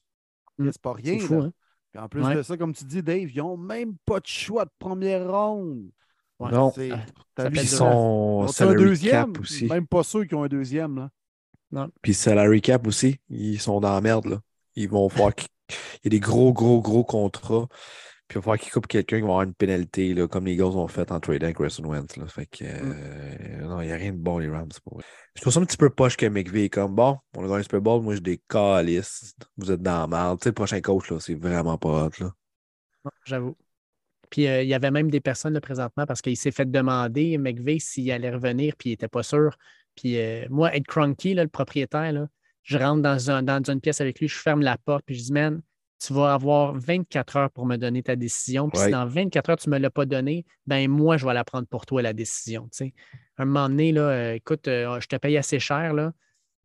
Mm. C'est pas rien. Fou, hein? Puis en plus Ouais. de ça, comme tu dis, Dave, ils n'ont même pas de choix de première ronde. Ouais. Non. Ah, t'as vu son Ils ont un deuxième? cap aussi. Même pas sûr qu'ils ont un deuxième. Là. Non. Puis salary cap aussi, ils sont dans la merde. Là. Ils vont voir qu'il y a des gros, gros, gros contrats. Puis il va falloir qu'ils coupent quelqu'un qui va avoir une pénalité, là, comme les Eagles ont fait en trading avec Carson Wentz. Là. Fait que, euh, non, il n'y a rien de bon, les Rams. Pour. Je trouve ça un petit peu poche que McVay est comme bon, on a gagné le Super Bowl, moi je décalisse. Vous êtes dans la merde. Tu sais, le prochain coach, là, c'est vraiment pas hot. Là. J'avoue. Puis euh, il y avait même des personnes présentement parce qu'il s'est fait demander, McVeigh, s'il allait revenir, puis il n'était pas sûr. Puis euh, moi, Ed Cronky, là, le propriétaire, là, je rentre dans, un- dans une pièce avec lui, je ferme la porte, puis je dis, man, tu vas avoir 24 heures pour me donner ta décision. Puis si dans 24 heures, tu ne me l'as pas donné, ben moi, je vais la prendre pour toi, la décision. sais. un moment donné, là, euh, écoute, euh, je te paye assez cher, là,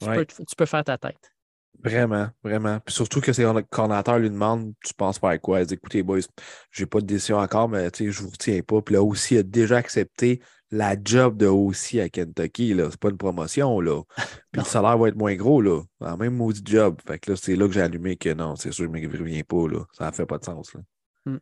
tu, Ouais. peux, tu peux faire ta tête. Vraiment, vraiment. Puis surtout que le coordinateur lui demande Tu penses faire quoi? Il dit Écoutez, boys, j'ai pas de décision encore, mais je vous retiens pas. Puis là aussi, il a déjà accepté la job de aussi à Kentucky. Là. C'est pas une promotion. Là. Puis le salaire va être moins gros. Là. Même maudit job. Fait que là, c'est là que j'ai allumé que non, c'est sûr, mais il revient pas. Là. Ça ne fait pas de sens. Là.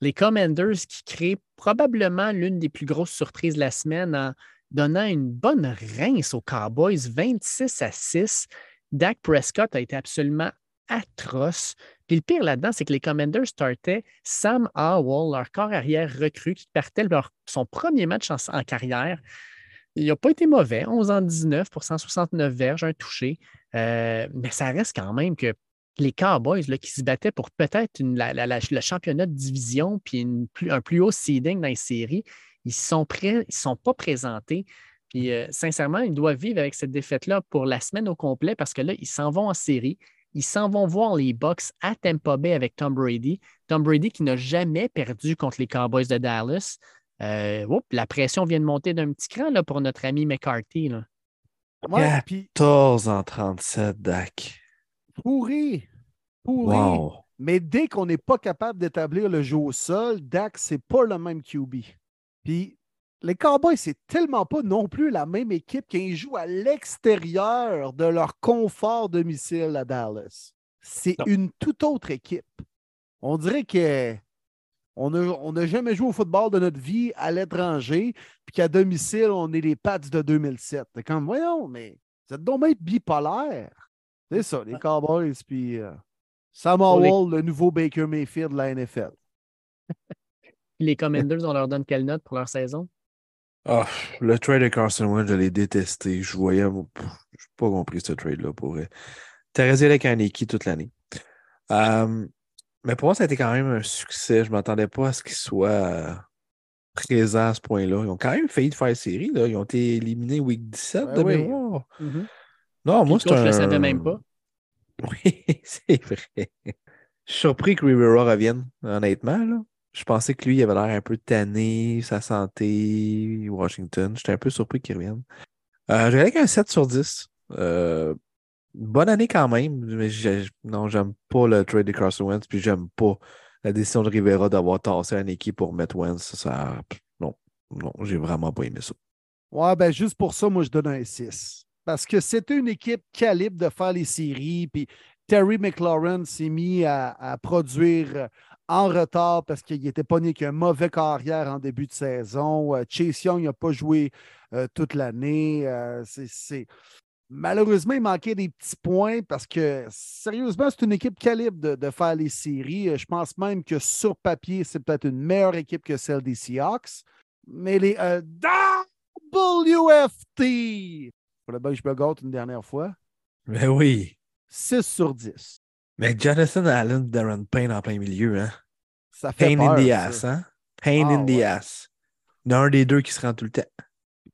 les Commanders qui créent probablement l'une des plus grosses surprises de la semaine en donnant une bonne rince aux Cowboys, 26 à 6. Dak Prescott a été absolument atroce. Puis le pire là-dedans, c'est que les Commanders startaient Sam Howell, leur corps arrière recru, qui partait son premier match en, carrière. Il n'a pas été mauvais, 11 en 19 pour 169 verges, un touché. Euh, mais ça reste quand même que les Cowboys là, qui se battaient pour peut-être le championnat de division puis un plus haut seeding dans les séries, ils sont prêts, sont pas présentés. Puis euh, sincèrement, ils doivent vivre avec cette défaite-là pour la semaine au complet parce que là, ils s'en vont en série. Ils s'en vont voir les Bucks à Tampa Bay avec Tom Brady. Tom Brady qui n'a jamais perdu contre les Cowboys de Dallas. Euh, oups, la pression vient de monter d'un petit cran là, pour notre ami McCarthy. là. Ouais, Yeah. puis 14 en 37, Dak. pourri. Pourri. Wow. Mais dès qu'on n'est pas capable d'établir le jeu au sol, Dak, c'est pas le même QB. Puis les Cowboys, c'est tellement pas non plus la même équipe qu'ils jouent à l'extérieur de leur confort domicile à Dallas. C'est une toute autre équipe. On dirait que on n'a on jamais joué au football de notre vie à l'étranger, puis qu'à domicile, on est les Pats de 2007. C'est comme, voyons, mais vous êtes donc bipolaire. C'est ça, les Cowboys, puis euh, Sam les- Howell, le nouveau Baker Mayfield de la NFL. Les Commanders, on leur donne quelle note pour leur saison? Ah, le trade de Carson Wentz, je l'ai détesté. Je voyais. Je n'ai pas compris ce trade-là pour vrai. Avec Aniki toute l'année. Euh, mais pour moi, ça a été quand même un succès. Je ne m'attendais pas à ce qu'il soit euh, présent à ce point-là. Ils ont quand même failli faire série. Là. Ils ont été éliminés week 17 Ben de oui. mémoire. Mhm. Non, Puis moi, c'est un... le savait même pas. Oui, c'est vrai. Je suis surpris que Rivera revienne, honnêtement. Là. Je pensais que lui, il avait l'air un peu tanné, sa santé, Washington. J'étais un peu surpris qu'il revienne. Euh, J'ai avec un 7 sur 10. Euh, bonne année quand même, mais non, j'aime pas le trade de Carson Wentz, puis j'aime pas la décision de Rivera d'avoir tassé une équipe pour mettre Wentz. Ça, non, non, j'ai vraiment pas aimé ça. Ouais, ben juste pour ça, moi, je donne un 6. Parce que c'était une équipe calibre de faire les séries. Puis Terry McLaurin s'est mis à, produire en retard parce qu'il était pas né qu'un mauvais carrière en début de saison. Euh, Chase Young n'a pas joué euh, toute l'année. Euh, c'est- Malheureusement, il manquait des petits points parce que, sérieusement, c'est une équipe calibre de, de faire les séries. Je pense même que sur papier, c'est peut-être une meilleure équipe que celle des Seahawks. Mais les euh, WFT, pour bien que je me gâte une dernière fois, Mais oui. 6 sur 10. Mais Jonathan Allen, Darren Payne en plein milieu, hein? Ça fait Pain in the ça. ass, hein? Pain Ah, in the ouais. ass. Il y en a un des deux qui se rend tout le temps.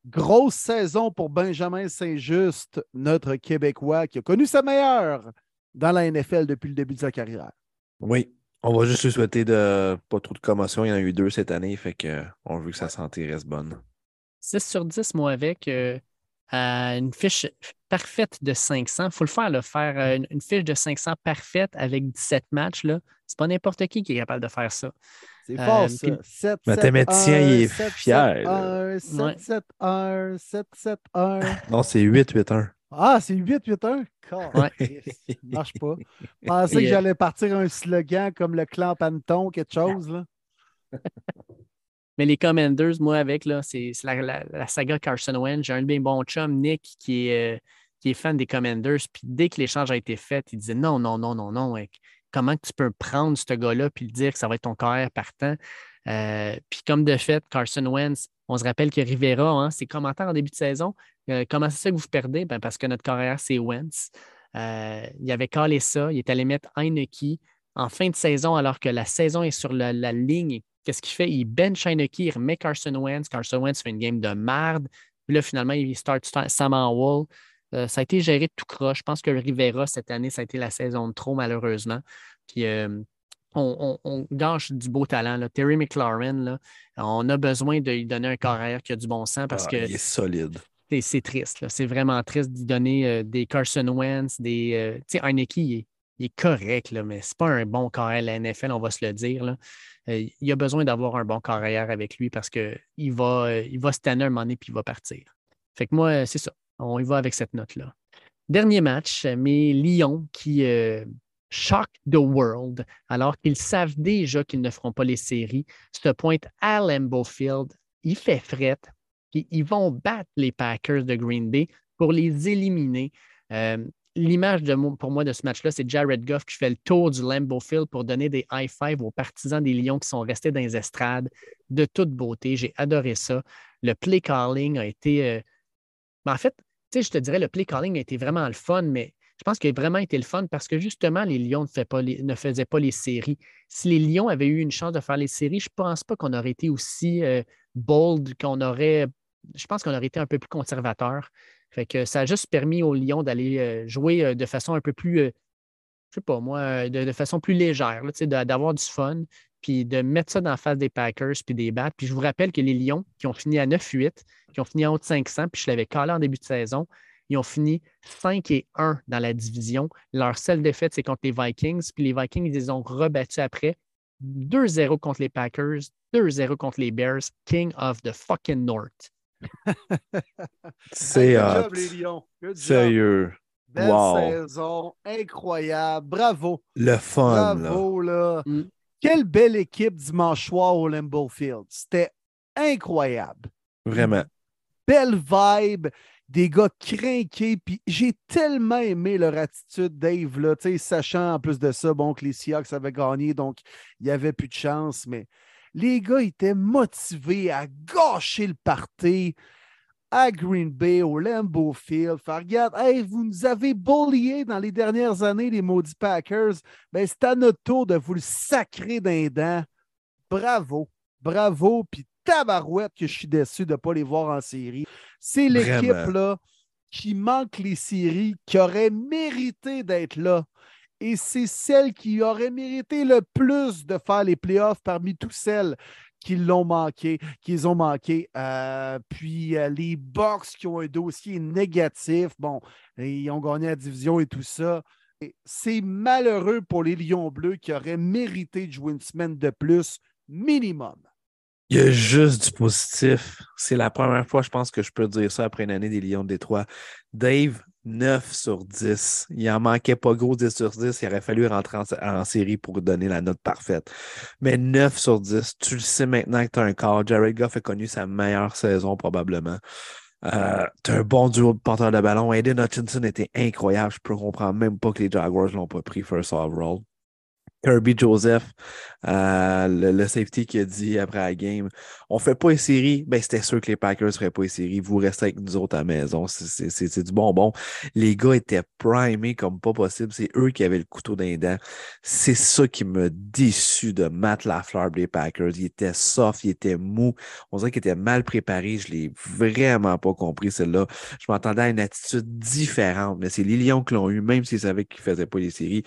Grosse saison pour Benjamin Saint-Just, notre Québécois qui a connu sa meilleure dans la NFL depuis le début de sa carrière. Oui. On va juste lui souhaiter de pas trop de commotion. Il y en a eu deux cette année, fait que on veut que sa santé reste bonne. 6 sur 10, moi, avec euh, une fiche parfaite de 500. Il faut le faire, là, faire euh, une, une fiche de 500 parfaite avec 17 matchs. là. C'est pas n'importe qui qui est capable de faire ça. C'est Euh, fort, ça. puis- 7, Mathématicien, il est fier, 1, 7, 7, 1, 7, 7, 1. Non, c'est 8-8-1. Ah, c'est 8, 8, 1. Ouais. Ça marche pas. Je pensais Et, que euh, j'allais partir un slogan comme le clan Panton, quelque chose. Là. Mais les Commanders, moi, avec, c'est la, saga Carson Wentz. J'ai un de mes bons chums, Nick, qui est, euh, qui est fan des Commanders, puis dès que l'échange a été fait, il disait non, non, non, non, non. Comment tu peux prendre ce gars-là puis le dire que ça va être ton carrière partant? Euh, puis comme de fait, Carson Wentz, on se rappelle que Rivera, hein, ses commentaires en début de saison, euh, comment c'est ça que vous perdez? Ben, parce que notre carrière, c'est Wentz. Il avait calé ça, il est allé mettre Heineke en fin de saison alors que la saison est sur la, ligne. Qu'est-ce qu'il fait? Il bench Heineke, il remet Carson Wentz. Carson Wentz fait une game de merde. Puis là, finalement, il start Sam Wall. Euh, ça a été géré tout croche. Je pense que Rivera, cette année, ça a été la saison de trop, malheureusement. Puis euh, on, gâche du beau talent. Là. Terry McLaurin, on a besoin de lui donner un carrière qui a du bon sens parce ah, que. Il est solide. C'est triste. C'est vraiment triste d'y donner euh, des Carson Wentz, des. tu sais, Heineke, il est, correct, là, mais c'est pas un bon carrière la NFL, on va se le dire. il a besoin d'avoir un bon carrière avec lui parce qu'il va, il va se tanner un moment donné puis il va partir. Fait que moi, c'est ça. On y va avec cette note-là. Dernier match, mes Lions qui euh, shock the world alors qu'ils savent déjà qu'ils ne feront pas les séries, se pointent à Lambeau Field. Il fait fret. ils vont battre les Packers de Green Bay pour les éliminer. Euh, l'image pour moi de ce match-là, c'est Jared Goff qui fait le tour du Lambeau Field pour donner des high five aux partisans des Lions qui sont restés dans les estrades de toute beauté. J'ai adoré ça. Le play calling a été. Euh, en fait, je te dirais, le play calling a été vraiment le fun, mais je pense qu'il a vraiment été le fun parce que justement, les Lions ne, faisaient pas les séries. Si les Lions avaient eu une chance de faire les séries, je ne pense pas qu'on aurait été aussi euh, bold, qu'on aurait. Je pense qu'on aurait été un peu plus conservateur. Fait que ça a juste permis aux Lions d'aller euh, jouer euh, de façon un peu plus, je sais pas moi, de, façon plus légère, d'avoir du fun, puis de mettre ça dans la face des Packers, puis des bats. Puis je vous rappelle que les Lions, qui ont fini à 9-8, qui ont fini en haut de 500, puis je l'avais calé en début de saison, ils ont fini 5 et 1 dans la division. Leur seule défaite, c'est contre les Vikings. Puis les Vikings, ils les ont rebattus après. 2-0 contre les Packers, 2-0 contre les Bears, King of the fucking North. C'est Sérieux. Belle saison, incroyable. Bravo. Le fun. Bravo, là. Mm. Quelle belle équipe dimanche soir au Lambeau Field. C'était incroyable. Vraiment. Belle vibe, des gars craqués. Puis j'ai tellement aimé leur attitude, Dave, là, sachant en plus de ça, bon, que les Seahawks avaient gagné, donc il n'y avait plus de chance. Mais les gars étaient motivés à gâcher le party à Green Bay, au Lambeau Field. Faire, regarde, vous nous avez bullié dans les dernières années, les maudits Packers. Ben, c'est à notre tour de vous le sacrer d'un dent. Bravo, bravo. Puis tabarouette que je suis déçu de ne pas les voir en série. C'est l'équipe là qui manque les séries, qui aurait mérité d'être là. Et c'est celle qui aurait mérité le plus de faire les playoffs parmi toutes celles qui l'ont manqué, qu'ils ont manqué. Euh, puis euh, les Bucks qui ont un dossier négatif, bon, ils ont gagné la division et tout ça. C'est malheureux pour les Lions Bleus qui auraient mérité de jouer une semaine de plus, minimum. Il y a juste du positif. C'est la première fois, je pense, que je peux dire ça après une année des Lions de Détroit. Dave, 9 sur 10. Il en manquait pas gros 10 sur 10. Il aurait fallu rentrer en, série pour donner la note parfaite. Mais 9 sur 10, tu le sais maintenant que tu as un corps. Jared Goff a connu sa meilleure saison probablement. Euh, tu un bon duo de porteur de ballon. Aiden Hutchinson était incroyable. Je peux comprendre même pas que les Jaguars l'ont pas pris first overall. Kirby Joseph, euh, le, safety qui a dit après la game On fait pas une série. Ben, c'était sûr que les Packers ne feraient pas une série. Vous restez avec nous autres à la maison. C'est du bonbon. Les gars étaient primés comme pas possible. C'est eux qui avaient le couteau d'un dent. C'est ça qui m'a déçu de Matt Lafleur des Packers. Il était soft, il était mou. On dirait qu'il était mal préparé. Je l'ai vraiment pas compris, celle-là. Je m'attendais à une attitude différente, mais c'est les Lions qui l'ont eu, même s'ils savaient qu'ils ne faisaient pas les séries.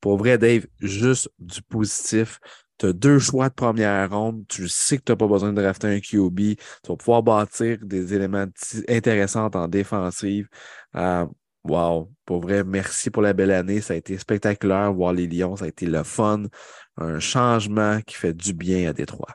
Pour vrai, Dave, juste du positif. Tu as deux choix de première ronde. Tu sais que tu n'as pas besoin de drafter un QB. Tu vas pouvoir bâtir des éléments intéressants en défensive. Euh, wow, pour vrai, merci pour la belle année. Ça a été spectaculaire. Voir les Lions, ça a été le fun. Un changement qui fait du bien à Détroit.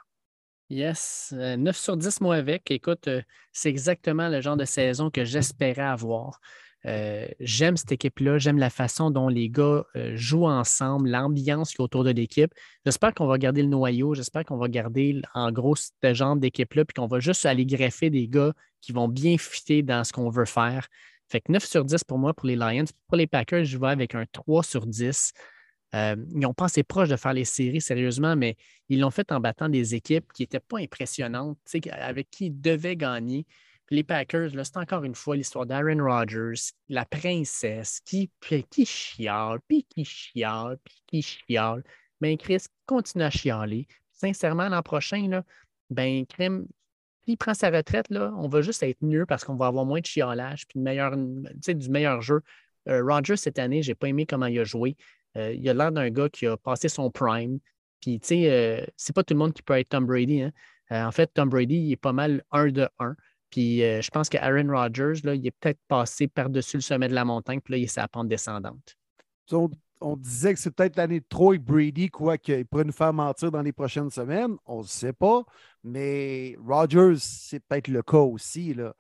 Yes, 9 euh, sur 10 mois avec. Écoute, euh, c'est exactement le genre de saison que j'espérais avoir. Euh, j'aime cette équipe-là, j'aime la façon dont les gars euh, jouent ensemble, l'ambiance qui est autour de l'équipe. J'espère qu'on va garder le noyau, j'espère qu'on va garder en gros ce genre d'équipe-là, puis qu'on va juste aller greffer des gars qui vont bien fitter dans ce qu'on veut faire. Fait que 9 sur 10 pour moi pour les Lions. Pour les Packers, je vais avec un 3 sur 10. Euh, ils n'ont pas assez proche de faire les séries sérieusement, mais ils l'ont fait en battant des équipes qui n'étaient pas impressionnantes, avec qui ils devaient gagner. Les Packers, c'est encore une fois l'histoire d'Aaron Rodgers, la princesse qui, qui chiale, puis qui chiale, puis qui chiale. Ben, Chris continue à chialer. Sincèrement, l'an prochain, là, ben, prend sa retraite, là, on va juste être mieux parce qu'on va avoir moins de chialage puis meilleur, du meilleur jeu. Euh, Rodgers, cette année, je n'ai pas aimé comment il a joué. Euh, il a l'air d'un gars qui a passé son prime. Puis, tu sais, euh, c'est pas tout le monde qui peut être Tom Brady. Hein. en fait, Tom Brady, il est pas mal un de un. Puis euh, je pense qu'Aaron Rodgers, là, il est peut-être passé par-dessus le sommet de la montagne, puis là, il est sa pente descendante. On, disait que c'est peut-être l'année de Troy Brady, quoi, qu'il pourrait nous faire mentir dans les prochaines semaines. On ne sait pas. Mais Rodgers, c'est peut-être le cas aussi. Là.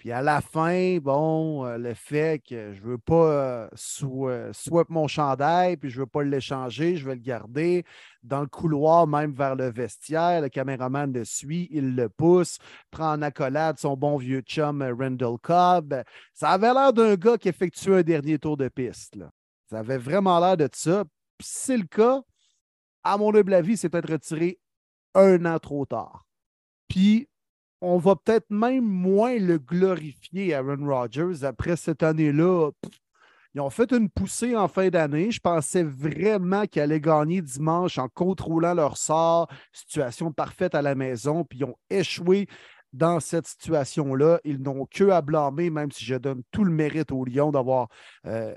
Puis à la fin, bon, euh, le fait que je ne veux pas euh, swap mon chandail, puis je ne veux pas l'échanger, je vais le garder. Dans le couloir, même vers le vestiaire, le caméraman le suit, il le pousse, prend en accolade son bon vieux chum euh, Randall Cobb. Ça avait l'air d'un gars qui effectue un dernier tour de piste. Ça avait vraiment l'air de ça. Puis c'est le cas, à mon humble avis, c'est peut-être retiré un an trop tard. Puis on va peut-être même moins le glorifier, Aaron Rodgers. Après cette année-là, ils ont fait une poussée en fin d'année. Je pensais vraiment qu'ils allaient gagner dimanche en contrôlant leur sort, situation parfaite à la maison, puis ils ont échoué dans cette situation-là. Ils n'ont que à blâmer, même si je donne tout le mérite aux Lions d'avoir euh,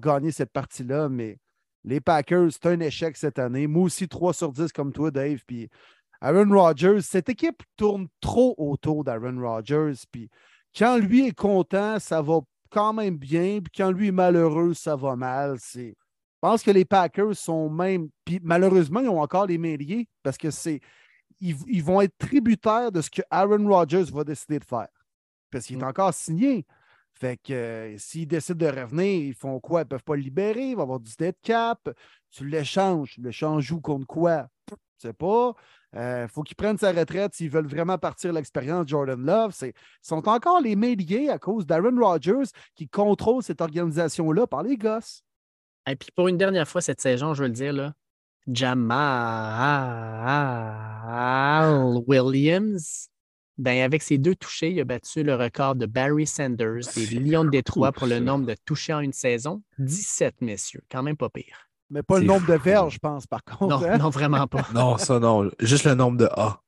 gagné cette partie-là. Mais les Packers, c'est un échec cette année. Moi aussi, 3 sur 10 comme toi, Dave. Puis Aaron Rodgers, cette équipe tourne trop autour d'Aaron Rodgers. Puis quand lui est content, ça va quand même bien. Puis quand lui est malheureux, ça va mal. Je pense que les Packers sont même. Puis malheureusement, ils ont encore les mains parce que c'est. Ils, vont être tributaires de ce que Aaron Rodgers va décider de faire. Parce qu'il est mm. encore signé. Fait que euh, s'ils décident de revenir, ils font quoi? Ils ne peuvent pas le libérer, il va avoir du dead cap. Tu l'échanges. Tu l'échanges où contre quoi? Je ne sais pas. Il euh, faut qu'ils prennent sa retraite s'ils veulent vraiment partir l'expérience Jordan Love. Ils sont encore les mains à cause d'Aaron Rodgers qui contrôle cette organisation-là par les gosses. Et puis pour une dernière fois cette saison, je veux le dire, là, Jamal Williams, ben avec ses deux touchés, il a battu le record de Barry Sanders des Lions de Détroit pour le nombre de touchés en une saison. 17, messieurs, quand même pas pire. Mais pas le nombre de verges, je pense, par contre. Non, hein? non vraiment pas. non, ça, non. Juste le nombre de A.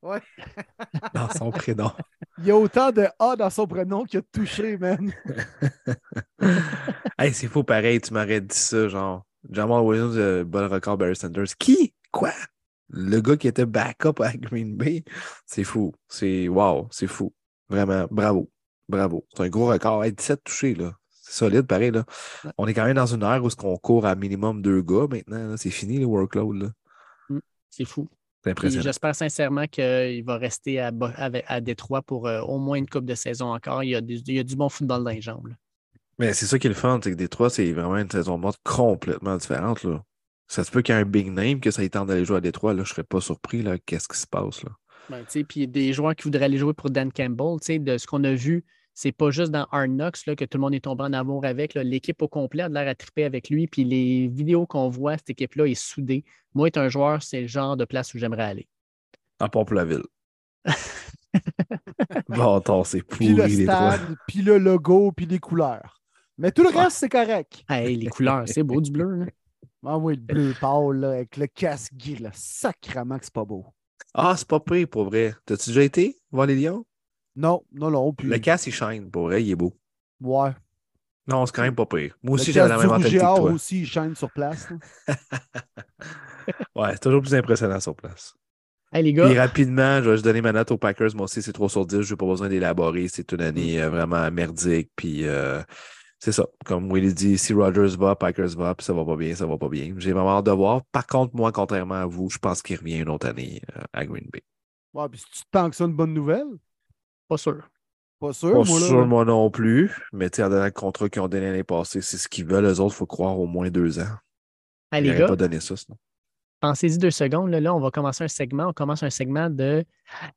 Ouais. dans son prénom. Il y a autant de A dans son prénom qu'il a de touché, man. hey, c'est faux pareil, tu m'aurais dit ça, genre. Jamal Williams, euh, bon record Barry Sanders. Qui? Quoi? Le gars qui était backup à Green Bay? C'est fou. C'est wow, c'est fou. Vraiment, bravo. Bravo. C'est un gros record. 17 touchés, là solide, pareil. Là. On est quand même dans une ère où on court à minimum deux gars maintenant. C'est fini le workload. Mmh, c'est fou. C'est J'espère sincèrement qu'il va rester à, à, Détroit pour euh, au moins une coupe de saison encore. Il y a, du, il y a du bon football dans les jambes. Mais c'est ça qui est le fun, c'est que Détroit, c'est vraiment une saison mode complètement différente. Là. Ça se peut qu'il y ait un big name que ça ait tente d'aller jouer à Détroit. Là, je ne serais pas surpris. Qu'est-ce qui se passe? Là. Ben, puis des joueurs qui voudraient aller jouer pour Dan Campbell, de ce qu'on a vu c'est pas juste dans là, que tout le monde est tombé en amour avec. L'équipe au complet a l'air à triper avec lui. Puis les vidéos qu'on voit, cette équipe-là est soudée. Moi, être un joueur, c'est le genre de place où j'aimerais aller. À part pour la ville. bon, attends, c'est pourri, puis le stade, Puis le logo, puis les couleurs. Mais tout le reste, c'est correct. Hey, les couleurs, c'est beau du bleu. Là. Ah oui, le bleu pâle, avec le casque gris, là. que c'est pas beau. Ah, c'est pas pire pour vrai. T'as-tu déjà été voir les Lions? Non, non, non. Puis... Le casque, il shine. Pour vrai, il est beau. Ouais. Non, c'est quand même pas pire. Moi aussi, j'avais la même mentalité que toi. aussi, il shine sur place. ouais, c'est toujours plus impressionnant sur place. Hey, les gars. Puis rapidement, je vais juste donner ma note aux Packers. Moi aussi, c'est 3 sur 10. Je n'ai pas besoin d'élaborer. C'est une année mm. euh, vraiment merdique. Puis euh, c'est ça. Comme Willy dit, si Rogers va, Packers va, puis ça va pas bien, ça va pas bien. J'ai vraiment hâte de voir. Par contre, moi, contrairement à vous, je pense qu'il revient une autre année euh, à Green Bay. Ouais, puis si tu te penses que c'est une bonne nouvelle? Pas sûr. Pas sûr, pas moi, sûr, moi non plus. Mais tu sais, dans le contrat qu'ils ont donné l'année passée, c'est ce qu'ils veulent. Eux autres, il faut croire au moins deux ans. Allez, Ils gars, pas donné ça sinon. Pensez-y deux secondes. Là, on va commencer un segment. On commence un segment de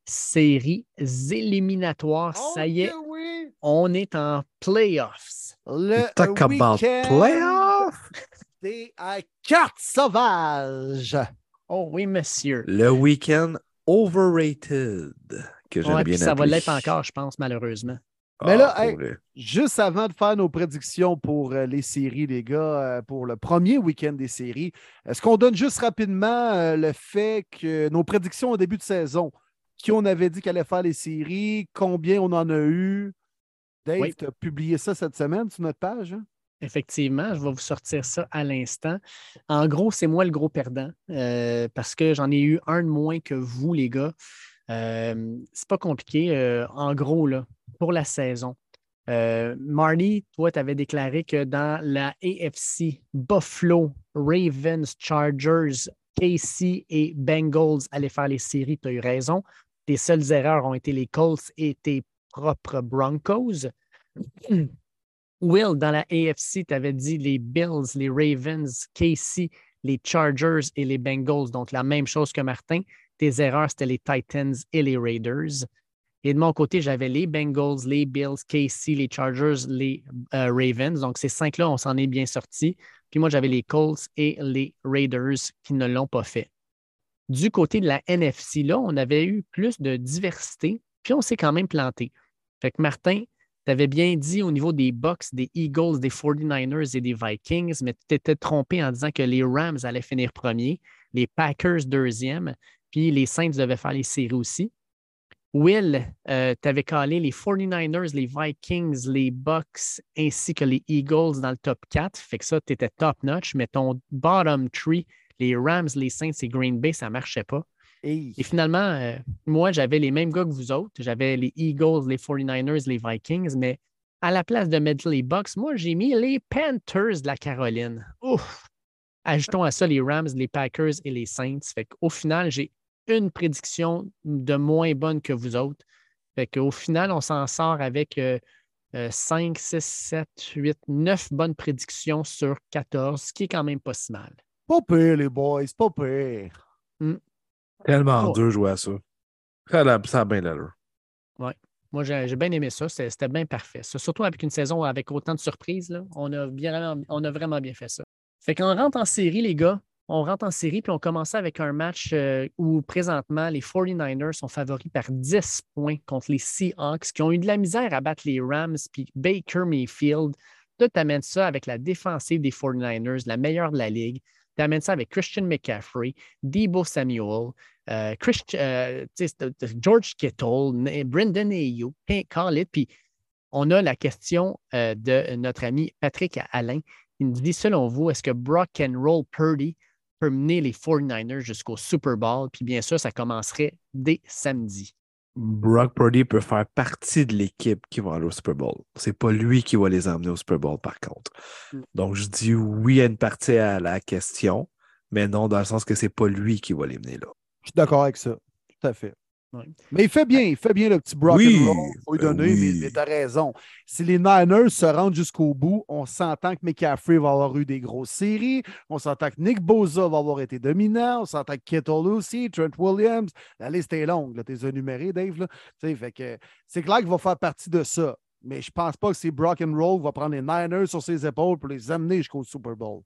séries éliminatoires. ça y est. Oui. on est en playoffs. Le Talk about week-end playoff. des à cartes sauvages. Oh oui, monsieur. Le week-end overrated. Que j'aime Ouais, bien ça va l'être encore, je pense, malheureusement. Mais Ah, là, hey. Juste avant de faire nos prédictions pour euh, les séries, les gars, euh, pour le premier week-end des séries, est-ce qu'on donne juste rapidement euh, le fait que nos prédictions au début de saison, qui on avait dit qu'allait faire les séries, combien on en a eu? Dave, Oui. tu as publié ça cette semaine sur notre page? hein? Effectivement, je vais vous sortir ça à l'instant. En gros, c'est moi le gros perdant euh, parce que j'en ai eu un de moins que vous, les gars. Euh, c'est pas compliqué. euh, en gros, pour la saison, euh, toi, tu avais déclaré que dans la AFC, Buffalo, Ravens, Chargers, KC et Bengals allaient faire les séries. Tu as eu raison. Tes seules erreurs ont été les Colts et tes propres Broncos. Will, dans la AFC, tu avais dit les Bills, les Ravens, KC, les Chargers et les Bengals. Donc, la même chose que Martin. Tes erreurs, c'était les Titans et les Raiders. Et de mon côté, j'avais les Bengals, les Bills, KC, les Chargers, les euh, Ravens. Donc, ces cinq-là, on s'en est bien sortis. Puis moi, j'avais les Colts et les Raiders qui ne l'ont pas fait. Du côté de la NFC, là, on avait eu plus de diversité, puis on s'est quand même planté. Fait que Martin, tu avais bien dit au niveau des Bucks, des Eagles, des 49ers et des Vikings, mais tu t'étais trompé en disant que les Rams allaient finir premier, les Packers deuxième, puis les Saints devaient faire les séries aussi. Will, tu avais calé les 49ers, les Vikings, les Bucks ainsi que les Eagles dans le top 4. Fait que ça, tu étais top notch, mais ton bottom three, les Rams, les Saints et Green Bay, ça ne marchait pas. Hey. Et finalement, euh, moi, j'avais les mêmes gars que vous autres. J'avais les Eagles, les 49ers, les Vikings, mais à la place de mettre les Bucks, moi, j'ai mis les Panthers de la Caroline. Ouf! Ajoutons à ça les Rams, les Packers et les Saints. Fait qu'au final, j'ai une prédiction de moins bonne que vous autres. Fait qu'au final, on s'en sort avec euh, euh, 5, 6, 7, 8, 9 bonnes prédictions sur 14, ce qui est quand même pas si mal. Pas pire, les boys, pas pire. Tellement Oh. dur jouer à ça. Ça a, ça a bien l'allure. Moi, j'ai bien aimé ça. C'était c'était bien parfait. Ça, surtout avec une saison avec autant de surprises. là, on, a bien, on a vraiment bien fait ça. Fait qu'on rentre en série, les gars. On rentre en série, puis on commence avec un match euh, où présentement les 49ers sont favoris par 10 points contre les Seahawks qui ont eu de la misère à battre les Rams, puis Baker Mayfield. Tu amènes ça avec la défensive des 49ers, la meilleure de la ligue. Tu amènes ça avec Christian McCaffrey, Debo Samuel, euh, euh, George Kittle, Brendan Ayuk, Call it. Puis on a la question de notre ami Patrick Alain. Il nous dit selon vous, est-ce que Brock and Roll Purdy peut mener les 49ers jusqu'au Super Bowl? Puis bien sûr, ça commencerait dès samedi. Brock Purdy peut faire partie de l'équipe qui va aller au Super Bowl. C'est pas lui qui va les emmener au Super Bowl, par contre. Mm. Donc, je dis oui à une partie à la question, mais non dans le sens que c'est pas lui qui va les mener là. Je suis d'accord avec ça. Tout à fait. Ouais. Mais il fait bien, il fait bien le petit Brock Oui, and roll. faut lui donner, oui. mais, mais t'as raison. Si les Niners se rendent jusqu'au bout, on s'entend que McCaffrey va avoir eu des grosses séries, on s'entend que Nick Boza va avoir été dominant, on s'entend que Kittle aussi, Trent Williams, la liste est longue, t'es énuméré, Dave. Là. Tu sais, Fait que c'est clair qu'il va faire partie de ça. Mais je pense pas que c'est Brock and Roll va prendre les Niners sur ses épaules pour les amener jusqu'au Super Bowl.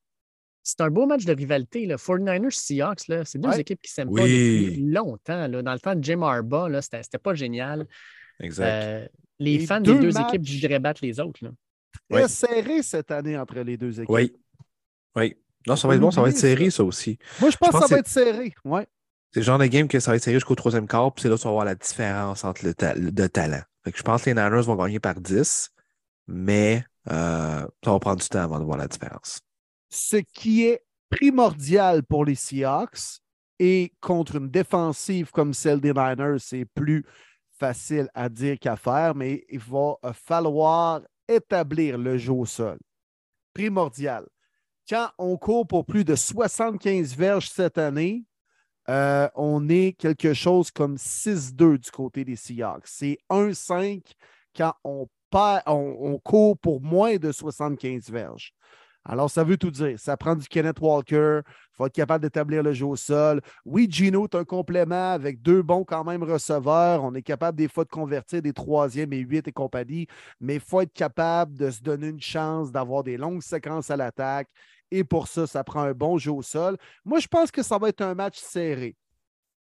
C'est un beau match de rivalité. Là. 49ers Seahawks, là, c'est deux Ouais. équipes qui s'aiment pas depuis longtemps. Là. Dans le temps de Jim Harbaugh, là, c'était c'était pas génial. Exact. Euh, les Les fans deux des deux matchs- équipes voudraient battre les autres. Là. Très Oui. serré cette année entre les deux équipes. oui. Oui. Non, ça va être bon, ça va être serré, ça aussi. Moi, je pense, pense que ça va être serré. Ouais. C'est le genre de game que ça va être serré jusqu'au troisième quart, puis c'est là que tu vas voir la différence entre le ta- de talent. Fait que je pense que les Niners vont gagner par 10, mais euh, ça va prendre du temps avant de voir la différence. Ce qui est primordial pour les Seahawks et contre une défensive comme celle des Niners, c'est plus facile à dire qu'à faire, mais il va falloir établir le jeu au sol. Primordial. Quand on court pour plus de 75 verges cette année, euh, on est quelque chose comme 6-2 du côté des Seahawks. C'est 1-5 quand on, perd- on court pour moins de 75 verges. Alors, ça veut tout dire. Ça prend du Kenneth Walker. Il faut être capable d'établir le jeu au sol. Oui, Gino est un complément avec deux bons quand même receveurs. On est capable des fois de convertir des troisièmes et huit et compagnie, mais il faut être capable de se donner une chance d'avoir des longues séquences à l'attaque. Et pour ça, ça prend un bon jeu au sol. Moi, je pense que ça va être un match serré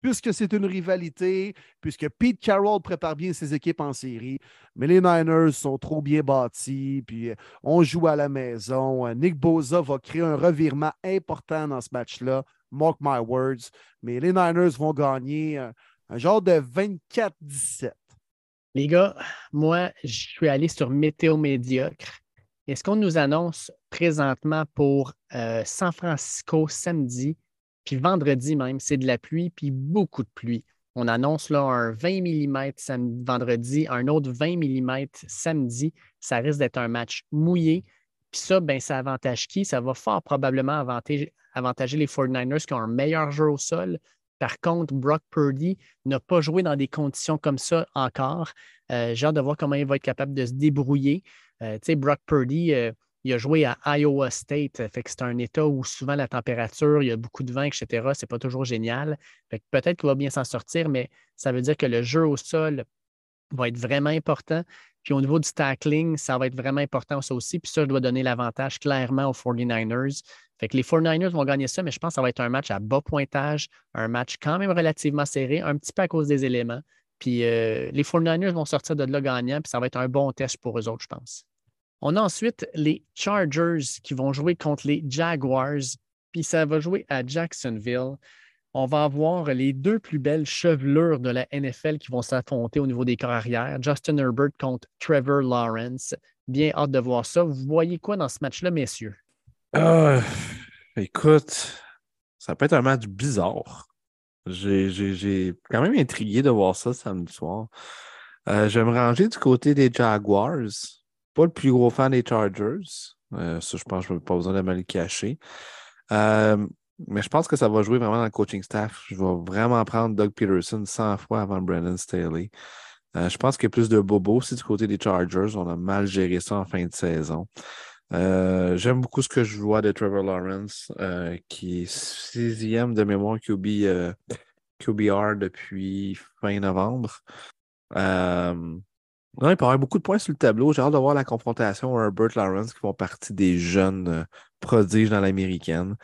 puisque c'est une rivalité, puisque Pete Carroll prépare bien ses équipes en série. Mais les Niners sont trop bien bâtis, puis euh, on joue à la maison. Euh, Nick Boza va créer un revirement important dans ce match-là. Mark my words. Mais les Niners vont gagner un, un genre de 24-17. Les gars, moi, je suis allé sur Météo Médiocre. Et ce qu'on nous annonce présentement pour euh, San Francisco samedi, puis vendredi même, c'est de la pluie, puis beaucoup de pluie. On annonce là un 20 mm vendredi, un autre 20 mm samedi. Ça risque d'être un match mouillé. Puis ça, ben, ça avantage qui? Ça va fort probablement avantager, les 49ers qui ont un meilleur jeu au sol. Par contre, Brock Purdy n'a pas joué dans des conditions comme ça encore. Euh, j'ai hâte de voir comment il va être capable de se débrouiller. Euh, tu sais, Brock Purdy, euh, il a joué à Iowa State, c'est un État où souvent la température, il y a beaucoup de vent, etc. C'est pas toujours génial. peut-être qu'il va bien s'en sortir, mais ça veut dire que le jeu au sol va être vraiment important. Puis au niveau du tackling, ça va être vraiment important ça aussi. Puis ça, je dois donner l'avantage clairement aux 49ers. Fait que les 49ers vont gagner ça, mais je pense que ça va être un match à bas pointage, un match quand même relativement serré, un petit peu à cause des éléments. Puis euh, les 49ers vont sortir de là gagnant, puis ça va être un bon test pour eux autres, je pense. On a ensuite les Chargers qui vont jouer contre les Jaguars, puis ça va jouer à Jacksonville. On va avoir les deux plus belles chevelures de la NFL qui vont s'affronter au niveau des corps arrière. Justin Herbert contre Trevor Lawrence. Bien hâte de voir ça. Vous voyez quoi dans ce match-là, messieurs? Euh, écoute, ça peut être un match bizarre. J'ai quand même intrigué de voir ça samedi soir. Euh, je vais me ranger du côté des Jaguars pas le plus gros fan des Chargers. Euh, ça, je pense que je n'ai pas besoin de me le cacher. Euh, mais je pense que ça va jouer vraiment dans le coaching staff. Je vais vraiment prendre Doug Peterson 100 fois avant Brandon Staley. Euh, je pense qu'il y a plus de bobo aussi du côté des Chargers. On a mal géré ça en fin de saison. J'aime beaucoup ce que je vois de Trevor Lawrence, qui est sixième de mémoire QB, QBR depuis fin novembre. Non, il peut avoir beaucoup de points sur le tableau. J'ai hâte de voir la confrontation Herbert Lawrence qui font partie des jeunes euh, prodiges dans l'américaine.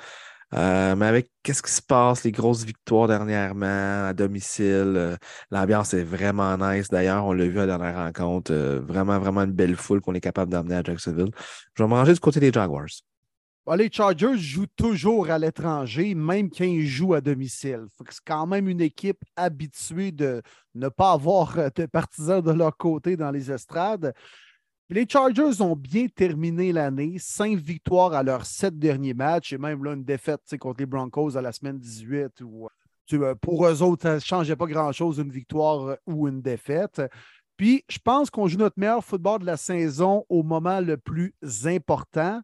Euh, mais avec qu'est-ce qui se passe, les grosses victoires dernièrement à domicile, euh, l'ambiance est vraiment nice. D'ailleurs, on l'a vu à la dernière rencontre, vraiment, vraiment une belle foule qu'on est capable d'amener à Jacksonville. Je vais manger du côté des Jaguars. Les Chargers jouent toujours à l'étranger, même quand ils jouent à domicile. C'est quand même une équipe habituée de ne pas avoir euh, de partisans de leur côté dans les estrades. Les Chargers ont bien terminé l'année, cinq victoires à leurs sept derniers matchs et même là une défaite contre les Broncos à la semaine 18. Où, euh, pour eux autres, ça ne changeait pas grand-chose, une victoire euh, ou une défaite. Puis, je pense qu'on joue notre meilleur football de la saison au moment le plus important.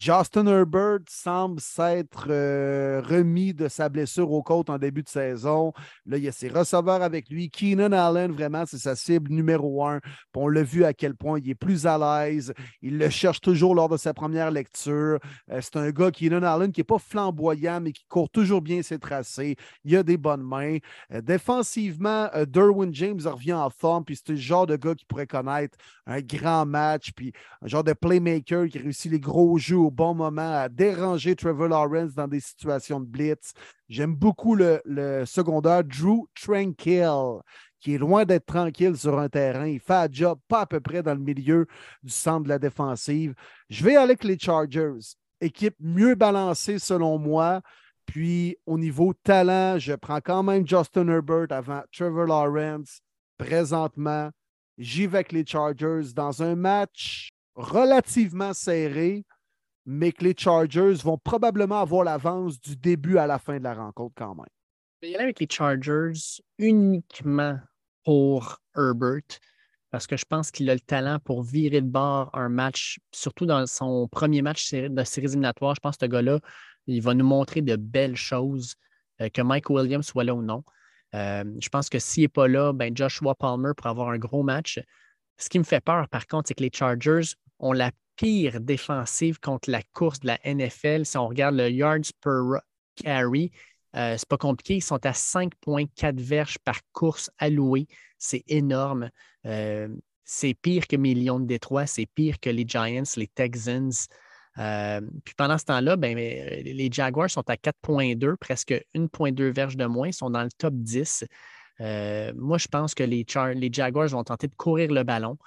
Justin Herbert semble s'être euh, remis de sa blessure aux côtes en début de saison. Là, il y a ses receveurs avec lui. Keenan Allen, vraiment, c'est sa cible numéro un. on l'a vu à quel point il est plus à l'aise. Il le cherche toujours lors de sa première lecture. Euh, c'est un gars, Keenan Allen, qui n'est pas flamboyant, mais qui court toujours bien ses tracés. Il a des bonnes mains. Euh, défensivement, Derwin James revient en forme. Puis c'est le genre de gars qui pourrait connaître un grand match. Puis un genre de playmaker qui réussit les gros jeux bon moment à déranger Trevor Lawrence dans des situations de blitz. J'aime beaucoup le, secondaire Drew Tranquil, qui est loin d'être tranquille sur un terrain. Il fait un job pas à peu près dans le milieu du centre de la défensive. Je vais avec les Chargers, équipe mieux balancée selon moi. Puis au niveau talent, je prends quand même Justin Herbert avant Trevor Lawrence. Présentement, j'y vais avec les Chargers dans un match relativement serré mais que les Chargers vont probablement avoir l'avance du début à la fin de la rencontre quand même. Je vais y aller avec les Chargers uniquement pour Herbert, parce que je pense qu'il a le talent pour virer de bord un match, surtout dans son premier match de séries éliminatoires. Je pense que ce gars-là, il va nous montrer de belles choses, euh, que Mike Williams soit là ou non. Euh, je pense que s'il n'est pas là, ben Joshua Palmer pourra avoir un gros match. Ce qui me fait peur, par contre, c'est que les Chargers ont la pire défensive contre la course de la NFL. Si on regarde le yards per carry, euh, c'est pas compliqué. Ils sont à 5,4 verges par course allouée. C'est énorme. Euh, c'est pire que mes Lions de Détroit. C'est pire que les Giants, les Texans. Euh, puis pendant ce temps-là, ben, les Jaguars sont à 4,2, presque 1,2 verges de moins. Ils sont dans le top 10. moi, je pense que les, les, Jaguars vont tenter de courir le ballon.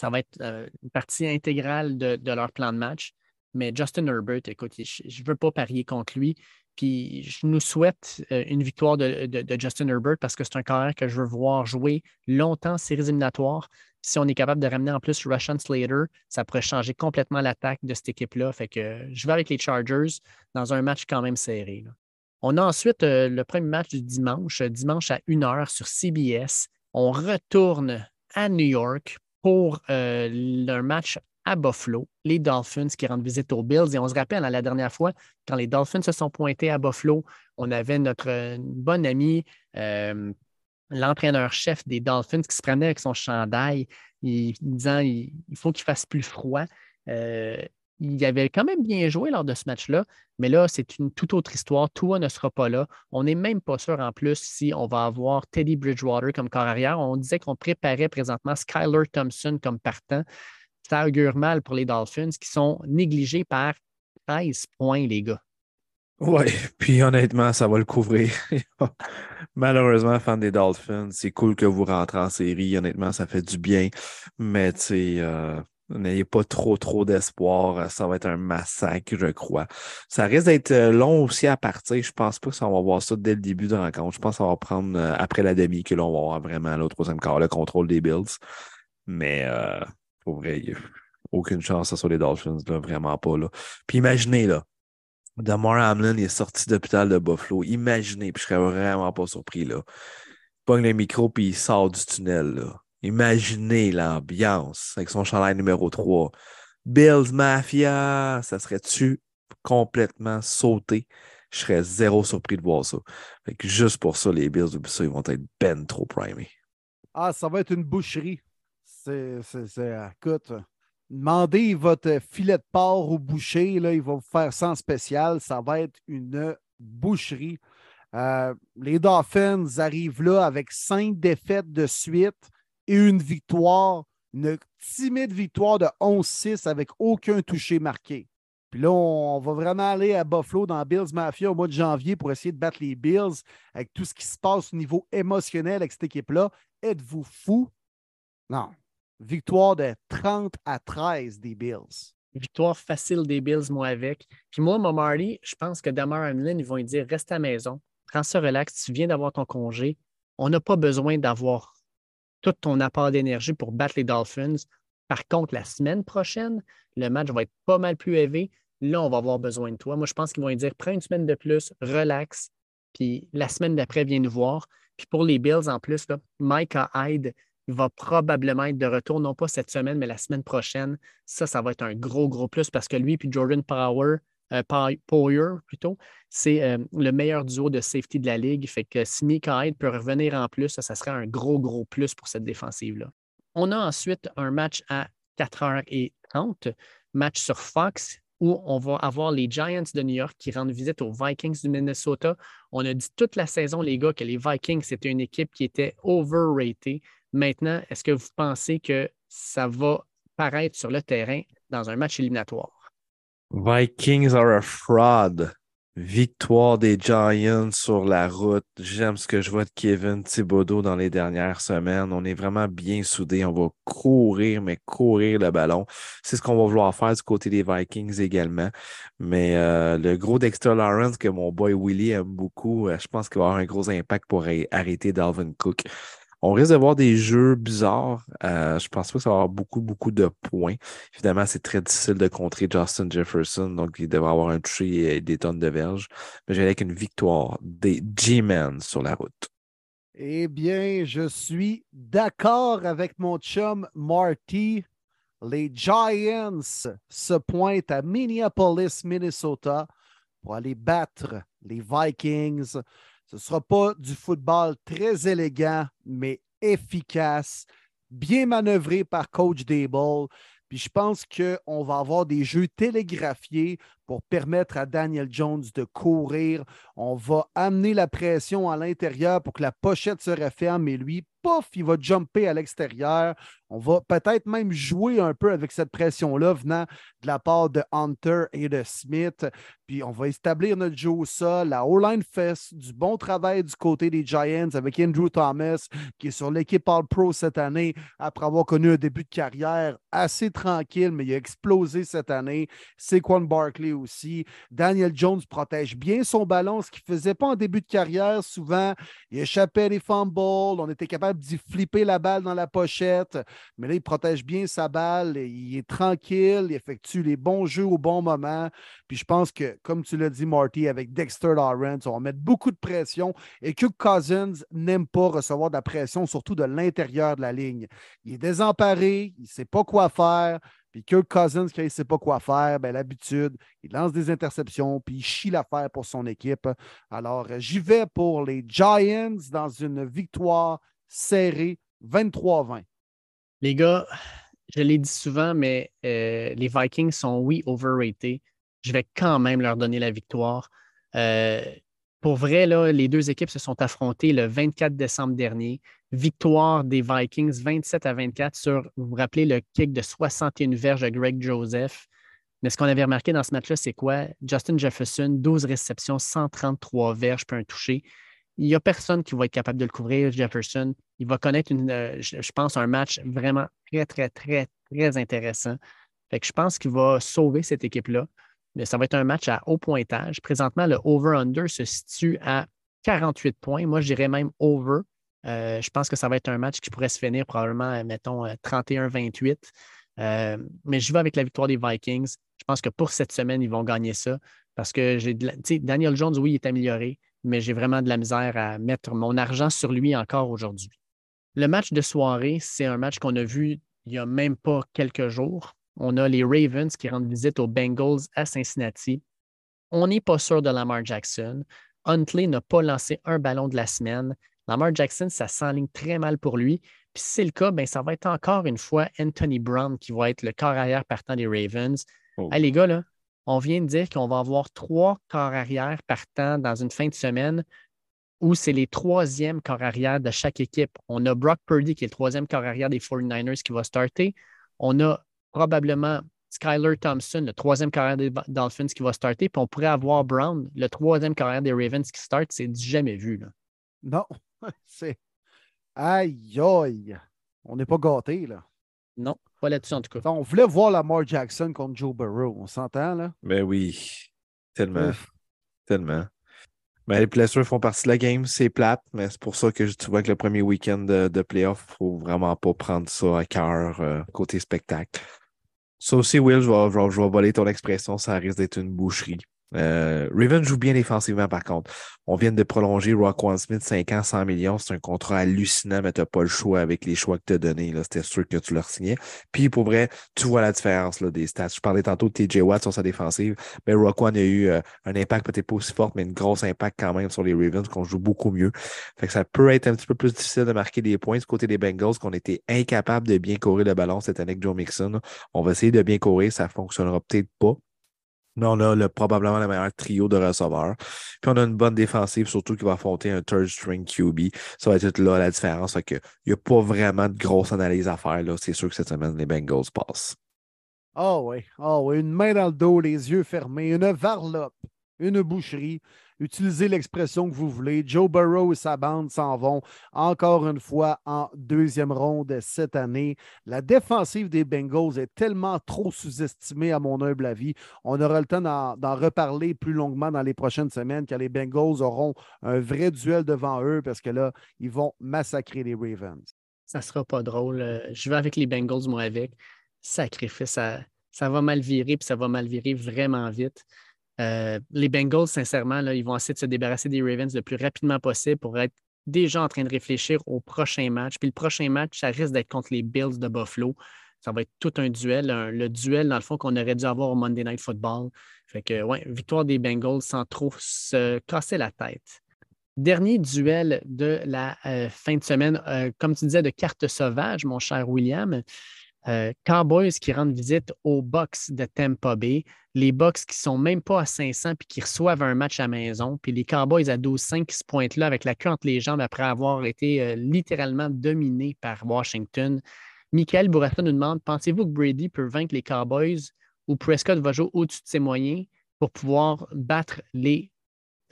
Ça va être une partie intégrale de, de, leur plan de match. Mais Justin Herbert, écoute, je ne veux pas parier contre lui. Puis je nous souhaite euh, une victoire de, Justin Herbert parce que c'est un carrière que je veux voir jouer longtemps séries éliminatoires. Si on est capable de ramener en plus Russian Slater, ça pourrait changer complètement l'attaque de cette équipe-là. Fait que je vais avec les Chargers dans un match quand même serré. On a ensuite euh, le premier match du dimanche, dimanche à 1h sur CBS. On retourne à New York pour euh, un match à Buffalo, les Dolphins qui rendent visite aux Bills. Et on se rappelle, hein, la dernière fois, quand les Dolphins se sont pointés à Buffalo, on avait notre euh, bon ami, euh, l'entraîneur-chef des Dolphins, qui se prenait avec son chandail, il, disant il, faut qu'il fasse plus froid. Euh, il avait quand même bien joué lors de ce match-là, mais là, c'est une toute autre histoire. Tua ne sera pas là. On n'est même pas sûr en plus si on va avoir Teddy Bridgewater comme corps arrière. On disait qu'on préparait présentement Skyler Thompson comme partant ça augure mal pour les Dolphins qui sont négligés par 13 points, les gars. Oui, puis honnêtement, ça va le couvrir. Malheureusement, fan des Dolphins, c'est cool que vous rentrez en série. Honnêtement, ça fait du bien. Mais tu sais, euh, n'ayez pas trop, trop d'espoir. Ça va être un massacre, je crois. Ça risque d'être euh, long aussi à partir. Je pense pas que ça va voir ça dès le début de rencontre. Je pense que ça va prendre euh, après la demi que l'on va avoir vraiment le troisième quart, le contrôle des Bills. Mais pour vrai, aucune chance sur les Dolphins, là, vraiment pas. Là. Puis imaginez, là, Damar Hamlin est sorti d'hôpital de Buffalo. Imaginez, puis je serais vraiment pas surpris, là. Il pogne le micro, puis il sort du tunnel, là. Imaginez l'ambiance avec son chandail numéro 3. Bills Mafia, ça serait-tu complètement sauté? Je serais zéro surpris de voir ça. Juste pour ça, les Bills, ça, ils vont être ben trop primés. Ah, ça va être une boucherie. C'est, écoute, demandez votre filet de porc au boucher, là, il va vous faire sans spécial. Ça va être une boucherie. Euh, les Dolphins arrivent là avec cinq défaites de suite et une victoire, une timide victoire de 11-6 avec aucun touché marqué. Puis là, on, va vraiment aller à Buffalo dans Bills Mafia au mois de janvier pour essayer de battre les Bills avec tout ce qui se passe au niveau émotionnel avec cette équipe-là. Êtes-vous fou? Non, Victoire de 30 à 13 des Bills. Victoire facile des Bills, moi avec. Puis moi, mon je pense que Damar Hamlin, ils vont lui dire reste à maison, prends ça relax, tu viens d'avoir ton congé. On n'a pas besoin d'avoir tout ton apport d'énergie pour battre les Dolphins. Par contre, la semaine prochaine, le match va être pas mal plus élevé. Là, on va avoir besoin de toi. Moi, je pense qu'ils vont dire prends une semaine de plus, relax, puis la semaine d'après, viens nous voir. Puis pour les Bills, en plus, là, Micah Hyde, va probablement être de retour, non pas cette semaine, mais la semaine prochaine. Ça, ça va être un gros, gros plus parce que lui puis Jordan Power, euh, plutôt, c'est euh, le meilleur duo de safety de la ligue. Fait que si Mika peut revenir en plus, ça, ça serait un gros, gros plus pour cette défensive-là. On a ensuite un match à 4h30, match sur Fox, où on va avoir les Giants de New York qui rendent visite aux Vikings du Minnesota. On a dit toute la saison, les gars, que les Vikings, c'était une équipe qui était overrated. Maintenant, est-ce que vous pensez que ça va paraître sur le terrain dans un match éliminatoire? Vikings are a fraud. Victoire des Giants sur la route. J'aime ce que je vois de Kevin Thibodeau dans les dernières semaines. On est vraiment bien soudés. On va courir, mais courir le ballon. C'est ce qu'on va vouloir faire du côté des Vikings également. Mais euh, le gros Dexter Lawrence que mon boy Willie aime beaucoup, euh, je pense qu'il va avoir un gros impact pour arrêter Dalvin Cook. On risque de voir des jeux bizarres. Euh, je pense pas que ça va avoir beaucoup, beaucoup de points. Évidemment, c'est très difficile de contrer Justin Jefferson, donc il devrait avoir un toucher et des tonnes de verges. Mais j'ai avec une victoire des G-Men sur la route. Eh bien, je suis d'accord avec mon chum Marty. Les Giants se pointent à Minneapolis, Minnesota pour aller battre les Vikings ce ne sera pas du football très élégant, mais efficace, bien manœuvré par Coach Dable. Puis je pense qu'on va avoir des jeux télégraphiés pour permettre à Daniel Jones de courir. On va amener la pression à l'intérieur pour que la pochette se referme et lui, pouf, il va jumper à l'extérieur. On va peut-être même jouer un peu avec cette pression-là venant de la part de Hunter et de Smith. Puis on va établir notre jeu au sol. La O-line fait du bon travail du côté des Giants avec Andrew Thomas, qui est sur l'équipe All-Pro cette année après avoir connu un début de carrière assez tranquille, mais il a explosé cette année. Saquon Barkley aussi. Daniel Jones protège bien son ballon, ce qu'il ne faisait pas en début de carrière. Souvent, il échappait les fumbles. On était capable d'y flipper la balle dans la pochette. Mais là, il protège bien sa balle. Il est tranquille. Il effectue les bons jeux au bon moment. Puis je pense que, comme tu l'as dit, Marty, avec Dexter Lawrence, on va mettre beaucoup de pression. Et que Cousins n'aime pas recevoir de la pression, surtout de l'intérieur de la ligne. Il est désemparé. Il ne sait pas quoi faire. Puis Kirk Cousins, quand il ne sait pas quoi faire, ben, l'habitude, il lance des interceptions, puis il chie l'affaire pour son équipe. Alors, j'y vais pour les Giants dans une victoire serrée 23-20. Les gars, je l'ai dit souvent, mais euh, les Vikings sont, oui, overrated. Je vais quand même leur donner la victoire. Euh, pour vrai, là, les deux équipes se sont affrontées le 24 décembre dernier. Victoire des Vikings 27 à 24 sur, vous vous rappelez, le kick de 61 verges de Greg Joseph. Mais ce qu'on avait remarqué dans ce match-là, c'est quoi? Justin Jefferson, 12 réceptions, 133 verges, puis un touché. Il n'y a personne qui va être capable de le couvrir, Jefferson. Il va connaître, une, euh, je pense, un match vraiment très, très, très, très intéressant. Fait que je pense qu'il va sauver cette équipe-là ça va être un match à haut pointage. Présentement, le over-under se situe à 48 points. Moi, je dirais même over. Euh, je pense que ça va être un match qui pourrait se finir probablement, mettons, 31-28. Euh, euh, mais je vais avec la victoire des Vikings. Je pense que pour cette semaine, ils vont gagner ça parce que j'ai Daniel Jones, oui, il est amélioré, mais j'ai vraiment de la misère à mettre mon argent sur lui encore aujourd'hui. Le match de soirée, c'est un match qu'on a vu il n'y a même pas quelques jours. On a les Ravens qui rendent visite aux Bengals à Cincinnati. On n'est pas sûr de Lamar Jackson. Huntley n'a pas lancé un ballon de la semaine. Lamar Jackson, ça s'enligne très mal pour lui. Puis si c'est le cas, ben, ça va être encore une fois Anthony Brown qui va être le corps arrière partant des Ravens. Oh. les gars, là, on vient de dire qu'on va avoir trois corps arrière partant dans une fin de semaine où c'est les troisièmes corps arrière de chaque équipe. On a Brock Purdy qui est le troisième corps arrière des 49ers qui va starter. On a probablement Skyler Thompson, le troisième carrière des Dolphins qui va starter, puis on pourrait avoir Brown, le troisième carrière des Ravens qui start. C'est jamais vu. Là. Non, c'est. Aïe, aïe. On n'est pas gâtés, là. Non, pas là-dessus en tout cas. On voulait voir Lamar Jackson contre Joe Burrow. On s'entend, là? Mais ben oui, tellement. Tellement. Mais ben, les blessures font partie de la game, c'est plate, mais c'est pour ça que tu vois que le premier week-end de, de playoff, il ne faut vraiment pas prendre ça à cœur euh, côté spectacle. Ça aussi, Will, je vais, je vais voler ton expression, ça risque d'être une boucherie. Euh, Raven joue bien défensivement, par contre. On vient de prolonger One Smith 5 ans, 100 millions. C'est un contrat hallucinant, mais tu n'as pas le choix avec les choix que tu as donnés. C'était sûr que tu leur signais. Puis, pour vrai, tu vois la différence là, des stats. Je parlais tantôt de TJ Watt sur sa défensive. Mais One a eu euh, un impact peut-être pas aussi fort, mais une grosse impact quand même sur les Ravens, qu'on joue beaucoup mieux. Fait que ça peut être un petit peu plus difficile de marquer des points du côté des Bengals, qu'on était incapable de bien courir le ballon cette année avec Joe Mixon. On va essayer de bien courir, ça fonctionnera peut-être pas mais on a probablement le meilleur trio de receveurs. Puis on a une bonne défensive, surtout qui va affronter un third string QB. Ça va être là la différence. Il n'y a pas vraiment de grosse analyse à faire. C'est sûr que cette semaine, les Bengals passent. Ah oui, ah oui, une main dans le dos, les yeux fermés, une varlope, une boucherie utilisez l'expression que vous voulez. Joe Burrow et sa bande s'en vont encore une fois en deuxième ronde cette année. La défensive des Bengals est tellement trop sous-estimée à mon humble avis. On aura le temps d'en reparler plus longuement dans les prochaines semaines car les Bengals auront un vrai duel devant eux parce que là, ils vont massacrer les Ravens. Ça sera pas drôle. Euh, je vais avec les Bengals, moi, avec. Sacrifice, ça, ça va mal virer, puis ça va mal virer vraiment vite. Euh, les Bengals, sincèrement, ils vont essayer de se débarrasser des Ravens le plus rapidement possible pour être déjà en train de réfléchir au prochain match. Puis le prochain match, ça risque d'être contre les Bills de Buffalo. Ça va être tout un duel, le duel, dans le fond, qu'on aurait dû avoir au Monday Night Football. Fait que, ouais, victoire des Bengals sans trop se casser la tête. Dernier duel de la euh, fin de semaine, euh, comme tu disais, de carte sauvage, mon cher William. Euh, Cowboys qui rendent visite aux Bucks de Tampa Bay. Les Bucks qui sont même pas à 500 puis qui reçoivent un match à maison. Puis les Cowboys à 12-5 qui se pointent là avec la queue entre les jambes après avoir été euh, littéralement dominés par Washington. Michael Bourassa nous demande pensez-vous que Brady peut vaincre les Cowboys ou Prescott va jouer au-dessus de ses moyens pour pouvoir battre les,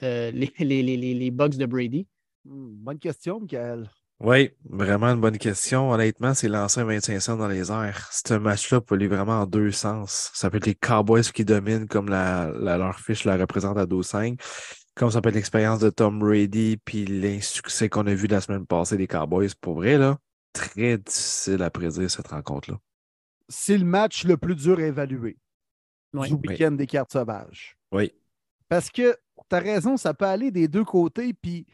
euh, les, les, les, les Bucks de Brady? Hmm, bonne question, Michael. Oui, vraiment une bonne question. Honnêtement, c'est lancé 25 cents dans les airs. Ce match-là peut aller vraiment en deux sens. Ça peut être les Cowboys qui dominent comme la, leur fiche la représente à 12-5, comme ça peut être l'expérience de Tom Brady puis l'insuccès qu'on a vu la semaine passée des Cowboys. Pour vrai, là, très difficile à prédire cette rencontre-là. C'est le match le plus dur à évaluer du week-end des cartes sauvages. Oui. Parce que tu as raison, ça peut aller des deux côtés, puis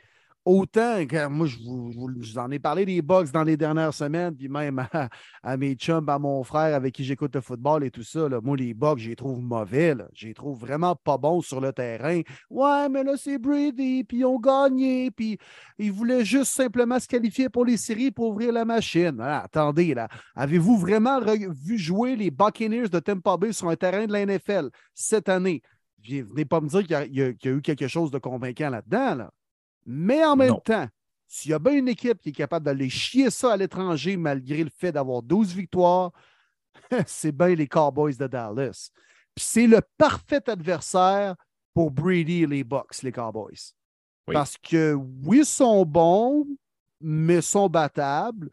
autant que moi, je vous, en ai parlé des Bucks dans les dernières semaines, puis même à, mes chums, à mon frère avec qui j'écoute le football et tout ça. Moi, les Bucks, je les trouve mauvais. Je les trouve vraiment pas bons sur le terrain. Ouais, mais là, c'est Brady, puis ils ont gagné, puis ils voulaient juste simplement se qualifier pour les séries pour ouvrir la machine. Ah, attendez, là. Avez-vous vraiment vu jouer les Buccaneers de Tampa Bay sur un terrain de la NFL cette année? Venez pas me dire qu'il y, a eu quelque chose de convaincant là-dedans. Là. Mais en même temps, s'il y a bien une équipe qui est capable d'aller chier ça à l'étranger malgré le fait d'avoir 12 victoires, c'est bien les Cowboys de Dallas. Puis c'est le parfait adversaire pour Brady et les Bucks, les Cowboys. Parce que oui, ils sont bons, mais sont battables.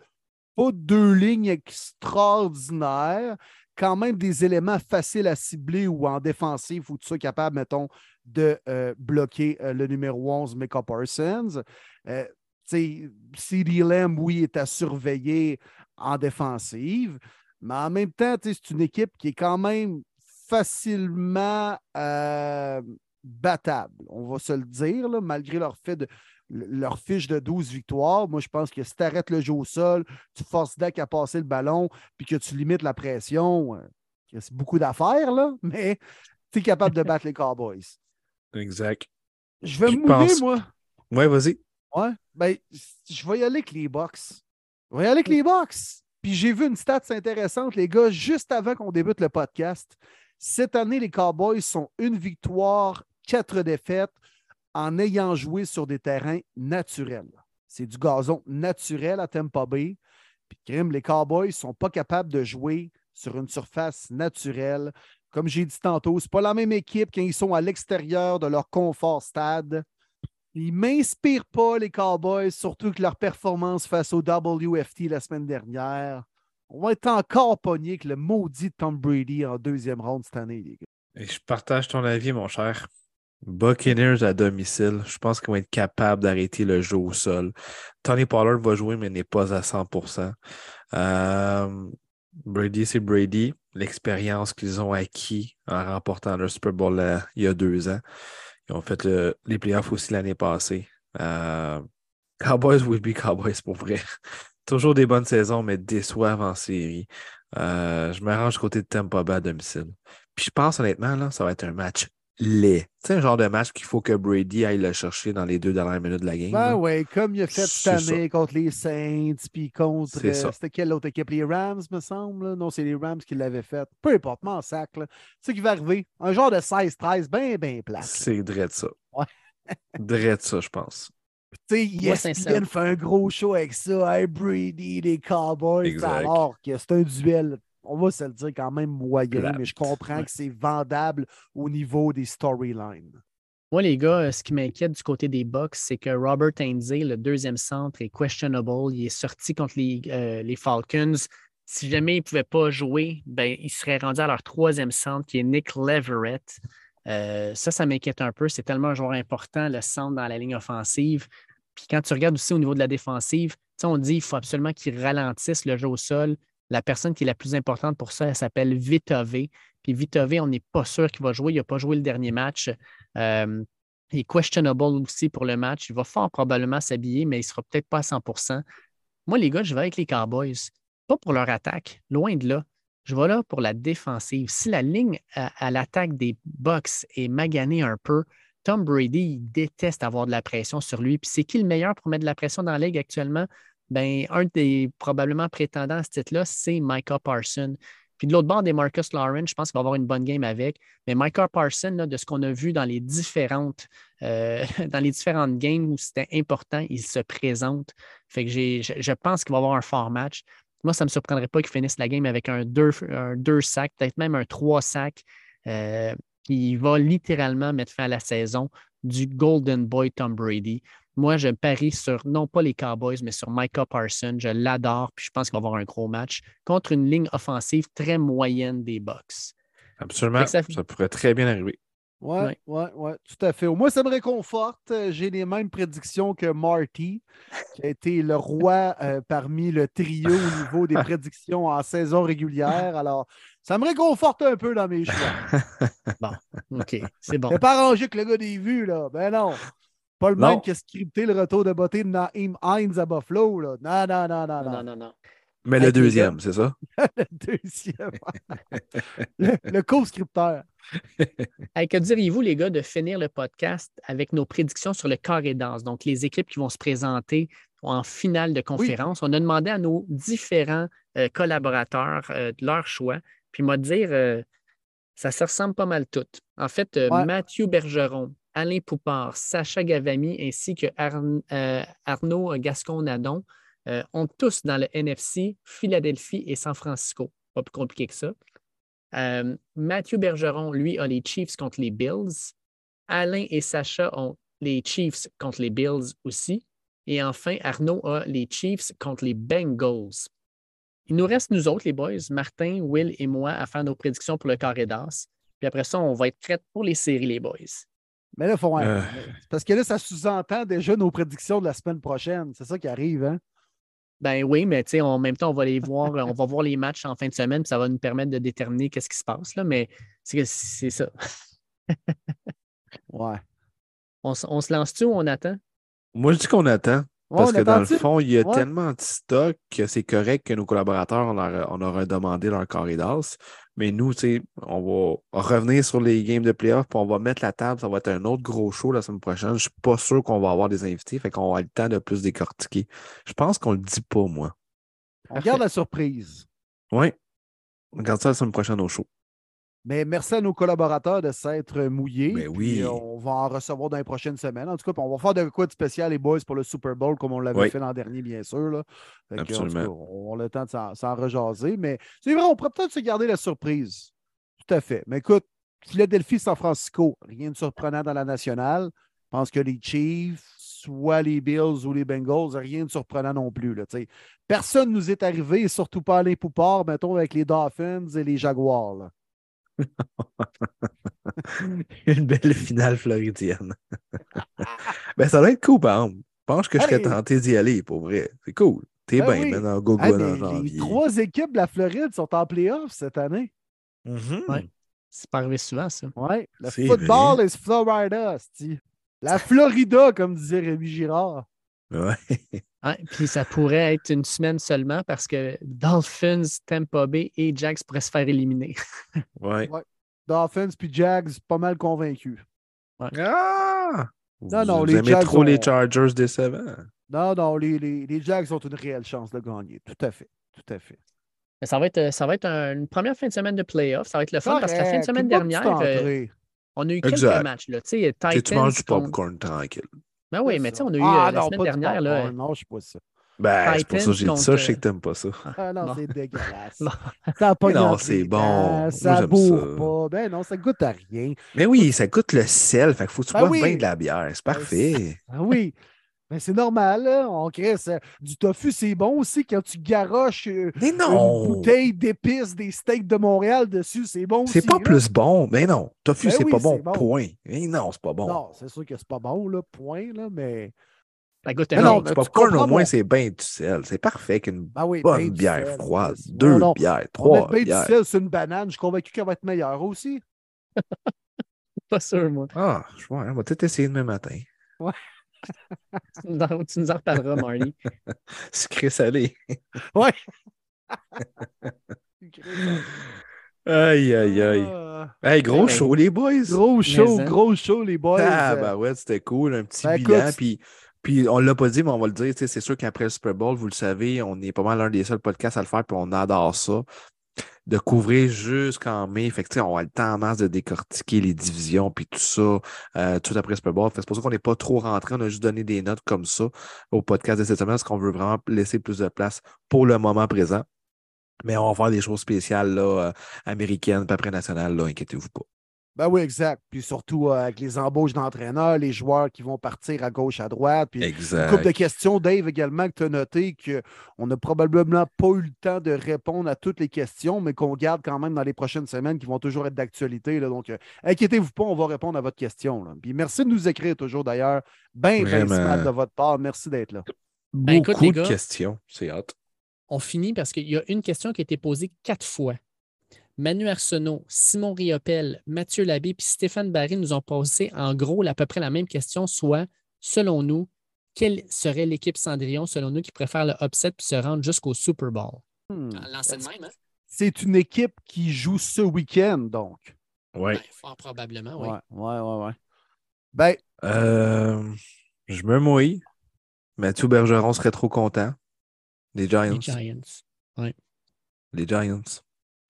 Pas deux lignes extraordinaires. Quand même des éléments faciles à cibler ou en défensif où tu sois capable, mettons, de euh, bloquer euh, le numéro 11, Micah Parsons. Euh, CD Lamb, oui, est à surveiller en défensive, mais en même temps, c'est une équipe qui est quand même facilement battable, on va se le dire, malgré leur fiche de 12 victoires. Moi, je pense que si tu arrêtes le jeu au sol, tu forces Dak à passer le ballon, puis que tu limites la pression, c'est beaucoup d'affaires, mais tu es capable de battre les Cowboys. Exact. Je vais me mouiller, moi. Ouais, vas-y. Ouais. Ben, je vais y aller avec les box. Je vais y aller avec les box. Puis j'ai vu une stat intéressante, les gars, juste avant qu'on débute le podcast. Cette année, les Cowboys sont une victoire, quatre défaites en ayant joué sur des terrains naturels. C'est du gazon naturel à Tampa Bay. Puis, les Cowboys ne sont pas capables de jouer sur une surface naturelle comme j'ai dit tantôt, ce n'est pas la même équipe quand ils sont à l'extérieur de leur confort stade. Ils ne m'inspirent pas, les Cowboys, surtout que leur performance face au WFT la semaine dernière. On va être encore pogné que le maudit Tom Brady en deuxième ronde cette année, les gars. Et je partage ton avis, mon cher. Buccaneers à domicile, je pense qu'ils vont être capables d'arrêter le jeu au sol. Tony Pollard va jouer, mais n'est pas à 100 euh, Brady, c'est Brady l'expérience qu'ils ont acquis en remportant le Super Bowl euh, il y a deux ans. Ils ont fait les playoffs aussi l'année passée. Euh, Cowboys will be Cowboys pour vrai. Toujours des bonnes saisons, mais déçoivent en série. Euh, je m'arrange côté de Tampa Bay à domicile. Puis je pense honnêtement, là, ça va être un match laid. C'est un genre de match qu'il faut que Brady aille le chercher dans les deux dernières minutes de la game. Ben oui, comme il a fait cette année contre les Saints, puis contre. Euh, c'était quelle autre équipe? Les Rams, me semble. Non, c'est les Rams qui l'avaient fait. Peu importe, m'en sac. C'est ce qui va arriver? Un genre de 16-13, bien, bien plat. C'est dread ça. Ouais. dread ça, je pense. Tu sais, ESPN fait un gros show avec ça. Hey, Brady, les Cowboys. Alors que c'est un duel on va se le dire quand même moyen, mais je comprends que c'est vendable au niveau des storylines. Moi, les gars, ce qui m'inquiète du côté des Bucks, c'est que Robert Ainsley, le deuxième centre, est questionable. Il est sorti contre les, euh, les Falcons. Si jamais il ne pouvait pas jouer, ben, il serait rendu à leur troisième centre, qui est Nick Leverett. Euh, ça, ça m'inquiète un peu. C'est tellement un joueur important, le centre dans la ligne offensive. Puis quand tu regardes aussi au niveau de la défensive, on dit qu'il faut absolument qu'il ralentisse le jeu au sol, la personne qui est la plus importante pour ça, elle s'appelle Vitove. Puis Vitove, on n'est pas sûr qu'il va jouer. Il n'a pas joué le dernier match. Euh, il est questionable aussi pour le match. Il va fort probablement s'habiller, mais il ne sera peut-être pas à 100% Moi, les gars, je vais avec les Cowboys. Pas pour leur attaque, loin de là. Je vais là pour la défensive. Si la ligne à, l'attaque des Bucks est maganée un peu, Tom Brady, il déteste avoir de la pression sur lui. Puis c'est qui le meilleur pour mettre de la pression dans la ligue actuellement? Ben, un des probablement prétendants à ce titre-là, c'est Micah Parson. Puis de l'autre bord, des Marcus Lawrence, je pense qu'il va avoir une bonne game avec. Mais Micah Parson, de ce qu'on a vu dans les différentes, euh, dans les différentes games où c'était important, il se présente. Fait que j'ai, je, pense qu'il va avoir un fort match. Moi, ça ne me surprendrait pas qu'il finisse la game avec un 2 un deux sacs, peut-être même un 3 sacs. Euh, qui va littéralement mettre fin à la saison du Golden Boy Tom Brady. Moi, je parie sur, non pas les Cowboys, mais sur Micah Parsons. Je l'adore, puis je pense qu'il va avoir un gros match contre une ligne offensive très moyenne des Bucks. Absolument. Ça, ça- pourrait très bien arriver. Ouais, Ouais. ouais, ouais, tout à fait. Au moins, ça me réconforte. Euh, J'ai les mêmes prédictions que Marty, qui a été le roi euh, parmi le trio au niveau des prédictions en saison régulière. Alors, ça me réconforte un peu dans mes choix. OK, c'est bon. C'est pas arrangé que le gars des vues, là. Ben non. Pas le Non. même qui a scripté le retour de beauté de Naïm Hines à Buffalo, là. Non, non, non, non, non. Non, non, non. Mais le deuxième, c'est ça? Le deuxième. le le co-scripteur. Hey, que diriez-vous, les gars, de finir le podcast avec nos prédictions sur le carré danse, donc les équipes qui vont se présenter en finale de conférence? On a demandé à nos différents euh, collaborateurs euh, de leur choix. Puis, moi, dire, euh, ça se ressemble pas mal toutes. En fait, euh, Ouais. Mathieu Bergeron, Alain Poupard, Sacha Gavami ainsi que euh, Arnaud Gascon-Nadon euh, ont tous dans le NFC Philadelphie et San Francisco. Pas plus compliqué que ça. Euh, Mathieu Bergeron, lui, a les Chiefs contre les Bills. Alain et Sacha ont les Chiefs contre les Bills aussi. Et enfin, Arnaud a les Chiefs contre les Bengals. Il nous reste, nous autres, les boys, Martin, Will et moi, à faire nos prédictions pour le carré d'as. Puis après ça, on va être prêts pour les séries, les boys. Mais là, faut, Euh. parce que là, ça sous-entend déjà nos prédictions de la semaine prochaine. C'est ça qui arrive, hein? Ben oui, mais tu sais, en même temps, on va les voir, on va voir les matchs en fin de semaine, puis ça va nous permettre de déterminer qu'est-ce qui se passe. Là, mais c'est c'est ça. Ouais. On, se- on se lance-tu ou on attend? Moi, je dis qu'on attend. Ouais, Parce que dans le fond, il y a Ouais. tellement de stock que c'est correct que nos collaborateurs, on leur, on leur a demandé leur carré d'as. Mais nous, on va revenir sur les games de playoff, puis on va mettre la table. Ça va être un autre gros show la semaine prochaine. Je suis pas sûr qu'on va avoir des invités, fait qu'on va avoir le temps de plus décortiquer. Je pense qu'on le dit pas, moi. On garde la surprise. Oui. On regarde ça la semaine prochaine au show. Mais merci à nos collaborateurs de s'être mouillés. Ben oui. on va en recevoir dans les prochaines semaines. En tout cas, on va faire de quoi de spécial, les boys, pour le Super Bowl, comme on l'avait Oui. fait l'an dernier, bien sûr. Là. Que, Absolument. cas, on a le temps de s'en- rejaser. Mais c'est vrai, on pourrait peut-être se garder la surprise. Tout à fait. Mais écoute, Philadelphie, San Francisco, rien de surprenant dans la nationale. Je pense que les Chiefs, soit les Bills ou les Bengals, rien de surprenant non plus. Là. Personne nous est arrivé, surtout pas les Poupard, mettons, avec les Dolphins et les Jaguars. là. Une belle finale floridienne. ben, ça doit être cool, par exemple. Je pense que je serais tenté d'y aller, pour vrai. C'est cool. T'es Ben bien, oui. maintenant, go go mais en les janvier. trois équipes de la Floride sont en playoff cette année. Mhm. Ouais. C'est pas arrivé souvent, ça. Ouais. Le C'est football is Florida, c'ti. La Florida, comme disait Rémi Girard. Ouais. Ouais, puis ça pourrait être une semaine seulement parce que Dolphins, Tampa Bay et Jags pourraient se faire éliminer. Ouais. Dolphins puis Jags, pas mal convaincus. Ah! Non, non, Vous les aimez Jags trop les Chargers décevants. Non, non, les, les, les Jags ont une réelle chance de gagner. Tout à fait. Tout à fait. Mais ça va être, ça va être un- une première fin de semaine de playoff. Ça va être le fun parce que la fin de semaine dernière, euh, on a eu quelques Exact. matchs. Là. Tu sais, Tu manges du Titans popcorn tranquille. Ben oui, mais tu sais, on a eu Ah, euh, la non, semaine dernière. Là, popcorn. Non, je sais pas ça. Ben, c'est pour ça que j'ai dit ça. Je sais contre- que t'aimes pas ça. Ah non, Bon. c'est dégueulasse. Bon. Ça a pas Mais non, c'est bon. Ça j'aime bourre ça. pas. Ben non, ça goûte à rien. Mais oui, ça coûte le sel. Fait qu'il faut que tu Ben boives oui. bien de la bière. C'est parfait. Ah oui. Mais c'est normal, là. On crée ça. Du tofu, c'est bon aussi quand tu garoches euh, une bouteille d'épices des steaks de Montréal dessus. C'est bon aussi. C'est pas là. plus bon. Mais non. Tofu, Ben c'est oui, pas bon. Point. Mais non, c'est pas bon. Non, c'est sûr que c'est pas bon, là. Point, là. Mais. ça goûte Mais non, mais du tu popcorn, au moins, c'est bien du sel. C'est parfait qu'une Ben oui, bonne ben bière sel, froide. Deux Non, non. bières, On trois bien bières. du sel sur une banane. Je suis convaincu qu'elle va être meilleure aussi. Pas sûr, moi. Ah, je vois, on va peut-être essayer demain matin. Tu nous en, tu nous en reparleras, Marley. Sucré salé. Ouais. Aïe, aïe, aïe. Ah, Hey, gros Ben, show, les boys. Gros show, Mais, hein. gros show, les boys. Ah, bah ouais, c'était cool. Un petit Ben, bilan. Puis Puis on l'a pas dit, mais on va le dire. C'est sûr qu'après le Super Bowl, vous le savez, on est pas mal l'un des seuls podcasts à le faire, puis on adore ça. De couvrir jusqu'en mai. Fait on a le temps en masse de décortiquer les divisions puis tout ça euh, tout après Super Bowl. C'est pour ça qu'on n'est pas trop rentré. On a juste donné des notes comme ça au podcast de cette semaine parce qu'on veut vraiment laisser plus de place pour le moment présent. Mais on va faire des choses spéciales là, euh, américaines, pas après nationales, là, inquiétez-vous pas. Ben oui, exact. Puis surtout euh, avec les embauches d'entraîneurs, les joueurs qui vont partir à gauche, à droite. Puis exact. une couple de questions, Dave, également, que tu as noté qu'on n'a probablement pas eu le temps de répondre à toutes les questions, mais qu'on garde quand même dans les prochaines semaines qui vont toujours être d'actualité. Donc, euh, inquiétez-vous pas, on va répondre à votre question. Puis merci de nous écrire toujours d'ailleurs. Bien, bien smart de votre part. Merci d'être là. Ben, Beaucoup écoute, de gars, questions. C'est hâte. On finit parce qu'il y a une question qui a été posée quatre fois. Manu Arsenault, Simon Riopel, Mathieu Labbé puis Stéphane Barry nous ont posé en gros à peu près la même question, soit, selon nous, quelle serait l'équipe Cendrillon, selon nous, qui préfère le upset puis se rendre jusqu'au Super Bowl? Hmm. Même, hein? C'est une équipe qui joue ce week-end, donc. Oui. Ben, fort probablement, oui. Ouais, ouais, ouais, ouais. Ben, Euh, je me mouille. Mathieu Bergeron serait trop content. Les Giants. Les Giants. Les Giants.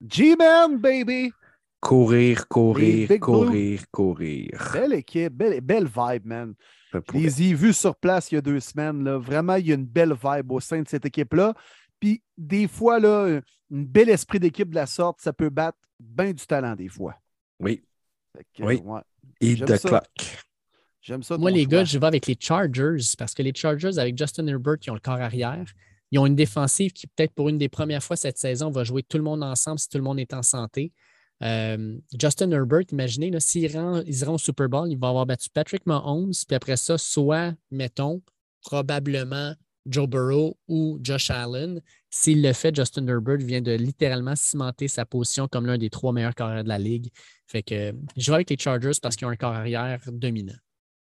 G-Man, baby! Courir, courir, courir, courir. Belle équipe, belle, belle vibe, man. Je les ai vus sur place il y a deux semaines. Là. Vraiment, il y a une belle vibe au sein de cette équipe-là. Puis des fois, là, un bel esprit d'équipe de la sorte, ça peut battre bien du talent des fois. Oui. Que, Oui. ouais, Eat J'aime the ça. clock. J'aime ça. Moi, les choix. gars, je vais avec les Chargers parce que les Chargers, avec Justin Herbert, qui ont le corps arrière, ils ont une défensive qui, peut-être pour une des premières fois cette saison, va jouer tout le monde ensemble si tout le monde est en santé. Euh, Justin Herbert, imaginez, s'ils iront au Super Bowl, il va avoir battu Patrick Mahomes, puis après ça, soit, mettons, probablement Joe Burrow ou Josh Allen. S'il le fait, Justin Herbert vient de littéralement cimenter sa position comme l'un des trois meilleurs carrières de la ligue. Fait que je vais avec les Chargers parce qu'ils ont un corps arrière dominant.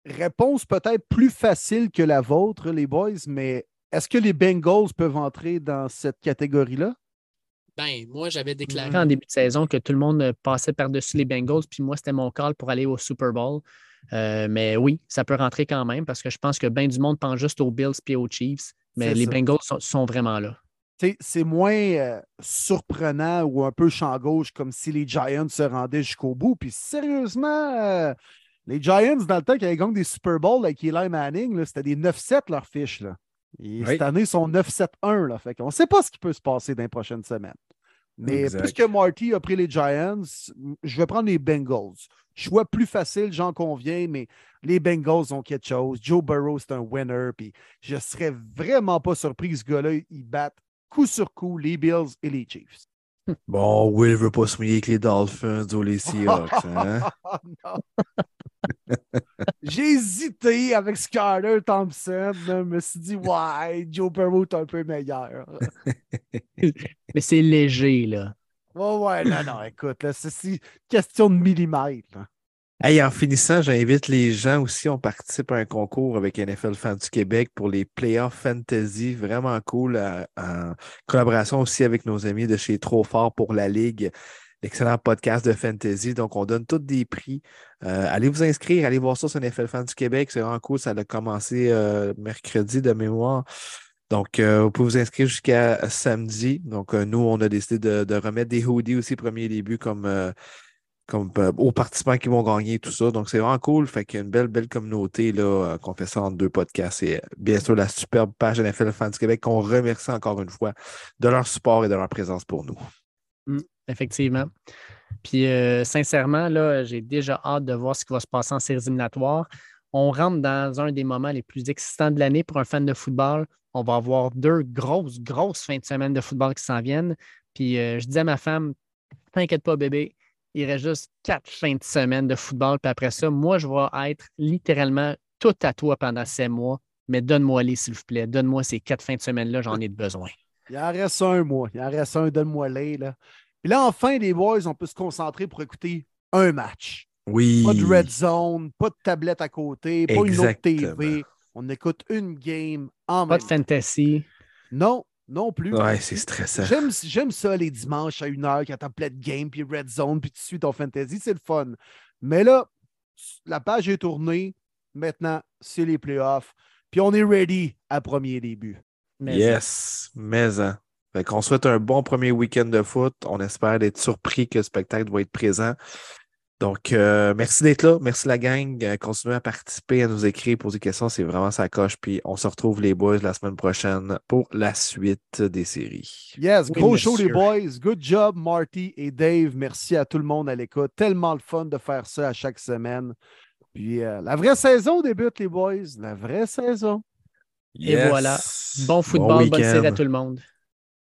Réponse peut-être plus facile que la vôtre, les boys, mais est-ce que les Bengals peuvent entrer dans cette catégorie-là? Ben, moi, j'avais déclaré en début de saison que tout le monde passait par-dessus les Bengals, puis moi, c'était mon call pour aller au Super Bowl. Euh, mais oui, ça peut rentrer quand même parce que je pense que bien du monde pense juste aux Bills et aux Chiefs, mais les ça. Bengals sont, sont vraiment là. C'est moins euh, surprenant ou un peu champ gauche comme si les Giants se rendaient jusqu'au bout. Puis sérieusement, euh, les Giants, dans le temps qu'ils avaient gagné des Super Bowls avec Eli Manning, c'était des 9-7 leur fiche. Là. Et Oui. Cette année, ils sont 9-7-1. Là. Fait qu'on ne sait pas ce qui peut se passer dans les prochaines semaines. Mais Exact. puisque Marty a pris les Giants, je vais prendre les Bengals. Choix plus facile, j'en conviens, mais les Bengals ont quelque chose. Joe Burrow, c'est un winner. Puis je serais vraiment pas surpris que ce gars-là, il batte coup sur coup les Bills et les Chiefs. Bon, Will veut pas se mouiller avec les Dolphins ou les Seahawks. Hein? Oh, non. J'ai hésité avec Skyler Thompson. là. Je me suis dit, ouais, Joe Burrow est un peu meilleur. Mais c'est léger, là. Ouais, ouais, non, non, écoute, là, c'est c'est question de millimètres. En finissant, j'invite les gens aussi. On participe à un concours avec NFL Fans du Québec pour les Playoffs Fantasy. Vraiment cool. euh, en collaboration aussi avec nos amis de chez Trop Fort pour la Ligue. Excellent podcast de fantasy. Donc, on donne tous des prix. Euh, allez vous inscrire, allez voir ça sur NFL Fans du Québec. C'est vraiment cool. Ça a commencé euh, mercredi de mémoire. Donc, vous pouvez vous inscrire jusqu'à samedi. Donc, nous, on a décidé de, remettre des hoodies aussi, premier début, comme, comme euh, aux participants qui vont gagner tout ça. Donc, c'est vraiment cool. Fait qu'il y a une belle, belle communauté là, euh, qu'on fait ça en deux podcasts. Et euh, bien sûr, la superbe page NFL Fans du Québec qu'on remercie encore une fois de leur support et de leur présence pour nous. Effectivement. Puis, sincèrement, là, j'ai déjà hâte de voir ce qui va se passer en séries éliminatoires. On rentre dans un des moments les plus excitants de l'année pour un fan de football. On va avoir deux grosses, grosses fins de semaine de football qui s'en viennent. Puis, je dis à ma femme, t'inquiète pas, bébé, il reste juste quatre fins de semaine de football. Puis après ça, moi, je vais être littéralement tout à toi pendant sept mois. Mais donne-moi-les, s'il vous plaît. Donne-moi ces quatre fins de semaine-là, j'en ai besoin. Il en reste un, moi. Il en reste un, donne-moi les. Là. Puis là, enfin, les boys, on peut se concentrer pour écouter un match. Oui. Pas de red zone, pas de tablette à côté, pas une autre. TV. On écoute une game en Pas même de temps. fantasy. Non, non plus. Ouais, c'est stressant. J'aime, j'aime ça les dimanches à une heure quand t'as plein de game, puis red zone, puis tu suis ton fantasy, c'est le fun. Mais là, la page est tournée. Maintenant, c'est les playoffs. Puis on est ready à premier début. Mais yes, mais hein. Fait qu'on souhaite un bon premier week-end de foot. On espère d'être surpris que le spectacle va être présent. Donc, euh, merci d'être là. Merci la gang. Euh, continuez à participer, à nous écrire, poser des questions. C'est vraiment sa coche. Puis on se retrouve les boys la semaine prochaine pour la suite des séries. Yes, Oui, gros show les boys. Good job, Marty et Dave. Merci à tout le monde à l'écoute. Tellement le fun de faire ça à chaque semaine. Puis euh, la vraie saison débute, les boys. La vraie saison. Et voilà. Bon football, bonne week-end. série à tout le monde.